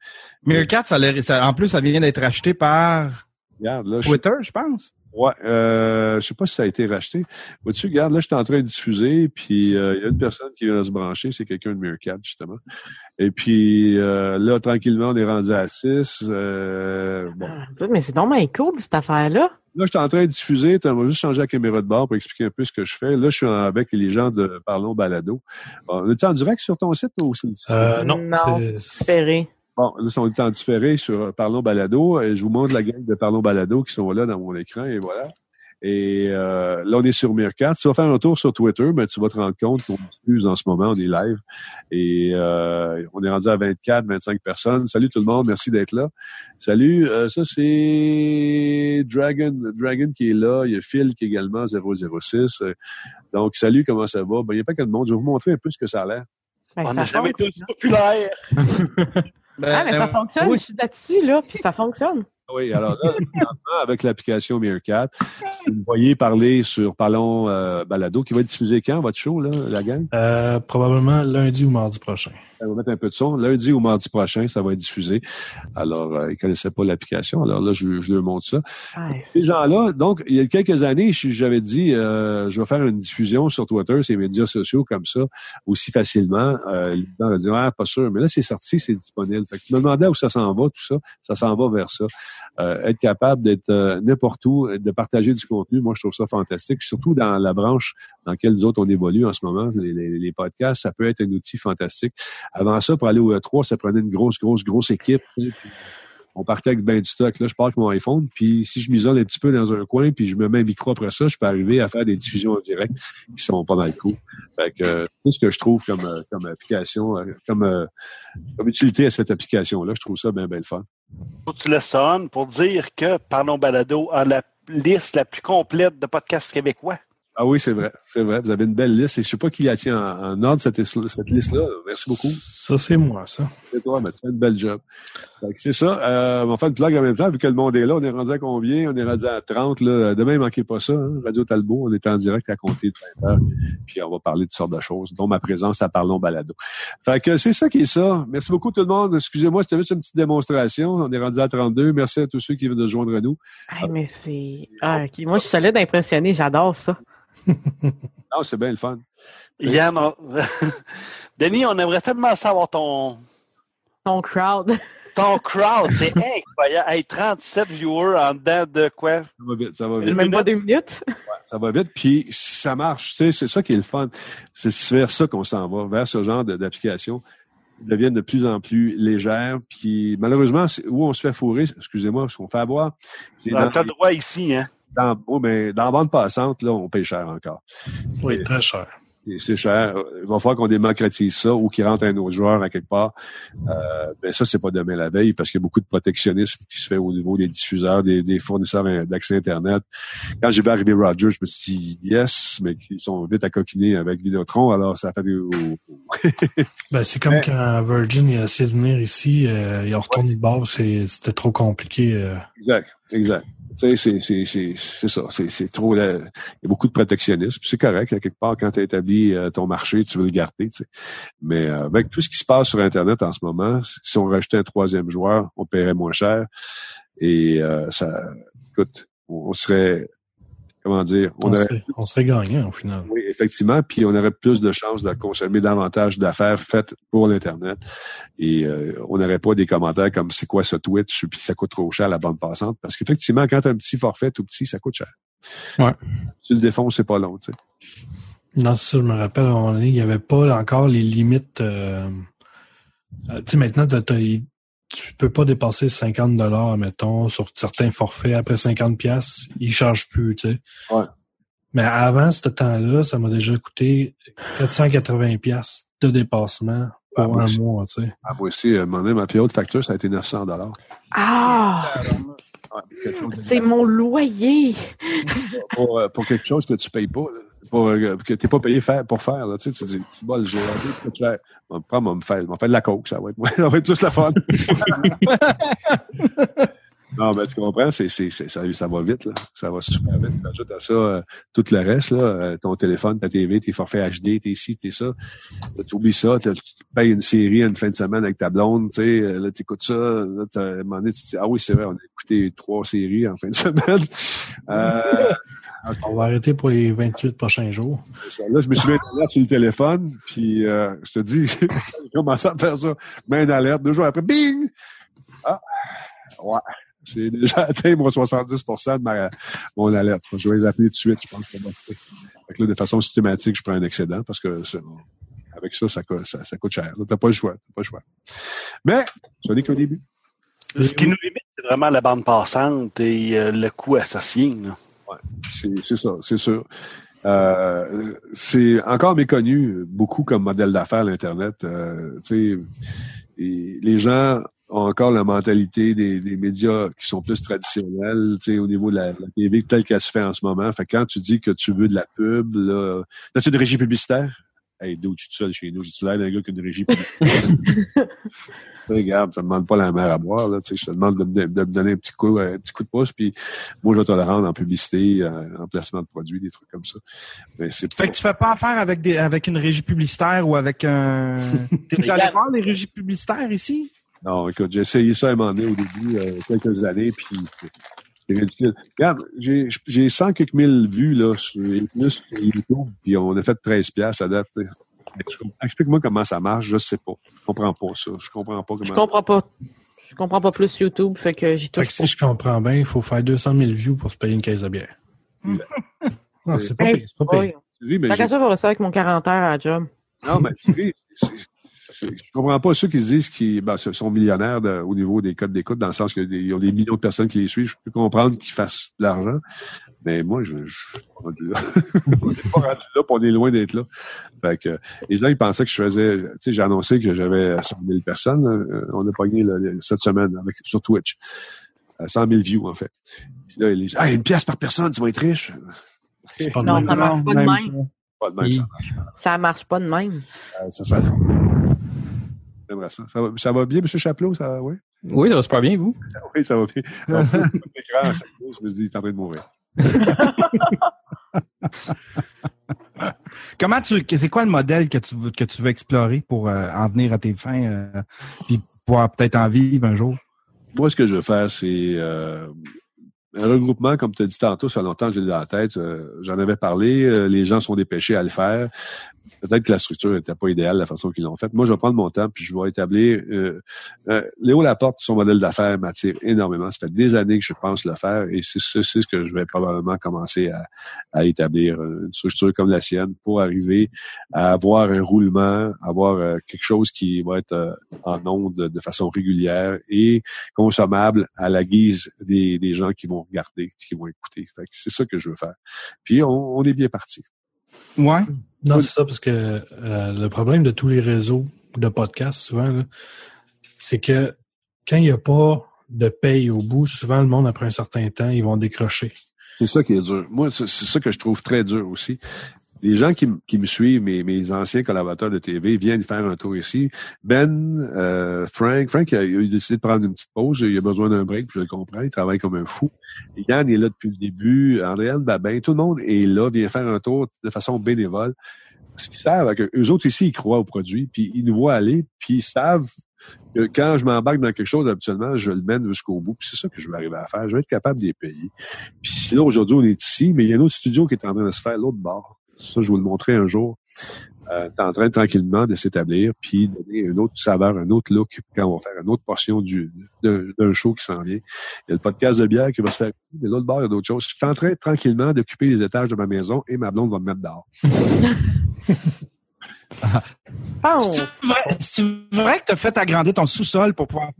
Meerkat, ça, ça- en plus, ça vient d'être acheté par Regarde, là, je Twitter, je pense. Ouais, euh, je sais pas si ça a été racheté. Vois-tu, regarde, là, je suis en train de diffuser, puis euh, il y a une personne qui vient de se brancher, c'est quelqu'un de Meerkat, justement. Et puis euh, là, tranquillement, on est rendu à 6. Euh, bon. Ah, Mais c'est donc bien cool, cette affaire-là. Là, je suis en train de diffuser. On va juste changer la caméra de bord pour expliquer un peu ce que je fais. Là, je suis avec les gens de Parlons Balado. Bon, on est en direct sur ton site ou c'est Euh, non, non c'est- c'est différé. Bon, là, on est en différé sur euh, Parlons Balado. Et je vous montre la gang de Parlons Balado qui sont là dans mon écran, et voilà. Et euh, là, on est sur Meerkat. Tu vas faire un tour sur Twitter, mais tu vas te rendre compte qu'on diffuse en ce moment, on est live. Et euh, on est rendu à 24, 25 personnes. Salut tout le monde, merci d'être là. Salut, euh, ça c'est Dragon, Dragon qui est là. Il y a Phil qui est également 006. Euh, Donc, salut, comment ça va? Ben, il n'y a pas que de monde. Je vais vous montrer un peu ce que ça a l'air. Ben, On ça n'a jamais été fonctionne. populaire. Ah, mais ça Euh, fonctionne, oui. je suis là-dessus, là, puis ça fonctionne. Oui, alors là, avec l'application Meerkat, vous me voyez parler sur Parlons euh, Balado, qui va être diffusé quand, votre show, là, la gang? Euh, probablement lundi ou mardi prochain. On va mettre un peu de son. Lundi ou mardi prochain, ça va être diffusé. Alors, euh, ils connaissaient pas l'application. Alors là, je, je leur montre ça. C'est- Ces gens-là, donc, il y a quelques années, j'avais dit, euh, je vais faire une diffusion sur Twitter, ces médias sociaux comme ça, aussi facilement. Euh, les gens dit, ah, pas sûr. Mais là, c'est sorti, c'est disponible. Fait que tu me demandais où ça s'en va, tout ça. Ça s'en va vers ça. Euh, être capable d'être euh, n'importe où, de partager du contenu, moi, je trouve ça fantastique. Surtout dans la branche dans laquelle nous autres, on évolue en ce moment, les, les- les podcasts, ça peut être un outil fantastique. Avant ça, pour aller au E3, ça prenait une grosse, grosse, grosse équipe. on partait avec ben du stock. Là, je pars avec mon iPhone, puis si je m'isole un petit peu dans un coin, puis je me mets un micro après ça, je peux arriver à faire des diffusions en direct qui sont pas mal cool. Fait que euh, c'est ce que je trouve comme, euh, application, euh, comme, euh, comme utilité à cette application-là. Je trouve ça bien, bien le fun. Tu ça on pour dire que Parlons Balado a la liste la plus complète de podcasts québécois. Ah oui, c'est vrai, c'est vrai. Vous avez une belle liste et je sais pas qui la tient en, en ordre, cette, cette liste-là. Merci beaucoup. Ça, c'est moi, ça. C'est toi, mais tu fais une belle job. Fait que c'est ça. Euh, on va faire une plug en même temps, vu que le monde est là. On est rendu à combien? On est rendu à 30. Là. Demain, manquez pas ça. hein. Radio Talbot, on est en direct à compter de 20 heures. Puis on va parler de toutes sortes de choses, dont ma présence à Parlons Balado. Fait que c'est ça qui est ça. Merci beaucoup tout le monde. Excusez-moi, c'était juste une petite démonstration. On est rendu à 32. Merci à tous ceux qui viennent de se joindre à nous. Hey, mais c'est. Ah, ok. Moi, je suis solide impressionné, j'adore ça. Non, c'est bien le fun. Yann, on- Denis, on aimerait tellement savoir ton, Ton crowd. ton crowd. C'est incroyable. Hey, 37 viewers en dedans de quoi? Ça va vite, ça va vite. Même pas deux minutes. Ça va vite, puis ça marche. Tu sais, c'est ça qui est le fun. C'est vers ça qu'on s'en va, vers ce genre d'application. deviennent de plus en plus légères. Puis malheureusement, où on se fait fourrer, excusez-moi, ce qu'on fait avoir, c'est T'as dans, t'as le droit ici, hein? Dans, oh, mais dans la bande passante, là, on paye cher encore. Oui, très cher. C'est cher. Il va falloir qu'on démocratise ça ou qu'il rentre un autre joueur à quelque part. Euh, mais ça, c'est pas demain la veille parce qu'il y a beaucoup de protectionnisme qui se fait au niveau des diffuseurs, des, des fournisseurs d'accès Internet. Quand j'ai vu arriver Rogers, je me suis dit yes, mais ils sont vite à coquiner avec Vidéotron, alors ça a fait. Ben, c'est comme quand Virgin a essayé de venir ici, euh, ils ont retourné le bord, c'était trop compliqué. euh. Exact, exact. C'est, ça. C'est, trop. là, Il y a beaucoup de protectionnisme. C'est correct, à quelque part, quand tu as établi euh, ton marché, tu veux le garder. tu sais. Mais euh, avec tout ce qui se passe sur Internet en ce moment, si on rajoutait un troisième joueur, on paierait moins cher. Et euh, ça, écoute, on serait, comment dire, on, On, aurait, serait, on serait gagnant au final. oui, effectivement, puis on aurait plus de chances de consommer davantage d'affaires faites pour l'Internet. Et euh, on n'aurait pas des commentaires comme c'est quoi ce Twitch, puis ça coûte trop cher la bande passante. Parce qu'effectivement, quand tu as un petit forfait tout petit, ça coûte cher. Ouais. Tu le défonces, c'est pas long, tu sais. Non, c'est ça, je me rappelle, à un moment donné, il n'y avait pas encore les limites. euh, euh, tu sais, maintenant, t'as- tu peux pas dépasser 50 dollars, mettons, sur certains forfaits. Après 50 pièces, ils chargent plus, tu sais. Ouais. Mais avant ce temps-là, ça m'a déjà coûté 480 pièces de dépassement Ah, pour un aussi. mois, tu sais. Ah, moi aussi, euh, mon ma plus haute facture, ça a été 900 dollars. Ah! C'est mon loyer! pour, euh, pour quelque chose que tu payes pas, là. Euh, que t'es pas payé faire, pour faire. Là. Tu, sais, tu dis, c'est bon, j'ai envie coûte cher. On va me faire, on va me faire de la coke, ça va être, ça va être plus la fun. non, mais tu comprends, c'est, c'est, c'est- ça, ça va vite, là. Ça va super vite. Tu ajoutes à ça euh, tout le reste, là, euh, ton téléphone, ta TV, tes forfaits HD, t'es ci, t'es ça. Là, tu oublies ça, tu payes une série une fin de semaine avec ta blonde, tu sais, là, t'écoutes ça, là, à un moment donné, tu te dis, ah oui, c'est vrai, on a écouté trois séries en fin de semaine. Euh, On va arrêter pour les 28 prochains jours. Ça. Là, je me suis mis une alerte sur le téléphone, puis euh, je te dis, j'ai commencé à faire ça. Mets une alerte, deux jours après, bing! Ah, ouais. J'ai déjà atteint mon 70 de ma, mon alerte. Je vais les appeler tout de suite, je pense. que. Fait que là, de façon systématique, je prends un excédent parce que avec ça, ça, coûte- ça, ça coûte cher. T'as pas le choix. T'as pas le choix. Mais, ce n'est qu'au début. Ce qui nous limite, c'est vraiment la bande passante et euh, le coût associé. Là. C'est ça, c'est sûr. Euh, c'est encore méconnu beaucoup comme modèle d'affaires l'Internet. Euh, les gens ont encore la mentalité des, médias qui sont plus traditionnels, au niveau de la, TV telle qu'elle se fait en ce moment. Fait quand tu dis que tu veux de la pub, là, as-tu une régie publicitaire? Hey, d'où tu es seul chez nous? J'ai-tu l'air d'un gars qui a une régie publicitaire? Regarde, ça me demande pas la mer à boire, là, tu sais, je te demande de, me- de me donner un petit coup, un petit coup de pouce, puis moi, je vais te le rendre en publicité, euh, en placement de produits, des trucs comme ça. Mais c'est Fait que tu fais pas affaire avec des avec une régie publicitaire ou avec un. T'es-tu allé voir les régies publicitaires ici? Non, écoute, j'ai essayé ça à un moment donné au début, euh, quelques années, puis c'est ridicule. Regarde, j'ai j'ai 100 quelques mille vues là, sur, plus sur YouTube, puis on a fait 13 piastres à date. Explique-moi comment ça marche, je sais pas. Je comprends pas ça. Je comprends pas comment. Je comprends pas. Je comprends pas plus YouTube, fait que j'y Fait touche que pas. si je comprends bien, il faut faire 200 000 views pour se payer une caisse de bière. non, c'est pas pire, c'est pas oui. Mais ça, je vais rester avec mon 40 heures à la job. Non, mais tu sais, je comprends pas ceux qui se disent qu'ils ben, ce sont millionnaires de- au niveau des codes d'écoute, dans le sens qu'ils ont des millions de personnes qui les suivent. Je peux comprendre qu'ils fassent de l'argent. Mais moi, je, je suis pas rendu là. je suis pas rendu là, puis on est loin d'être là. Fait que les gens, ils pensaient que je faisais, tu sais, j'ai annoncé que j'avais 100 000 personnes. euh, On a pogné là, cette semaine avec, sur Twitch. Euh, 100 000 views, en fait. Puis là, ils disent, ah, une pièce par personne, tu vas être riche. Pas de Non, même. ça marche pas de même. Pas de même, ça marche. Ça marche pas de même. Euh, Ça, ça, J'aimerais ça. Ça va, ça va bien, M. Chaplot? Ça, oui? Oui, ça va super bien, vous. Oui, ça va bien. Alors, l'écran, à 5 pouces, je me dis, il est en train de mourir. Comment tu. C'est quoi le modèle que tu veux que tu veux explorer pour euh, en venir à tes fins euh, puis pouvoir peut-être en vivre un jour? Moi, ce que je veux faire, c'est euh, un regroupement, comme tu as dit tantôt, ça fait longtemps que j'ai dans la tête. euh, J'en avais parlé, les gens sont dépêchés à le faire. Peut-être que la structure n'était pas idéale, la façon qu'ils l'ont faite. Moi, je vais prendre mon temps, puis je vais établir... Euh, euh, Léo Laporte, son modèle d'affaires m'attire énormément. Ça fait des années que je pense le faire, et c'est ce que je vais probablement commencer à, à, établir, une structure comme la sienne, pour arriver à avoir un roulement, avoir euh, quelque chose qui va être euh, en onde de façon régulière et consommable à la guise des, des gens qui vont regarder, qui vont écouter. C'est ça que je veux faire. Puis on, on est bien parti. Ouais. Non, c'est ça, parce que euh, le problème de tous les réseaux de podcasts, souvent, c'est que quand il n'y a pas de paye au bout, souvent le monde, après un certain temps, ils vont décrocher. C'est ça qui est dur. Moi, c'est ça que je trouve très dur aussi les gens qui, qui me suivent, mes, mes, anciens collaborateurs de TV, viennent faire un tour ici. Ben, euh, Frank, Frank a, a, décidé de prendre une petite pause. Il a besoin d'un break, je le comprends. Il travaille comme un fou. Yann est là depuis le début. Andréane Babin, tout le monde est là, vient faire un tour de façon bénévole. Parce qu'ils savent que eux autres ici, ils croient au produit, puis ils nous voient aller, puis ils savent que quand je m'embarque dans quelque chose, habituellement, je le mène jusqu'au bout. Puis c'est ça que je veux arriver à faire. Je vais être capable les payer. Puis là, aujourd'hui, on est ici, mais il y a un autre studio qui est en train de se faire l'autre bord. Ça, je vais vous le montrer un jour. Euh, en train tranquillement de s'établir, puis donner une autre saveur, un autre look quand on va faire une autre portion du d'un show qui s'en vient. Il y a le podcast de bière qui va se faire, mais l'autre bord, il y a d'autres choses. Je suis en train tranquillement d'occuper les étages de ma maison et ma blonde va me mettre dehors. C'est vrai, que tu as fait agrandir ton sous-sol pour pouvoir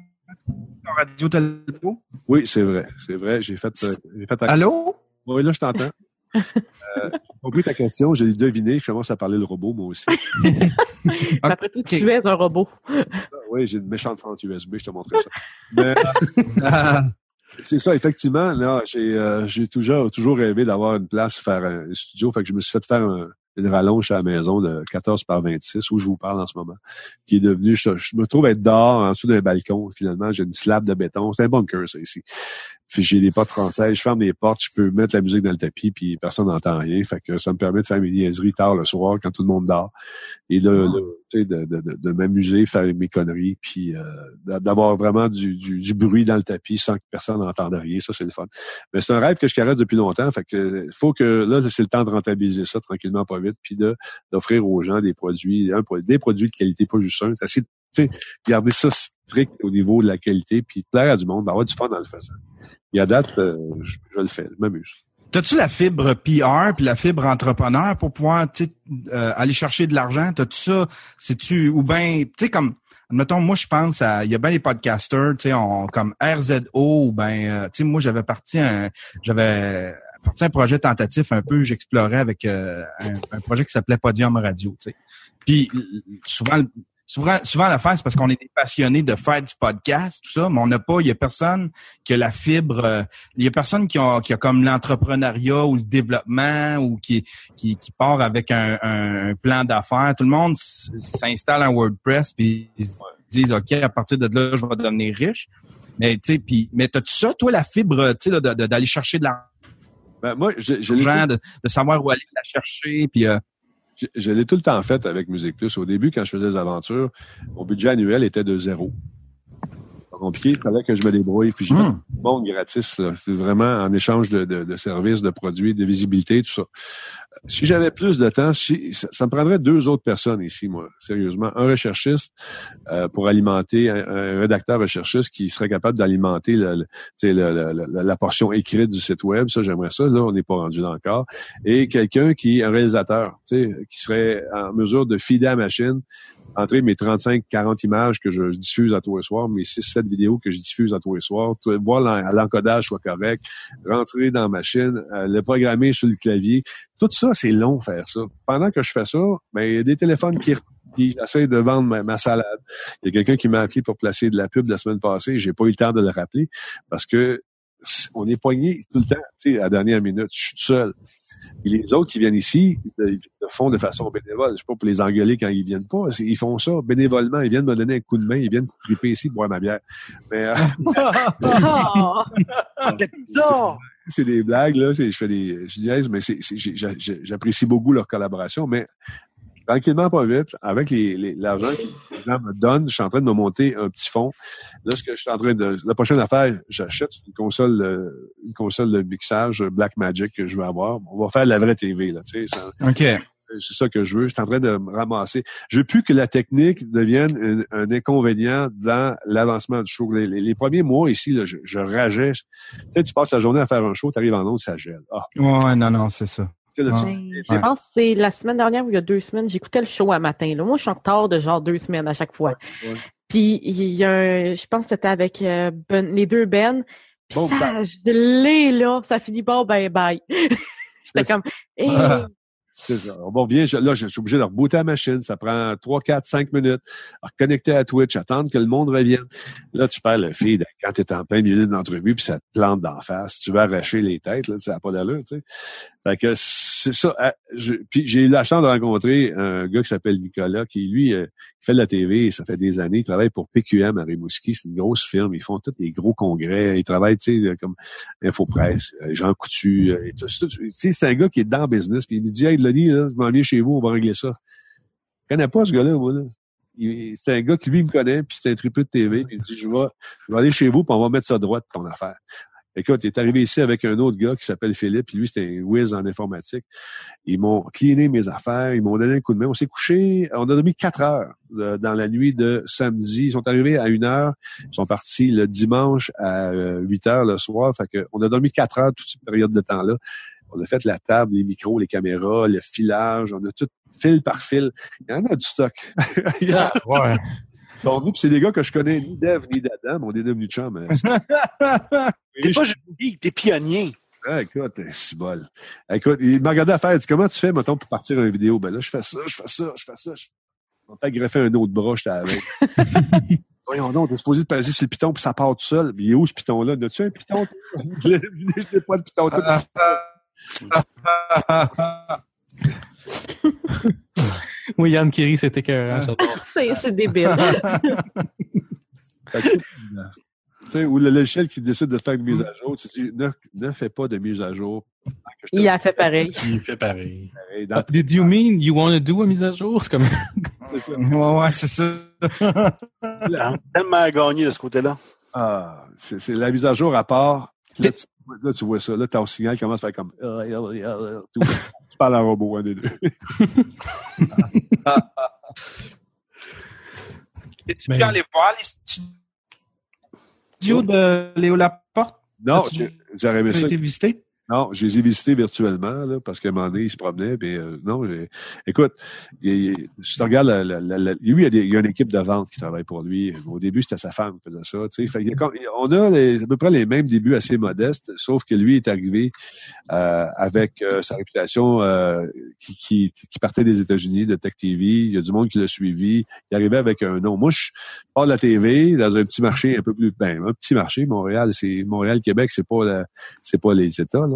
ton radio telpo? Oui, c'est vrai. C'est vrai. J'ai fait, euh, j'ai fait. Allô? Oui, là, je t'entends. Euh, j'ai compris ta question, j'ai deviné, je commence à parler le robot, moi aussi. Après tout, tu es un robot. Ah, oui, j'ai une méchante fente USB, je te montrerai ça. Mais, euh, c'est ça, effectivement, là, j'ai, euh, j'ai toujours, toujours rêvé d'avoir une place, faire un studio, fait que je me suis fait faire un, une rallonge à la maison de 14 par 26 où je vous parle en ce moment, qui est devenu, je, me trouve être dehors en dessous d'un balcon. Finalement, j'ai une slab de béton. C'est un bunker, ça, ici. J'ai des portes françaises, je ferme les portes, je peux mettre la musique dans le tapis, puis personne n'entend rien. Fait que ça me permet de faire mes niaiseries tard le soir quand tout le monde dort. Et de, de, de, de, de m'amuser, faire mes conneries, puis euh, d'avoir vraiment du, du, du, bruit dans le tapis sans que personne n'entende rien. Ça, c'est le fun. Mais c'est un rêve que je caresse depuis longtemps. Fait que faut que là, c'est le temps de rentabiliser ça tranquillement, pas vite, puis d'offrir aux gens des produits, des produits de qualité, pas juste un. C'est sais, garder ça strict au niveau de la qualité, puis plaire à du monde, ben, avoir du fun dans le faisant. Il y a date, euh, je, le fais, je m'amuse. T'as-tu la fibre PR puis la fibre entrepreneur pour pouvoir euh, aller chercher de l'argent? T'as-tu ça? C'est-tu ou bien, tu sais, comme admettons, moi je pense à. Il y a bien des podcasters, tu sais, comme RZO ou ben euh, tu sais, moi j'avais parti un. J'avais parti un projet tentatif un peu, j'explorais avec un, un, projet qui s'appelait Podium Radio, tu sais. Puis souvent souvent, souvent l'affaire, c'est parce qu'on est des passionnés de faire du podcast, tout ça, mais on n'a pas, il y a personne qui a la fibre, euh, il y a personne qui a, qui a comme l'entrepreneuriat ou le développement ou qui, qui, qui part avec un, un, plan d'affaires. Tout le monde s'installe en WordPress puis ils se disent, OK, à partir de là, je vais devenir riche. Mais, tu sais, puis, mais t'as-tu ça, toi, la fibre, tu sais, d'aller chercher de l'argent? Ben, moi, j'ai, de, de savoir où aller la chercher, puis euh, je, l'ai tout le temps fait avec Musique Plus. Au début, quand je faisais des aventures, mon budget annuel était de zéro. Pas compliqué, il fallait que je me débrouille. Puis j'ai mmh. monde gratis. C'est vraiment en échange de, de, services, de produits, de visibilité, tout ça. Si j'avais plus de temps, ça, me prendrait deux autres personnes ici, moi, sérieusement. Un recherchiste euh, pour alimenter, un, rédacteur recherchiste qui serait capable d'alimenter le, la portion écrite du site web. Ça, j'aimerais ça. Là, on n'est pas rendu là encore. Et quelqu'un qui, un réalisateur, qui serait en mesure de fider la machine entrer mes 35, 40 images que je diffuse à tous les soirs, mes 6, 7 vidéos que je diffuse à tous les soirs, voir l'encodage soit correct, rentrer dans la machine, euh, le programmer sur le clavier. Tout ça, c'est long faire ça. Pendant que je fais ça, ben, il y a des téléphones qui qui essaie de vendre ma, salade. Il y a quelqu'un qui m'a appelé pour placer de la pub la semaine passée. J'ai pas eu le temps de le rappeler parce que on est poigné tout le temps, tu sais, à la dernière minute. Je suis seul. Et les autres qui viennent ici, ils le font de façon bénévole. Je sais pas pour les engueuler quand ils viennent pas. Ils font ça bénévolement. Ils viennent me donner un coup de main. Ils viennent triper ici pour boire ma bière. Mais euh, c'est des blagues là. Je fais des, je mais j'apprécie beaucoup leur collaboration. Mais tranquillement, pas vite, avec l'argent les, que les gens me donnent, je suis en train de me monter un petit fond. Là, ce que je suis en train de, la prochaine affaire, j'achète une console, euh, une console de mixage Blackmagic que je veux avoir. On va faire la vraie TV, là, tu sais. OK. C'est ça que je veux. Je suis en train de me ramasser. Je veux plus que la technique devienne un, un inconvénient dans l'avancement du show. Les, les- les premiers mois ici, là, je, je rageais. Tu sais, tu passes la journée à faire un show, tu arrives en onde, ça gèle. Ah, Ouais, non, non, c'est ça. Ben, je pense que c'est la semaine dernière ou il y a deux semaines, j'écoutais le show à matin. Là. Moi, je suis en retard de genre deux semaines à chaque fois. Ouais. Puis il y a un, je pense que c'était avec euh, Ben- les deux Ben. Puis Bon, ça ben. a gelé, là. Ça finit bon, bye bye. J'étais comme, hey, Viens, je- là, je suis obligé de rebooter la machine. Ça prend 3, 4, 5 minutes. Reconnecter à Twitch, attendre que le monde revienne. Là, tu perds le feed quand tu es en plein milieu d'une entrevue puis ça te plante d'en face. Tu vas arracher les têtes, là, ça n'a pas d'allure, tu sais. Fait que c'est ça. Ah, puis j'ai eu la chance de rencontrer un gars qui s'appelle Nicolas, qui, lui, euh, fait de la TV, ça fait des années. Il travaille pour PQM à Rimouski. C'est une grosse firme. Ils font tous des gros congrès. Ils travaillent, tu sais, comme Infopresse, euh, Jean Coutu. euh, et tout, tout. Tu sais, c'est un gars qui est dans le business. Puis il me dit, hey, Denis, là, je m'en viens chez vous, on va régler ça. Je connais pas ce gars-là, moi, là. C'est un gars qui, lui, me connaît, puis c'est un triple de TV, puis il me dit, je vais, je vais aller chez vous, puis on va mettre ça droite, ton affaire. Écoute, il est arrivé ici avec un autre gars qui s'appelle Philippe, puis lui, c'était un whiz en informatique. Ils m'ont cleané mes affaires, ils m'ont donné un coup de main. On s'est couché, on a dormi quatre heures euh, dans la nuit de samedi. Ils sont arrivés à une heure, ils sont partis le dimanche à euh, 8 heures le soir. Fait que on a dormi quatre heures toute cette période de temps-là. On a fait la table, les micros, les caméras, le filage, on a tout fil par fil. Il y en a du stock. Il y en a- Ouais. Bon, nous, puis c'est des gars que je connais ni d'Ève ni d'Adam, on est devenus chums. hein. T'es pas geek, t'es pionnier. Ah, écoute, c'est bol. Écoute, il m'a regardé à faire, il dit, comment tu fais, mettons, pour partir une vidéo? Ben là, je fais ça, je fais ça, je fais ça. Je... On t'a greffé un autre bras, j'étais avec. Voyons donc, t'es supposé de passer sur le piton, puis ça part tout seul. Puis il est où ce piton-là? N'as-tu un piton? je l'ai pas de piton. Oui, Yann Kiri, c'était écœurant, j'adore. c'est, c'est débile. Que, ou le logiciel qui décide de faire une mise à jour, tu dis, ne, ne fais pas de mise à jour. Il a fait pareil. Il fait pareil. Dans- Did you mean you want to do a mise à jour? C'est comme... c'est ça. Ouais, ouais, c'est ça. On a tellement gagné de ce côté-là. Ah, c'est c'est la mise à jour à part. Là, tu, là, tu vois ça. Là, ton signal commence à faire comme. Tu tu parles en robot, un des deux. Es-tu Mais- pu aller voir les studios de Léo Laporte? Non, j'aurais aimé Tu as ça. été visité? Non, je les ai visités virtuellement, là, parce qu'à un moment donné, ils se promenaient, mais euh, non, écoute, il, il- si tu regardes, la, la, la- lui, il y, a des- il y a une équipe de vente qui travaille pour lui. Au début, c'était sa femme qui faisait ça, tu sais. Fait y a on a les- à peu près les mêmes débuts assez modestes, sauf que lui est arrivé euh, avec euh, sa réputation euh, qui, qui, qui partait des États-Unis, de Tech TV. Il y a du monde qui l'a suivi. Il arrivait avec un nom. Moi, je de la TV dans un petit marché un peu plus, ben, un petit marché. Montréal, c'est Montréal, Québec, c'est pas c'est pas les États, là,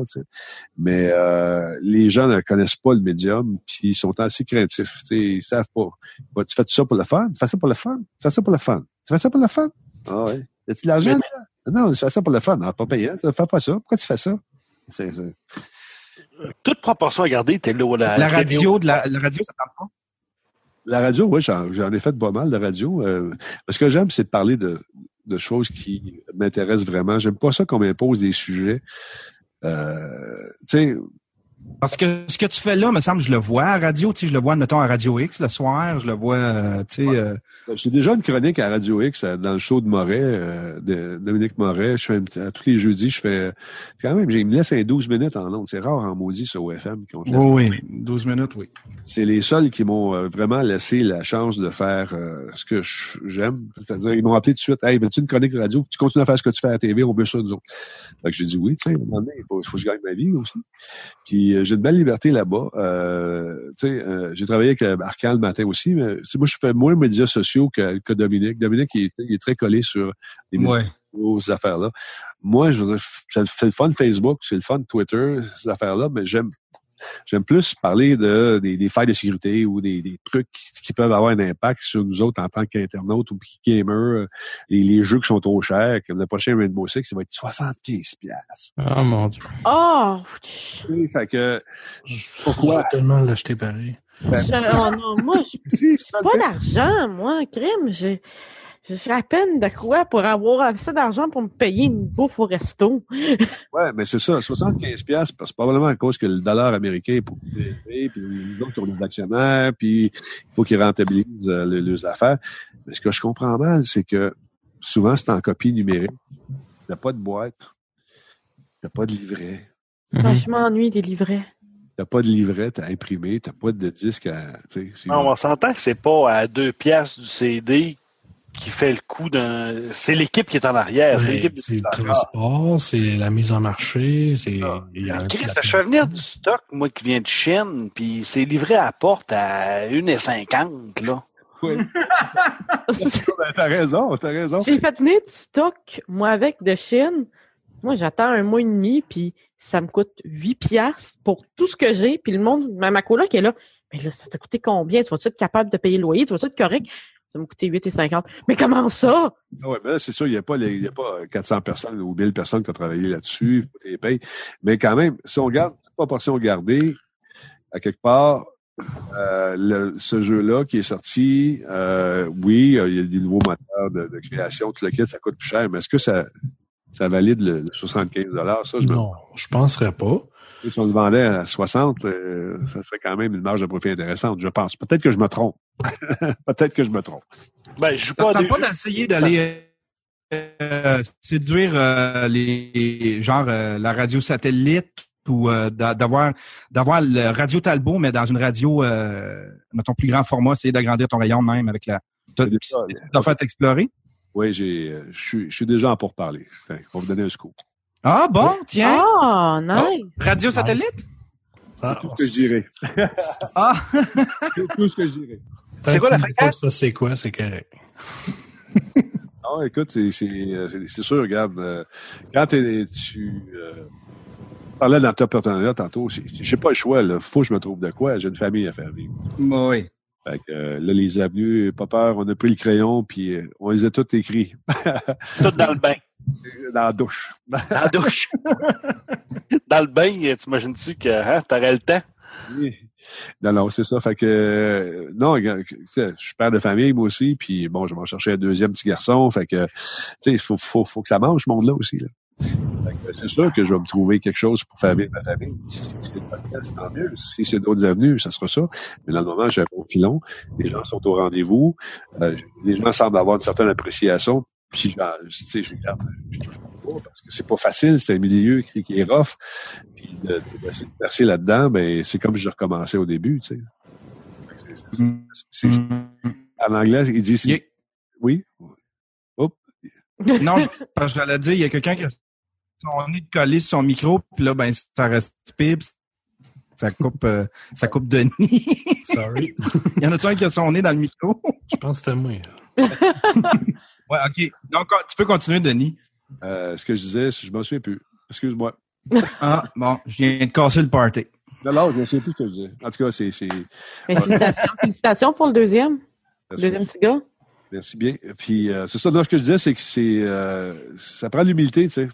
Mais euh, les gens ne connaissent pas le médium, puis ils sont assez craintifs. Tu sais, ils savent pas. Bah, tu fais ça pour le fun? Tu fais ça pour le fun? Tu fais ça pour le fun? Tu fais ça pour le fun? Ah ouais. Y a-tu de l'argent? Mais-? Non, tu fais ça pour le fun. Ah, pas payant. Tu fais pas ça. Pourquoi tu fais ça? C'est, c'est- Toute proportion à garder, t'es là. La, La radio, de la, la radio, ça parle pas? La radio, oui, j'en, j'en ai fait pas mal de radio. Euh, ce que j'aime, c'est de parler de, de choses qui m'intéressent vraiment. J'aime pas ça qu'on m'impose des sujets. Euh, tu sais, Parce que ce que tu fais là, me semble, je le vois à radio, tu sais, je le vois, mettons, à Radio X le soir, je le vois, euh, tu sais, euh, j'ai déjà une chronique à Radio X euh, dans le show de Moret, euh, de Dominique Moret. Je fais à tous les jeudis, je fais quand même, il me laisse un 12 minutes en ondes. C'est rare en maudit sur OFM qu'on oui, oui, 12 minutes, oui. c'est les seuls qui m'ont vraiment laissé la chance de faire ce que j'aime. C'est-à-dire, ils m'ont appelé tout de suite, Hey, veux-tu une chronique de radio? Tu continues à faire ce que tu fais à la TV, on veut ça, nous autres. Fait que j'ai dit oui, tu sais, à un moment donné, il faut, il faut que je gagne ma vie aussi. Puis euh, j'ai une belle liberté là-bas. Euh, euh, j'ai travaillé avec Arcan le matin aussi, mais moi, je fais moins de médias sociaux que, que Dominique. Dominique, il est, il est très collé sur les médias Ouais. aux affaires-là. Moi, je veux dire, c'est c'est le fun Facebook, c'est le fun Twitter, ces affaires-là, mais j'aime j'aime plus parler de des, des failles de sécurité ou des, des trucs qui, qui peuvent avoir un impact sur nous autres en tant qu'internautes ou gamers, euh, les, les jeux qui sont trop chers, comme le prochain Rainbow Six, ça va être 75 pièces. Oh mon dieu. Oh! Fait que Pourquoi? Je vais tellement l'acheter pareil. Je- oh non, moi, c'est pas d'argent, moi, crime. J'ai J'ai à peine de quoi pour avoir assez d'argent pour me payer une bouffe au resto. Ouais, mais c'est ça, 75 pièces parce que probablement à cause que le dollar américain est beaucoup plus élevé, puis les autres ont des actionnaires, puis il faut qu'ils rentabilisent euh, le- leurs affaires. Mais ce que je comprends mal, c'est que souvent c'est en copie numérique. T'as pas de boîte, t'as pas de livret, Mhm. je m'ennuie des livrets. t'as pas de livret, t'as imprimé, t'as pas de disque à, c'est- Non, on s'entend que c'est pas à deux piastres du CD qui fait le coup d'un. C'est l'équipe qui est en arrière. C'est l'équipe C'est le transport, c'est la mise en marché, c'est. il y a- Chris, je fais venir du stock, moi, qui vient de Chine, puis c'est livré à la porte à 1,50, là. Ben, t'as raison, t'as raison. J'ai fait venir du stock, moi, avec de Chine. Moi, j'attends un mois et demi, puis ça me coûte 8 piastres pour tout ce que j'ai. Puis le monde, même ma coloc est là. Mais là, ça t'a coûté combien? Tu vas-tu être capable de payer le loyer? Tu vas-tu être correct? Ça m'a coûté 8,50. Mais comment ça? Ah ouais, mais là, c'est sûr, il n'y a, pas les- il y a pas 400 personnes ou 1000 personnes qui ont travaillé là-dessus, il faut les payer. Mais quand même, si on regarde, proportion gardée, à quelque part, euh, le- ce jeu-là qui est sorti, euh, oui, euh, il y a des nouveaux moteurs de, de création, tout le kit, ça coûte plus cher, mais est-ce que ça, ça valide le, le 75 Ça, je me Non, je penserais pas. Si on le vendait à 60, euh, ça serait quand même une marge de profit intéressante, je pense. Peut-être que je me trompe. Peut-être que je me trompe. Ben, je joue pas des pas d'essayer d'aller euh, séduire euh, les genre euh, la radio satellite ou euh, d'a- d'avoir d'avoir le radio Talbot mais dans une radio euh, mettons plus grand format, essayer d'agrandir ton rayon même avec la t'as fait explorer? Oui, j'ai, je suis- déjà en pourparler. Fait, Pour vous donner un scoop. Ah bon, tiens. Ah, nice! Radio satellite? Ah, Tout ce que je dirais. Ah, Tout tout ce que je dirais. C'est quoi la pas Ça, c'est quoi, c'est correct. Ah, écoute, c'est, c'est, c'est, c'est sûr, regarde, euh, quand t'es, tu euh, parlais d'entrepreneuriat tantôt, c'est, c'est- j'ai pas le choix, là. Faut que je me trouve de quoi. J'ai une famille à faire vivre. oui. Fait que, euh, là, les avenues, pas peur, on a pris le crayon, puis euh, on les a tous écrits tout dans le bain. dans la douche. Dans la douche. dans le bain, t'imagines-tu que hein, t'aurais le temps? Oui. Non, non, c'est ça. Fait que euh, non, je suis père de famille, moi aussi, puis bon, je vais m'en chercher un deuxième petit garçon. Fait que tu sais, il faut, faut, faut que ça mange ce monde-là aussi. Là. Que c'est sûr que je vais me trouver quelque chose pour faire vivre ma famille. Si c'est le podcast, tant mieux. Si c'est d'autres avenues, ça sera ça. Mais dans le moment, j'ai un bon filon. Les gens sont au rendez-vous. Euh, les gens semblent avoir une certaine appréciation. Puis, genre, tu sais, je regarde, je touche pas parce que c'est pas facile. C'est un milieu qui, qui est rough. Puis, de, de, de percer là-dedans, ben, c'est comme si je recommençais au début, tu sais. En anglais, il dit, c'est- Il y a- oui? Non, je- j'allais dire, il y a quelqu'un qui a son nez collé sur son micro, puis là, ben, ça respire, puis ça coupe, euh, ça coupe Denis. Sorry. il y en a-tu un qui a son nez dans le micro? je pense que c'était moi. Ouais, OK. Donc, tu peux continuer, Denis. Euh, ce que je disais, je me souviens plus. Excuse-moi. Ah, bon, je viens de casser le party. Non, non, je ne sais plus ce que je disais. En tout cas, c'est, félicitations, félicitations pour le deuxième. merci. Deuxième petit gars. Merci bien. Puis, euh, c'est ça, là, ce que je disais, c'est que c'est, euh, ça prend de l'humilité, tu sais.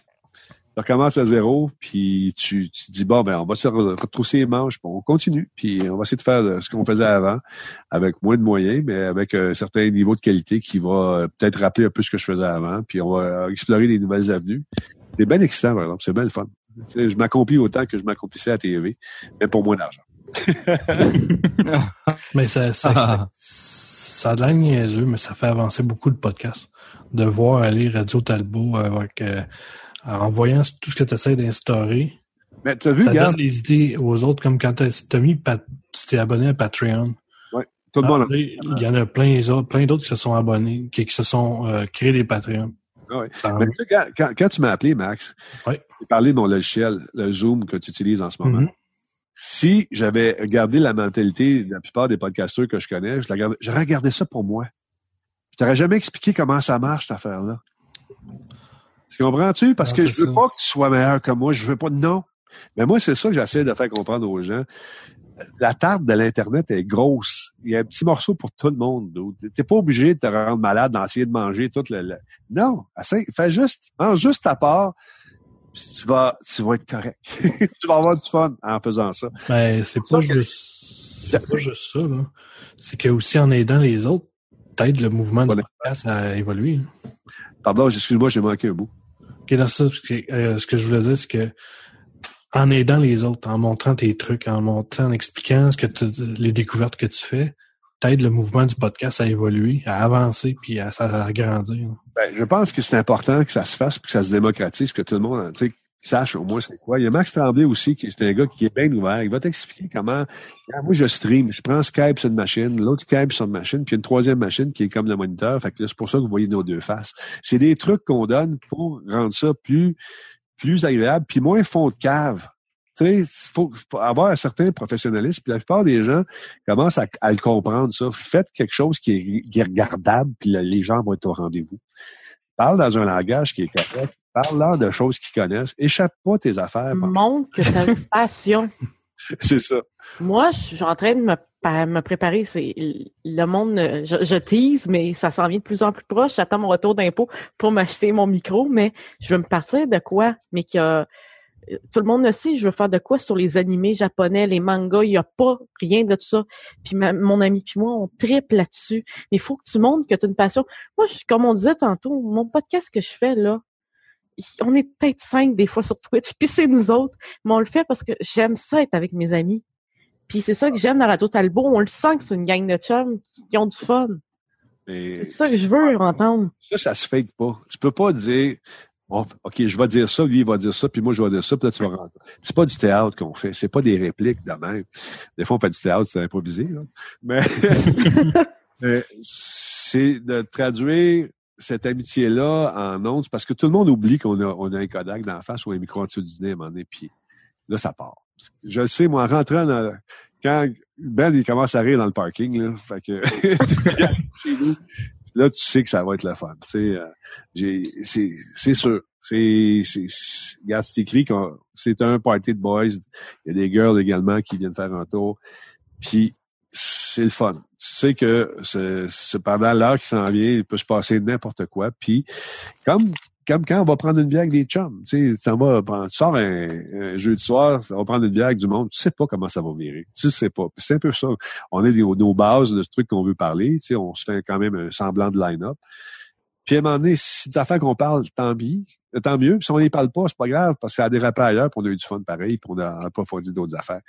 Tu recommences à zéro, puis tu, tu te dis, bon, ben, on va se re- retrousser les manches, puis on continue, puis on va essayer de faire euh, ce qu'on faisait avant, avec moins de moyens, mais avec un certain niveau de qualité qui va euh, peut-être rappeler un peu ce que je faisais avant, puis on va explorer des nouvelles avenues. C'est bien excitant, par exemple, c'est bien le fun. Tu sais, je m'accomplis autant que je m'accomplissais à TV, mais pour moins d'argent. Mais ça, ça, Ah. ça a de l'air niaiseux, mais ça fait avancer beaucoup de podcasts. De voir aller Radio Talbot avec, euh, en voyant tout ce que tu essaies d'instaurer, Mais tu as vu, ça regarde, donne des idées aux autres, comme quand t'as mis, Pat- tu t'es abonné à Patreon. tout le monde il y en a plein d'autres, plein d'autres qui se sont abonnés, qui, qui se sont euh, créés des Patreons. Ah ouais. Mais tu sais, quand, quand, quand tu m'as appelé, Max, Ouais. j'ai parlé de mon logiciel, le Zoom que tu utilises en ce moment. Mhm. Si j'avais gardé la mentalité de la plupart des podcasteurs que je connais, j'aurais regardé ça pour moi. Je t'aurais jamais expliqué comment ça marche, cette affaire-là. Tu comprends-tu? Parce Non, que je veux ça. pas que tu sois meilleur que moi. Je veux pas. Non. Mais moi, c'est ça que j'essaie de faire comprendre aux gens. La tarte de l'Internet est grosse. Il y a un petit morceau pour tout le monde. Tu T'es pas obligé de te rendre malade, d'essayer de manger toute le. le- Non. Fais juste, mange juste ta part. puis tu vas, tu vas être correct. tu vas avoir du fun en faisant ça. Ben, c'est pas que- juste, c'est pas juste ça, là. C'est que aussi en aidant les autres, t'aides le mouvement du podcast à évoluer. hein. Pardon, excuse-moi, j'ai manqué un bout. Ok, dans ça, euh, ce que je voulais dire, c'est que en aidant les autres, en montrant tes trucs, en montrant, en expliquant ce que les découvertes que tu fais, t'aides le mouvement du podcast à évoluer, à avancer, puis à, à, grandir. Ben, je pense que c'est important que ça se fasse, puis que ça se démocratise, que tout le monde, tu sache au moins c'est quoi. Il y a Max Tremblay aussi, qui est un gars qui est bien ouvert. Il va t'expliquer comment. Moi, je stream, je prends Skype sur une machine, l'autre Skype sur une machine, puis une troisième machine qui est comme le moniteur. Fait que c'est pour ça que vous voyez nos deux faces. C'est des trucs qu'on donne pour rendre ça plus, plus agréable, puis moins fond de cave. Tu sais, il faut, faut avoir un certain professionnalisme. Puis la plupart des gens commencent à, le comprendre, ça. Faites quelque chose qui est, regardable, puis les gens vont être au rendez-vous. Parle dans un langage qui est correct. Parle-leur de choses qu'ils connaissent. Échappe pas tes affaires. Montre que tu as une passion. C'est ça. Moi, je suis en train de me, pa- me préparer. C'est le monde. Je, je tease, mais ça s'en vient de plus en plus proche. J'attends mon retour d'impôt pour m'acheter mon micro, mais je veux me partir de quoi, mais que euh, tout le monde le sait. Je veux faire de quoi sur les animés japonais, les mangas. Il n'y a pas rien de ça. Puis ma- mon ami puis moi, on triple là-dessus. Mais il faut que tu montres que tu as une passion. Moi, je, comme on disait tantôt, mon podcast que je fais là. On est peut-être cinq des fois sur Twitch, puis c'est nous autres, mais on le fait parce que j'aime ça être avec mes amis. Puis c'est ça que j'aime dans Radio Talbot. On le sent que c'est une gang de chums qui, ont du fun. C'est ça que je veux entendre. ça, ça se fake pas. Tu peux pas dire, Bon, OK, je vais dire ça, lui, il va dire ça, puis moi, je vais dire ça, puis là, tu vas rentrer. C'est pas du théâtre qu'on fait. C'est pas des répliques de même. Des fois, on fait du théâtre, c'est improvisé, là. Mais c'est de traduire cette amitié-là en ondes, parce que tout le monde oublie qu'on a, on a un Kodak dans la face ou un micro en du nez donné, puis là, ça part. Je le sais, moi, en rentrant dans, quand Ben, il commence à rire dans le parking, là, fait que, là, tu sais que ça va être le fun. Tu sais, euh, c'est, c'est sûr. C'est, c'est, regarde, c'est écrit que c'est un party de boys. Il y a des girls également qui viennent faire un tour. Puis, c'est le fun. Tu sais que c'est, c'est pendant l'heure qui s'en vient, il peut se passer n'importe quoi. Puis, comme, comme quand on va prendre une bière avec des chums, tu sais, vas tu sors un, un jeudi soir, on va prendre une bière avec du monde, tu sais pas comment ça va virer. Tu sais pas. C'est un peu ça. On a des, nos bases de ce truc qu'on veut parler, tu sais, on se fait quand même un semblant de line-up. Puis à un moment donné, si des affaires qu'on parle, tant mieux. Tant mieux. Puis si on n'y parle pas, c'est pas grave, parce que ça a dérapé ailleurs, puis on a eu du fun pareil, puis on a approfondi d'autres affaires.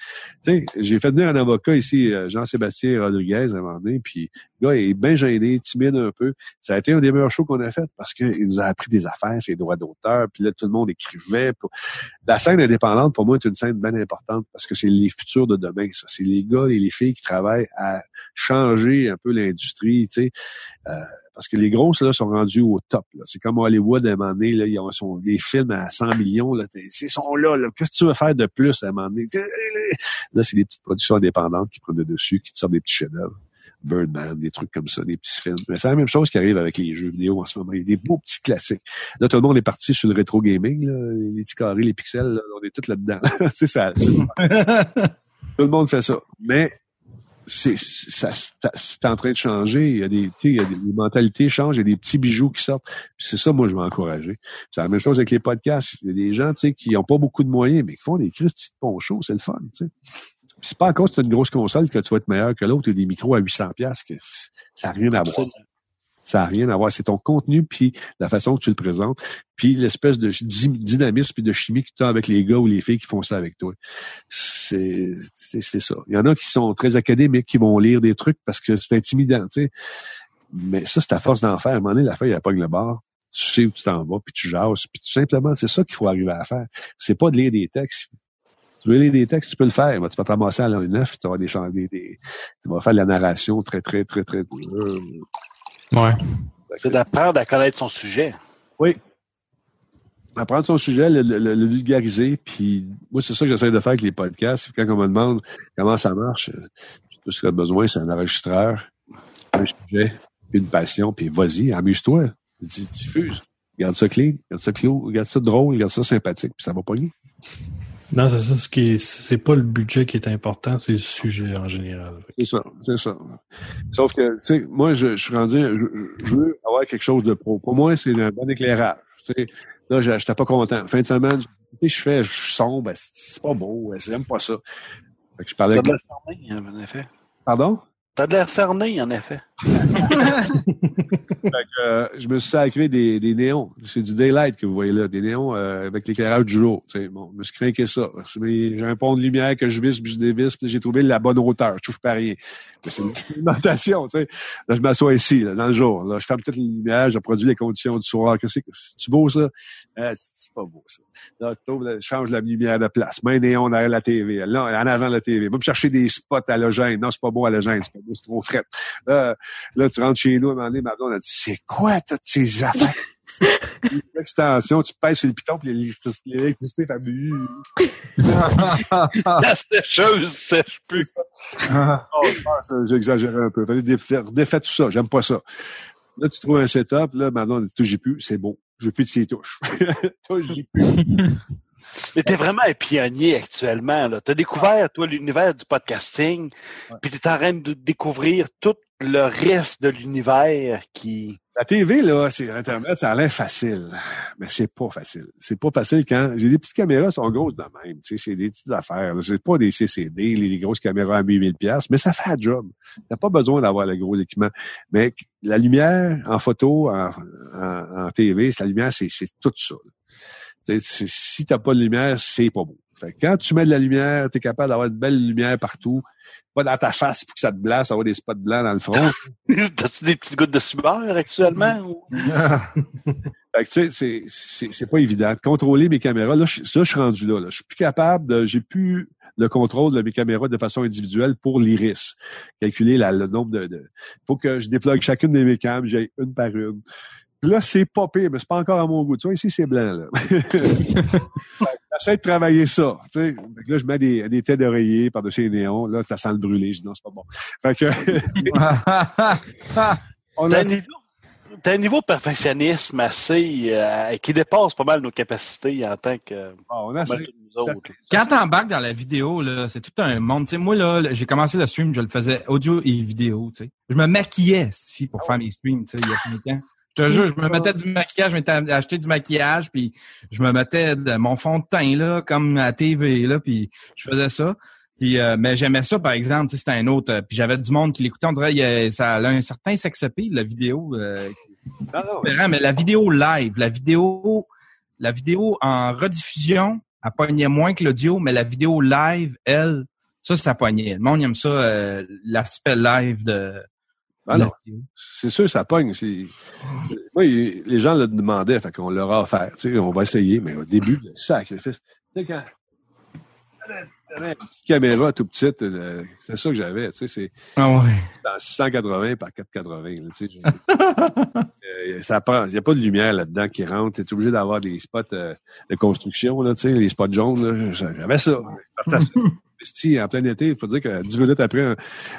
Tu j'ai fait venir un avocat ici, euh, Jean-Sébastien Rodriguez, à un moment donné, puis le gars est bien gêné, timide un peu. Ça a été un des meilleurs shows qu'on a fait, parce qu'il nous a appris des affaires, ses droits d'auteur, puis là, tout le monde écrivait. La scène indépendante, pour moi, est une scène bien importante, parce que c'est les futurs de demain, ça. C'est les gars et les filles qui travaillent à changer un peu l'industrie, tu sais. Euh, parce que les grosses, là, sont rendues au top. C'est comme Hollywood, à un moment donné, là, ils ont sont, des films à 100 millions. Là, ils sont là. là. Qu'est-ce que tu veux faire de plus à un moment donné? Là, c'est des petites productions indépendantes qui prennent le dessus, qui te sortent des petits chefs-d'œuvre. Birdman, des trucs comme ça, des petits films. Mais c'est la même chose qui arrive avec les jeux vidéo en ce moment. Il y a des beaux petits classiques. Là, tout le monde est parti sur le rétro gaming, là, les petits carrés, les pixels, là, on est tous là-dedans. sais, ça, c'est- tout le monde fait ça. Mais c'est ça c'est- en train de changer. Il y a des, tu il y a des les mentalités changent, il y a des petits bijoux qui sortent. C'est ça, moi, je vais encourager. C'est la même chose avec les podcasts. Il y a des gens, tu sais, qui n'ont pas beaucoup de moyens, mais qui font des Christy de shows, c'est le fun, tu sais. C'est pas encore que c'est une grosse console que tu vas être meilleur que l'autre ou des micros à 800 pièces que ça n'a rien à voir. Ça n'a rien à voir. C'est ton contenu, puis la façon que tu le présentes, puis l'espèce de dy- dynamisme puis de chimie que tu as avec les gars ou les filles qui font ça avec toi. C'est ça. Il y en a qui sont très académiques, qui vont lire des trucs parce que c'est intimidant, tu sais. Mais ça, c'est à force d'en faire. À un moment donné, la feuille, elle pogne le bar. Tu sais où tu t'en vas, puis tu jases. Puis tout simplement, c'est ça qu'il faut arriver à faire. C'est pas de lire des textes. Tu veux lire des textes, tu peux le faire. Tu vas te ramasser à l'an neuf, tu vas des, des, des- tu vas faire de la narration très, très, très, très. euh, Ouais. C'est d'apprendre à connaître son sujet. Oui. Apprendre son sujet, le, le- le vulgariser, puis moi, c'est ça que j'essaie de faire avec les podcasts. Quand on me demande comment ça marche, tout ce qu'il a besoin, c'est un enregistreur, un sujet, puis une passion, puis vas-y, amuse-toi. Diffuse. Garde ça clean, garde ça clos, garde ça drôle, garde ça sympathique, puis ça va pogner. Non, c'est ça. Ce qui est, c'est pas le budget qui est important, c'est le sujet en général. C'est ça, c'est ça. Sauf que, tu sais, moi, je, je suis rendu, je, je- veux avoir quelque chose de pro. Pour moi, c'est un bon éclairage. Tu sais, là, je- j'étais pas content. Fin de semaine, je, tu sais, je fais, je suis sombre, c'est pas beau, j'aime pas ça. Fait que je parlais avec... en effet. Pardon? T'as de l'air cerné, en effet. Fait que, euh, je me suis sacré des, des néons. C'est du daylight que vous voyez là, des néons euh, avec l'éclairage du jour. Bon, je me suis craqué ça. J'ai un pont de lumière que je visse, puis je dévisse, puis j'ai trouvé la bonne hauteur. Je trouve pas rien. Mais c'est une alimentation, tu sais. Là, je m'assois ici, là, dans le jour. Là, je ferme toutes les lumières, je produis les conditions du soir. Qu'est-ce que c'est? Beau, ça? Euh, c'est pas beau, ça? Là, je, trouve, je change la lumière de place. Mets un néon derrière la TV. Là, en avant de la TV. Va me chercher des spots halogènes. Non, c'est pas beau halogène. C'est pas c'est trop fret. Là, là, tu rentres chez nous, à un moment donné, ma blonde a dit, c'est quoi toutes ces affaires? L'extension, tu pèses sur le piton, puis l'électricité fait... La sécheuse sèche plus. Oh, ça, J'ai exagéré un peu. Fallait défaire, défaire tout ça. J'aime pas ça. Là, tu trouves un setup. Là, maintenant, on dit, touche plus. C'est beau. Je veux plus de ces touches. touche plus. Mais t'es vraiment un pionnier actuellement. Là. T'as découvert, toi, l'univers du podcasting, Ouais. puis t'es en train de découvrir tout le reste de l'univers qui... La TV, là, c'est Internet, ça a l'air facile. Mais c'est pas facile. C'est pas facile quand. J'ai des petites caméras, sont grosses de même. Tu sais, c'est des petites affaires. C'est pas des CCD, les, les grosses caméras à 8000 pièces, mais ça fait un job. T'as pas besoin d'avoir le gros équipement. Mais la lumière en photo, en, en, en TV, c'est la lumière, c'est, c'est tout ça. là. Si t'as pas de lumière, c'est pas beau. Fait que quand tu mets de la lumière, tu es capable d'avoir de belles lumières partout. Pas dans ta face pour que ça te blasse, avoir des spots blancs dans le front. T'as-tu des petites gouttes de sueur actuellement? ou- Fait que, tu sais, c'est, pas évident. De contrôler mes caméras, là, je, là, je suis rendu là, là. Je suis plus capable de, j'ai plus le contrôle de mes caméras de façon individuelle pour l'iris. Calculer la- le nombre de, de, faut que je déploie chacune de mes cams, j'ai une par une. Là, c'est pas pire, mais c'est pas encore à mon goût. Tu vois, ici, c'est blanc, là. J'essaie de travailler ça, tu sais. Là, je mets des, des têtes d'oreiller par-dessus les néons. Là, ça sent le brûler. Je dis non, c'est pas bon. Fait que, on T'as a un niveau, t'as un niveau de perfectionnisme assez... euh, qui dépasse pas mal nos capacités en tant que... ah, on a nous autres. Quand t'embarques dans la vidéo, là, c'est tout un monde. Tu sais, moi, là, j'ai commencé le stream, je le faisais audio et vidéo, tu sais. Je me maquillais, fille, pour faire mes streams, tu sais, il y a plus de temps? Je te jure, je me mettais du maquillage, je m'étais acheté du maquillage, puis je me mettais de mon fond de teint, là, comme à TV, là, puis je faisais ça. Puis, euh, mais j'aimais ça, par exemple, tu sais, c'était un autre. euh, puis j'avais du monde qui l'écoutait, on dirait, il y a- ça a un certain sex la vidéo. euh, Non, non, différent, mais la vidéo live, la vidéo, la vidéo en rediffusion, elle pognait moins que l'audio, mais la vidéo live, elle, ça, ça pognait. Le monde aime ça, euh, l'aspect live de, Ah non, c'est sûr, ça pogne. Moi, les gens le demandaient, fait qu'on leur a offert. On va essayer, mais au début, le sacrifice. Tu sais, quand j'avais une petite caméra tout petite, euh, c'est ça que j'avais. Tu sais, c'est Ah ouais. en 680 par 480. là, tu sais, Euh, ça prend, il n'y a pas de lumière là-dedans qui rentre. Tu es obligé d'avoir des spots euh, de construction, là, tu sais, les spots jaunes. J'avais ça. Investi en plein été, il faut dire que dix minutes après,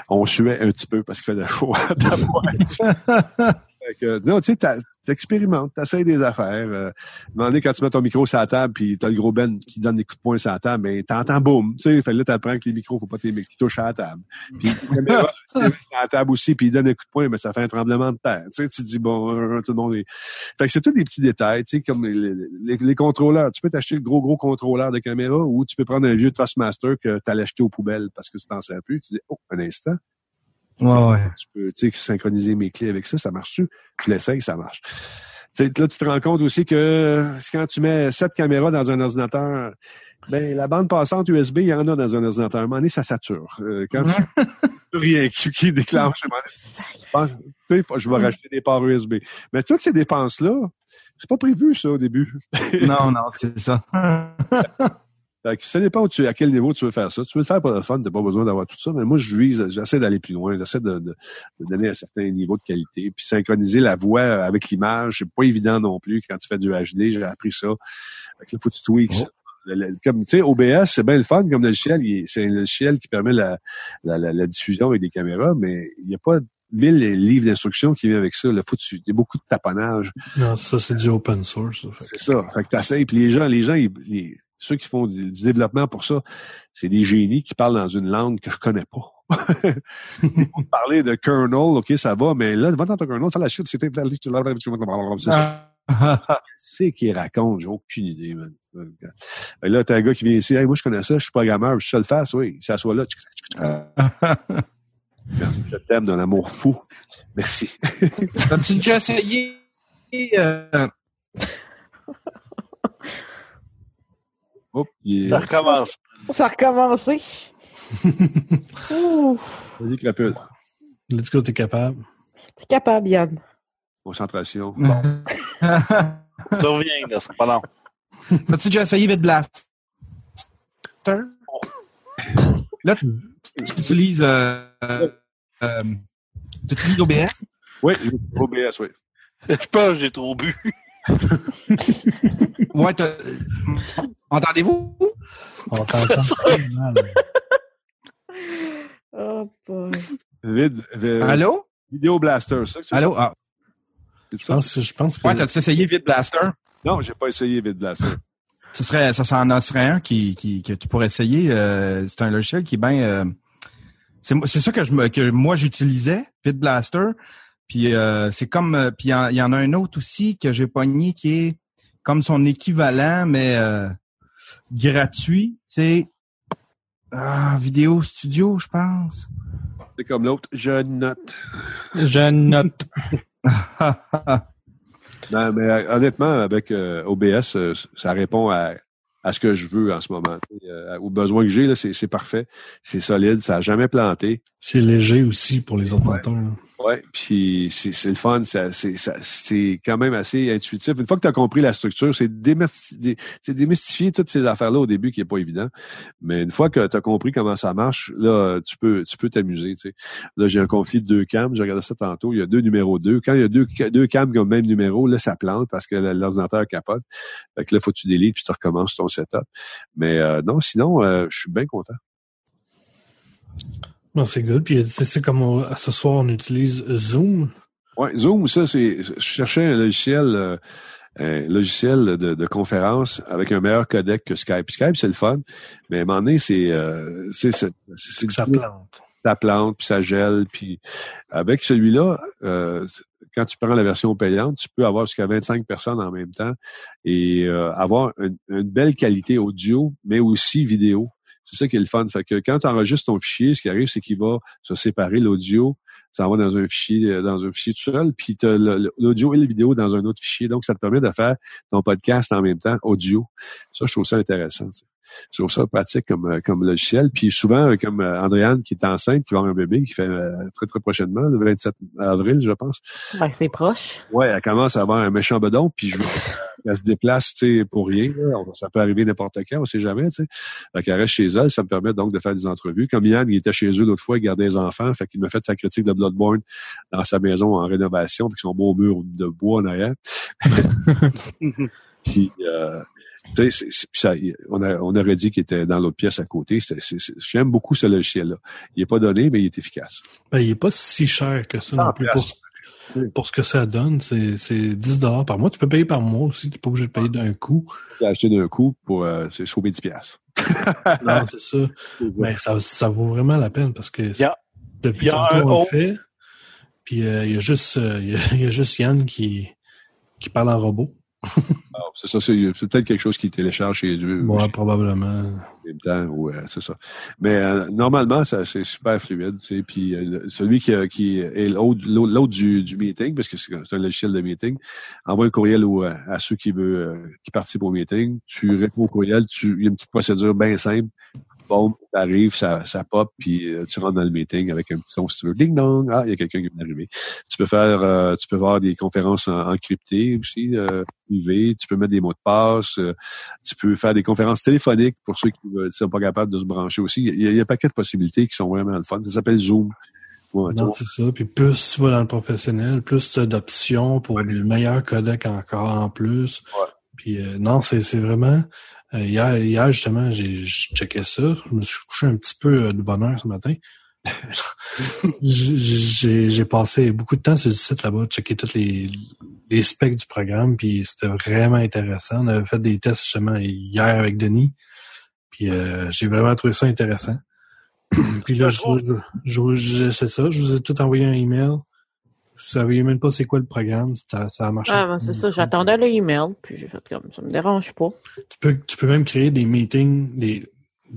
on suait un petit peu parce qu'il faisait chaud. Fait que, non, tu sais, t'expérimentes, t'essayes des affaires. Euh, à un moment donné, quand tu mets ton micro sur la table, puis t'as le gros Ben qui donne des coups de poing sur la table, ben t'entends boum. Tu sais, fait là, t'apprends que les micros, faut pas que qui touchent à la table. Puis caméra, t'es sur la table aussi, puis il donne un coup de poing, ben ça fait un tremblement de terre. Tu sais, tu te dis bon, tout le monde est. Fait que c'est tous des petits détails, tu sais, comme les, les- les contrôleurs. Tu peux t'acheter le gros gros contrôleur de caméra, ou tu peux prendre un vieux Trustmaster que t'allais acheter aux poubelles parce que tu t'en sers plus. Tu dis oh, un instant Ouais, ouais. je peux tu sais, synchroniser mes clés avec ça, ça marche-tu? Je l'essaye, ça marche. Là, tu te rends compte aussi que euh, quand tu mets sept caméras dans un ordinateur, ben la bande passante USB, il y en a dans un ordinateur. À un moment donné, ça sature. Euh, quand tu rien qui, qui déclenche, faut- je vais racheter des ports USB. Mais toutes ces dépenses-là, c'est pas prévu, ça, au début. Non, non, c'est ça. Fait que ça dépend où tu, à quel niveau tu veux faire ça. Tu veux le faire pour le fun, t'as pas besoin d'avoir tout ça. Mais moi, je vise, j'essaie d'aller plus loin. J'essaie de, de, de donner un certain niveau de qualité. Puis synchroniser la voix avec l'image, c'est pas évident non plus quand tu fais du HD. J'ai appris ça. Fait que là, faut que tu tweaks ça. Le- le- Comme tu sais, OBS, c'est bien le fun comme logiciel. Il est- C'est un logiciel qui permet la, la, la, la diffusion avec des caméras, mais il n'y a pas mille livres d'instructions qui viennent avec ça. Là, faut que tu- il y a beaucoup de taponnage. Non, ça, c'est du open source. C'est ça. Fait que t'essayes, puis les gens, les gens, ils- ceux qui font du, du développement pour ça, c'est des génies qui parlent dans une langue que je connais pas. Parler de kernel, ok, ça va, mais là, va dans ton kernel, fais la chute, c'était c'est ça. C'est qu'ils racontent, j'ai aucune idée, man. Et là, t'as un gars qui vient ici, hey, moi je connais ça, je suis programmeur, je suis seul face, oui, il s'assoit là. Merci. Je t'aime d'un amour fou. Merci. As-tu déjà essayé euh, Hop, il est- Ça recommence. Ça a recommencé. Vas-y, crapule. Let's go, t'es capable. t'es capable, Yann. Concentration. Ça revient, là, c'est pas long. As-tu déjà essayé Vid Blaster? Là, tu, tu utilises, euh, euh, euh, tu utilises OBS? Oui, OBS, oui. Je pense que j'ai trop bu. Ouais, t'as- entendez-vous? On t'entend très mal. Oh, boy. Vid, vid- Allô? Video Blaster, c'est ça que tu Allô? Ah. Je ça? pense, je pense que Ouais, t'as-tu essayé Vid Blaster? Non, j'ai pas essayé Vid Blaster. Ce serait, ça s'en en serait un qui, qui, que tu pourrais essayer. euh, c'est un logiciel qui est bien. euh, c'est, ça que je me, que moi j'utilisais, Vid Blaster. Puis euh, c'est comme, euh, puis il y, y en a un autre aussi que j'ai pogné qui est comme son équivalent mais euh, gratuit. C'est ah, Vidéo Studio, je pense. C'est comme l'autre. Je note. Je note. Non, mais honnêtement, avec euh, OBS, ça répond à, à ce que je veux en ce moment. Euh, aux besoins que j'ai, là, c'est, c'est parfait. C'est solide, ça n'a jamais planté. c'est léger aussi pour les ordinateurs. là. Ouais, puis c'est, le fun, c'est, c'est quand même assez intuitif. Une fois que tu as compris la structure, c'est, démysti- dé- c'est démystifier toutes ces affaires-là au début qui est pas évident. Mais une fois que tu as compris comment ça marche, là, tu peux, tu peux t'amuser. Là, j'ai un conflit de deux cams, j'ai regardé ça tantôt, il y a deux numéros 2. Quand il y a deux, deux cams qui ont le même numéro, là, ça plante parce que l'ordinateur capote. Fait que là, faut que tu délites puis tu recommences ton setup. Mais euh, non, sinon, euh, je suis bien content. Non, c'est good. Puis c'est comme on- ce soir, on utilise Zoom. Ouais, Zoom, ça, c'est. Je cherchais un logiciel, euh, un logiciel de, de conférence avec un meilleur codec que Skype. Skype, c'est le fun, mais à un moment donné, c'est, euh, c'est, c'est, c'est- que ça plante. ça plante, puis ça gèle, puis avec celui-là, euh, quand tu prends la version payante, tu peux avoir jusqu'à 25 personnes en même temps et euh, avoir une, une belle qualité audio, mais aussi vidéo. C'est ça qui est le fun. Fait que quand tu enregistres ton fichier, ce qui arrive, c'est qu'il va se séparer l'audio, ça va dans un fichier, euh, dans un fichier tout seul, puis tu l'audio et la vidéo dans un autre fichier. Donc, ça te permet de faire ton podcast en même temps, audio. Ça, je trouve ça intéressant. tu sais. Je trouve ça pratique comme, euh, comme logiciel. Puis souvent, euh, comme euh, Andréane qui est enceinte, qui va avoir un bébé, qui fait très, très prochainement, le 27 avril, je pense. Ben, c'est proche. Ouais, elle commence à avoir un méchant bedon, puis je qu'elle se déplace, tu sais, pour rien. là. Ça peut arriver n'importe quand, on sait jamais, tu sais. Fait qu'elle reste chez elle, ça me permet donc de faire des entrevues. Comme Yann, il était chez eux l'autre fois, il gardait les enfants, fait qu'il m'a fait sa critique de Bloodborne dans sa maison en rénovation, avec son beau mur de bois en arrière. puis, euh, tu sais, c'est- c'est- puis ça, on, a, on aurait dit qu'il était dans l'autre pièce à côté. J'aime beaucoup ce logiciel-là. Il est pas donné, mais il est efficace. Ben, il est pas si cher que ça non plus. Pour, ce- pour ce que ça donne, c'est c'est 10 par mois. Tu peux payer par mois aussi. Tu n'es pas obligé de payer d'un coup. Acheté d'un coup pour euh, sauver 10 piastres. Non, c'est ça. Mais ça, ça vaut vraiment la peine parce que depuis tantôt, on le fait. Puis euh, il y a juste euh, il y, a, il y a juste Yann qui, qui parle en robot. Ah, c'est ça, c'est peut-être quelque chose qui télécharge chez eux Moi, en probablement. même temps, ou euh, c'est ça. Mais euh, normalement, ça c'est super fluide. Tu sais, puis euh, celui qui, qui est l'autre l'autre du, du meeting, parce que c'est un logiciel de meeting, envoie un courriel au, euh, à ceux qui veulent qui participent au meeting. Tu réponds au courriel, tu il y a une petite procédure bien simple. Bon, t'arrives, ça, ça pop, puis euh, tu rentres dans le meeting avec un petit son si tu veux. Ding dong! Ah, il y a quelqu'un qui vient d'arriver. Tu peux faire, euh, tu peux voir des conférences en, encryptées aussi, euh, privées. Tu peux mettre des mots de passe. euh, tu peux faire des conférences téléphoniques pour ceux qui ne sont pas capables de se brancher aussi. Il y, a, il y a un paquet de possibilités qui sont vraiment le fun. Ça s'appelle Zoom. Ouais, Non, c'est ça. Puis plus tu vas dans le professionnel, plus tu as d'options pour le meilleur codec encore en plus. Ouais. Puis euh, non, c'est c'est vraiment. Euh, hier, hier, justement, j'ai je checkais ça. Je me suis couché un petit peu euh, de bonne heure ce matin. J'ai- passé beaucoup de temps sur le site là-bas, checker tous les, les specs du programme, puis c'était vraiment intéressant. On avait fait des tests justement hier avec Denis, puis euh, j'ai vraiment trouvé ça intéressant. puis là, je, je, je, je- c'est ça, je vous ai tout envoyé un email. Vous saviez même pas c'est quoi le programme, ça, ça a marché. Ah, ben, c'est ça. J'attendais le email, puis j'ai fait comme ça me dérange pas. Tu peux, tu peux même créer des meetings, des,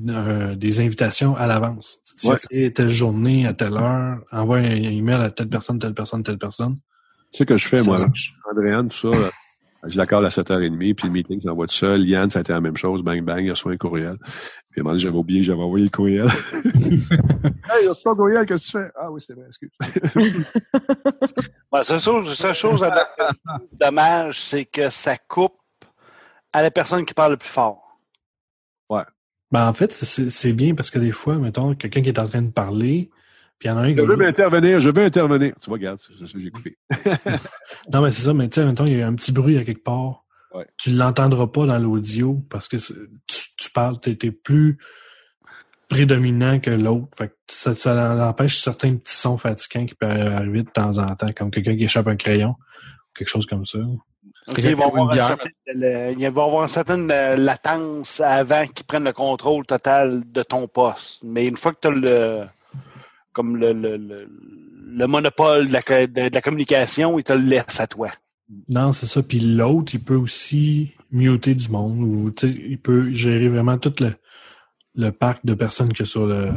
euh, des invitations à l'avance. Ouais. OK, telle journée, à telle heure, envoie un email à telle personne, telle personne, telle personne. Tu sais que je fais, Ça moi. Andréane, tout ça, là, je l'accorde à 7h30, puis le meeting s'envoie tout seul. Yann, ça a été la même chose. Bang, bang, il reçoit un courriel. Puis à un j'avais oublié que j'avais envoyé le courriel. hey, il reçu ton courriel, qu'est-ce que tu fais? Ah oui, c'est vrai, excuse. Ouais, c'est chose, c'est chose à dommage, c'est que ça coupe à la personne qui parle le plus fort. Ben, en fait, c'est c'est bien parce que des fois, mettons, quelqu'un qui est en train de parler, puis il y en a un qui Je veux m'intervenir, je veux intervenir. Tu vois, regarde, c'est ça que j'ai coupé. Non, mais c'est ça, mais tu sais, mettons, il y a un petit bruit à quelque part. Ouais. Tu l'entendras pas dans l'audio parce que tu, tu parles, t'es es plus prédominant que l'autre. Fait que ça, ça empêche certains petits sons fatigants qui peuvent arriver de temps en temps, comme quelqu'un qui échappe un crayon, ou quelque chose comme ça. Il va avoir une certaine, le- il va avoir une certaine euh, latence avant qu'ils prennent le contrôle total de ton poste. Mais une fois que tu as le comme le, le, le, le monopole de la, de, de la communication, il te le laisse à toi. Non, c'est ça. Puis l'autre, il peut aussi muter du monde ou tu sais, il peut gérer vraiment tout le, le parc de personnes que sur le.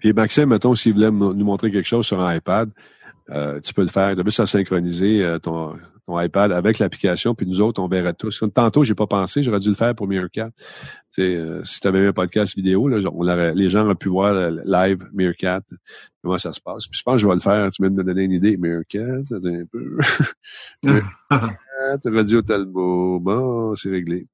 Puis Maxime, mettons, s'il voulait nous montrer quelque chose sur un iPad, euh, tu peux le faire. Tu as juste à synchroniser euh, ton, ton iPad avec l'application, puis nous autres, on verrait tous. Tantôt, j'ai pas pensé, j'aurais dû le faire pour Meerkat. Tu sais, euh, si tu avais un podcast vidéo, là, on aurait- les gens auraient pu voir le live Meerkat, comment ça se passe? Puis je pense que je vais le faire. Tu viens de me donner une idée. Meerkat, un peu. Meerkat, Radio Talbot. Bon, c'est réglé.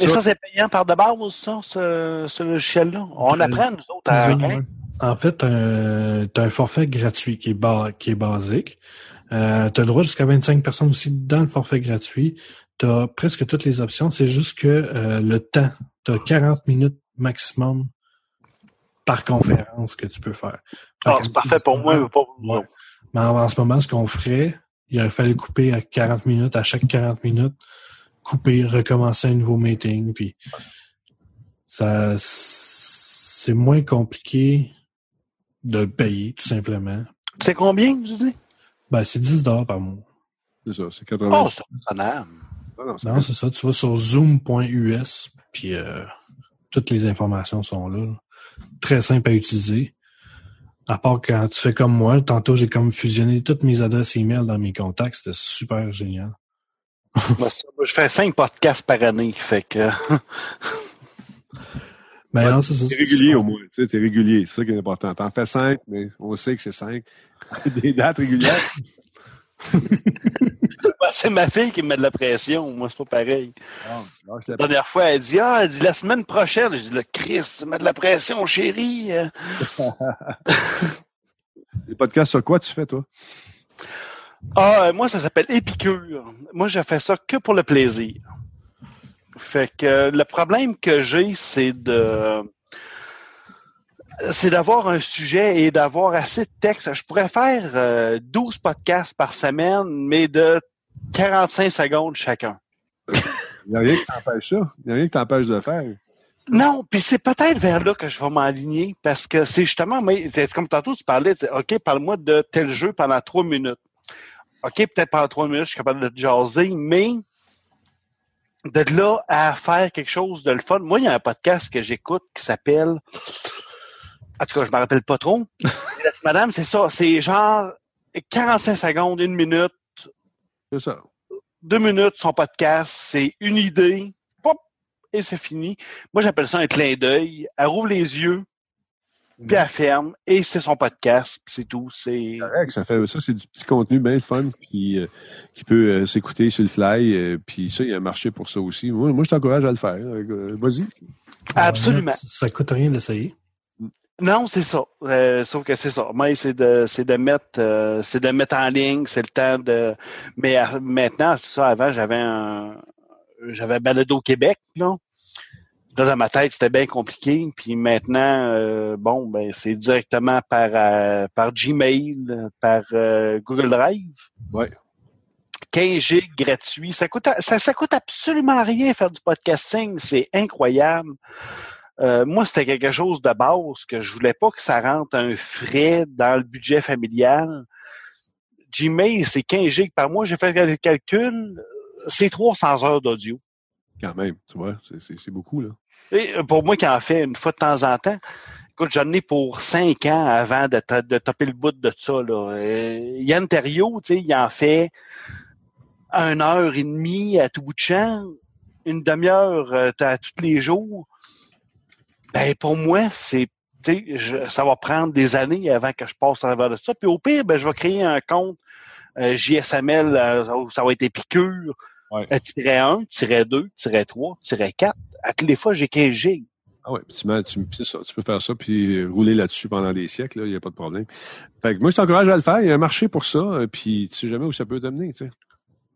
Et Ça, c'est payant par de base, ça, ce, ce logiciel-là? On Euh, apprend, nous autres, à hein? En fait, tu as un forfait gratuit qui est, ba- qui est basique. Euh, tu as le droit jusqu'à 25 personnes aussi dans le forfait gratuit. Tu as presque toutes les options. C'est juste que euh, le temps, tu as 40 minutes maximum par conférence que tu peux faire. Ah, c'est parfait pour moi, mais pas pour autres. Mais en, en ce moment, ce qu'on ferait, il aurait fallu couper à 40 minutes, à chaque 40 minutes, couper, recommencer un nouveau meeting, puis ça, c'est moins compliqué de payer, tout simplement. Tu sais combien, vous dites? Ben, c'est 10 dollars par mois. c'est ça, c'est 80. Oh, c'est raisonnable. Non, non, c'est Non, c'est ça. Tu vas sur zoom.us, puis euh, toutes les informations sont là, là. Très simple à utiliser. À part quand tu fais comme moi, tantôt j'ai comme fusionné toutes mes adresses email dans mes contacts, c'était super génial. Moi, ça, moi, je fais cinq podcasts par année, fait que... Ben Ouais, non, c'est. T'es régulier au moins, tu sais, t'es régulier, c'est ça qui est important. T'en fais cinq, mais on sait que c'est cinq. Des dates régulières. C'est ma fille qui me met de la pression. Moi, c'est pas pareil. Ah, la dernière fois, elle dit, ah, elle dit la semaine prochaine. Je dis, le Christ, tu mets de la pression, chérie. Les podcasts sur quoi tu fais, toi? Ah, euh, moi, ça s'appelle Épicure. Moi, je fais ça que pour le plaisir. Fait que euh, le problème que j'ai, c'est de c'est d'avoir un sujet et d'avoir assez de texte. Je pourrais faire euh, 12 podcasts par semaine, mais de 45 secondes chacun. Il n'y a rien qui t'empêche ça. Il n'y a rien qui t'empêche de le faire. Non, puis c'est peut-être vers là que je vais m'aligner parce que c'est justement, mais c'est comme tantôt tu parlais, OK, parle-moi de tel jeu pendant trois minutes. OK, peut-être pendant trois minutes, je suis capable de te jaser, mais de là à faire quelque chose de le fun. Moi, il y a un podcast que j'écoute qui s'appelle, en tout cas, je me rappelle pas trop. Madame, c'est ça, c'est genre 45 secondes, une minute, C'est ça. deux minutes, son podcast, c'est une idée, pop, et c'est fini. Moi, j'appelle ça un clin d'œil. Elle rouvre les yeux, puis elle ferme, et c'est son podcast, puis c'est tout. C'est Correct, ça fait ça, c'est du petit contenu bien le fun qui, euh, qui peut euh, s'écouter sur le fly. euh, puis ça, il y a un marché pour ça aussi. Moi, moi je t'encourage à le faire. Euh, Vas-y. absolument. Ça, ça coûte rien d'essayer. Non, c'est ça. Euh, sauf que c'est ça. Mais c'est de c'est de mettre euh, c'est de mettre en ligne, c'est le temps de mais à- maintenant, c'est ça, avant j'avais un j'avais Balado Québec, là. Là, dans ma tête, c'était bien compliqué. Puis maintenant, euh, bon, ben c'est directement par euh, par Gmail, par euh, Google Drive. Ouais. 15 gigs gratuit. Ça coûte ça, ça coûte absolument rien faire du podcasting. C'est incroyable. Euh, moi, c'était quelque chose de base que je voulais pas que ça rentre un frais dans le budget familial. Gmail, c'est 15 gigs par mois. J'ai fait le calcul. C'est 300 heures d'audio. Quand même, tu vois, c'est- beaucoup, là. Et euh, pour moi qui en fait une fois de temps en temps, écoute, j'en ai pour cinq ans avant de, ta- de taper le bout de ça. Là. Euh, Yann Terriot, tu sais, il en fait une heure et demie à tout bout de champ, une demi-heure euh, à tous les jours. Ben pour moi, c'est ça va prendre des années avant que je passe à travers de ça. Puis au pire, ben, je vais créer un compte JSML, euh, ça va être épicure. Ouais. Euh, tiret 1, tiret 2, tiret 3, tiret 4. À toutes les fois, j'ai 15 gigs. Ah ouais, tu, ça, tu peux faire ça puis rouler là-dessus pendant des siècles, il n'y a pas de problème. Fait que moi, je t'encourage à le faire. Il y a un marché pour ça, euh, puis tu sais jamais où ça peut t'amener, tu sais.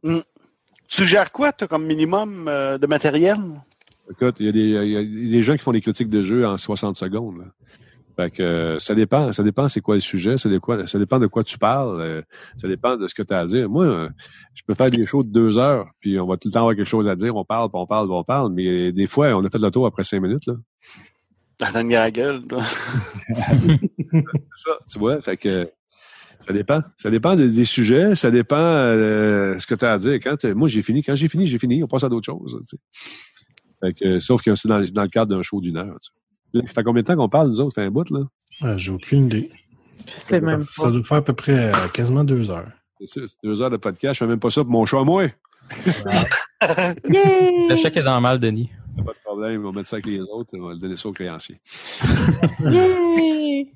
Tu suggères quoi, toi, comme minimum euh, de matériel? Écoute, il y, a des, il y a des gens qui font des critiques de jeu en 60 secondes. Là. Fait que euh, ça dépend, ça dépend c'est quoi le sujet, ça dépend, ça dépend de quoi tu parles, euh, ça dépend de ce que tu as à dire. Moi, euh, je peux faire des shows de deux heures, puis on va tout le temps avoir quelque chose à dire, on parle, puis on parle, puis on parle, mais des fois, on a fait le tour après cinq minutes, là. Dans la gueule, là. C'est ça, tu vois, fait que ça dépend. Ça dépend des, des sujets, ça dépend euh, ce que tu as à dire. Quand moi j'ai fini, quand j'ai fini, j'ai fini, on passe à d'autres choses. tu sais. Fait que, sauf que c'est dans, dans le cadre d'un show d'une heure. tu sais. Là, Ça fait combien de temps qu'on parle, nous autres? Ça fait un bout, là? Euh, J'ai aucune idée. Je sais même Ça doit faire à peu près euh, quasiment deux heures. C'est sûr, c'est deux heures de podcast. Je fais même pas ça pour mon à moi. Yay! Le chèque est dans le mal, Denis. Pas de problème. On va mettre ça avec les autres. On va le donner ça aux créanciers. Yay!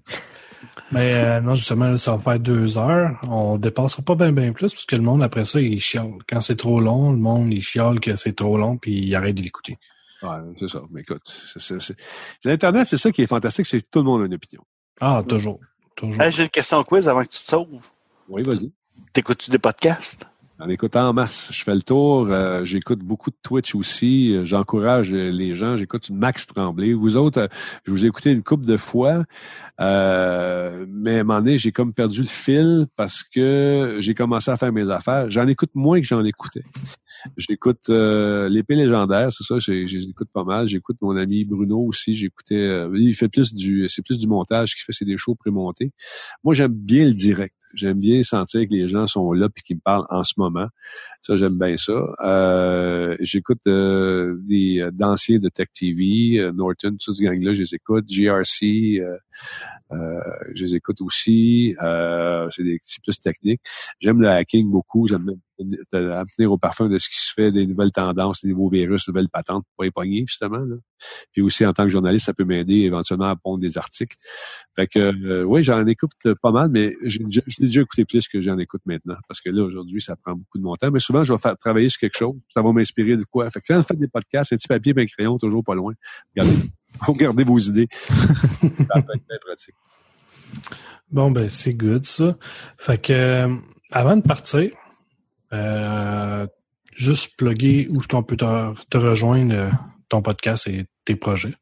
Mais euh, non, justement, ça va faire deux heures. On dépassera pas bien bien plus parce que le monde, après ça, il chiale. Quand c'est trop long, le monde, il chiale que c'est trop long puis il arrête de l'écouter. Ouais, c'est ça. Mais écoute, c'est, c'est, c'est- c'est Internet, c'est ça qui est fantastique, c'est que tout le monde a une opinion. Ah, toujours. Toujours. Hey, j'ai une question quiz avant que tu te sauves. Oui, vas-y. T'écoutes-tu des podcasts? En écoutant en masse. Je fais le tour. euh, j'écoute beaucoup de Twitch aussi. euh, J'encourage euh, les gens. J'écoute Max Tremblay. Vous autres, je vous ai écouté une couple de fois. mais à un moment donné, j'ai comme perdu le fil parce que j'ai commencé à faire mes affaires. J'en écoute moins que j'en écoutais. J'écoute l'épée légendaire, c'est ça, j'ai- je les écoute pas mal. J'écoute mon ami Bruno aussi. J'écoutais, il fait plus du, c'est plus du montage qu'il fait, c'est des shows prémontés. Moi, j'aime bien le direct. J'aime bien sentir que les gens sont là puis qu'ils me parlent en ce moment. Ça, j'aime bien ça. Euh, j'écoute euh, des euh, d'anciens de Tech TV, euh, Norton, tout ce gang-là, je les écoute. GRC, euh, je les écoute aussi. C'est des- c'est plus technique. J'aime le hacking beaucoup. J'aime à tenir au parfum de ce qui se fait, des nouvelles tendances, des nouveaux virus, des nouvelles patentes pour les pogner, justement. Là. Puis aussi, en tant que journaliste, ça peut m'aider éventuellement à pondre des articles. Fait que euh, oui, j'en écoute pas mal, mais j'ai déjà- je l'ai déjà écouté plus que j'en écoute maintenant. Parce que là, aujourd'hui, ça prend beaucoup de mon temps. Mais souvent, je vais faire travailler sur quelque chose. Ça va m'inspirer de quoi. Fait que quand vous faites des podcasts, un petit papier et un crayon, toujours pas loin. Regardez, regardez vos idées. ça peut être pratique. Bon, ben, c'est good, ça. Fait que, euh, avant de partir, euh, juste plugger où est-ce qu'on peut te, te rejoindre, euh, ton podcast et tes projets.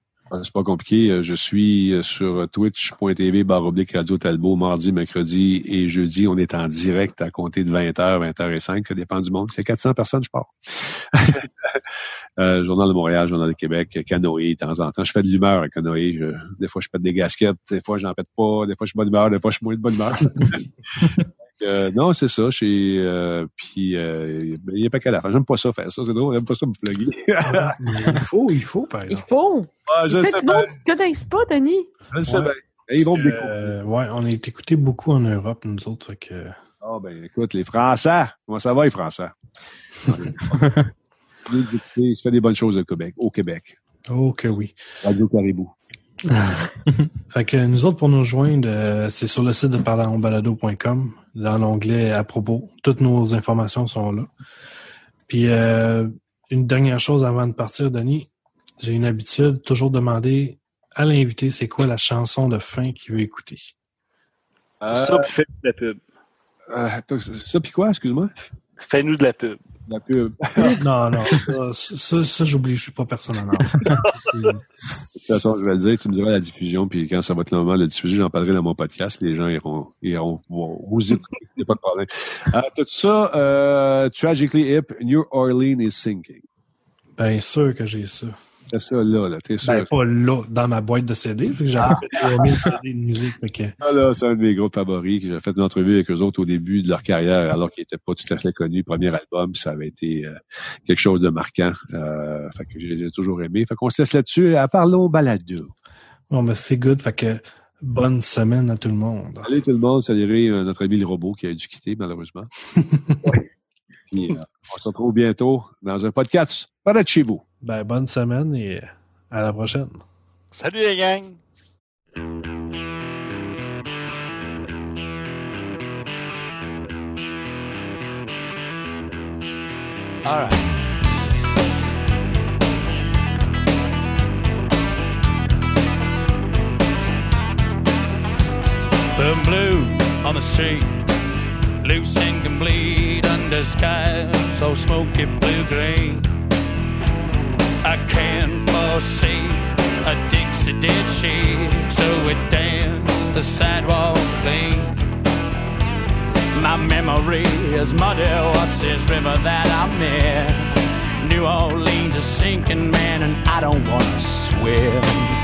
C'est pas compliqué. Euh, Je suis sur twitch.tv barre oblique Radio Talbot mardi, mercredi et jeudi. On est en direct à compter de 20h, 20h05. Ça dépend du monde. C'est 400 personnes, je pars. euh, Journal de Montréal, Journal de Québec, Canoë, de temps en temps. Je fais de l'humeur à Canoë. Je- des fois, je pète des gasquettes. Des fois, j'en pète pas. Des fois, je suis bonne humeur. Des fois, je suis moins de bonne humeur. Euh, non, c'est ça. Chez, euh, puis, euh, il n'y a pas qu'à la fin. J'aime pas ça faire ça. C'est drôle. J'aime pas ça me plugger. Il faut, il faut, par Il exemple. faut. ah, je sais bien. tu te connaisses pas, Denis. Je le sais Ouais. bien. Et ils vont que, euh, ouais, on est écouté beaucoup en Europe, nous autres. Fait que, Ah ben écoute, les Français, comment ça va les Français? Je fais des bonnes choses au Québec, au Québec. oh que oui. Radio Caribou. Fait que nous autres, pour nous joindre, euh, c'est sur le site de parleronbalado.com, dans l'onglet à propos. Toutes nos informations sont là. Puis, euh, une dernière chose avant de partir, Denis. J'ai une habitude, toujours demander à l'invité c'est quoi la chanson de fin qu'il veut écouter? Euh, Ça, puis fais-nous de la pub. euh, ça puis quoi, excuse-moi? Fais-nous de la pub. La pub. non, non, ça, ça, ça, j'oublie, je suis pas personne en toute façon, je vais le dire, tu me diras la diffusion, puis quand ça va être le moment de la diffusion, j'en parlerai dans mon podcast. Les gens iront, iront vont vous écouter. Pas de problème. Euh, tout ça, euh, Tragically Hip, New Orleans is Sinking. Bien sûr que j'ai ça. T'as ça là, là, t'es sûr. Ben, pas là, dans ma boîte de CD. Fait que j'avais Ah. 3000 CD de musique. Fait que, Ah, là, c'est un de mes gros favoris. que J'ai fait une entrevue avec eux autres au début de leur carrière, alors qu'ils n'étaient pas tout à fait connus. Premier album, ça avait été euh, quelque chose de marquant. Euh, fait que je les ai toujours aimés. Fait qu'on se laisse là-dessus. À parlons balado. bon, ben, c'est good. Fait que, bonne semaine à tout le monde. Allez tout le monde, saluer euh, notre ami le robot qui a dû quitter malheureusement. Puis, euh, on se retrouve bientôt dans un podcast. Pas de chez vous. Ben, bonne semaine et à la prochaine. Salut les gangs! All right. Boom blue on the street, loose and can bleed under skies so smoky blue green. I can't foresee a Dixie did shake, so it danced the sidewalk clean. My memory is muddy. What's this river that I'm in? New Orleans is sinking, man, and I don't wanna swim.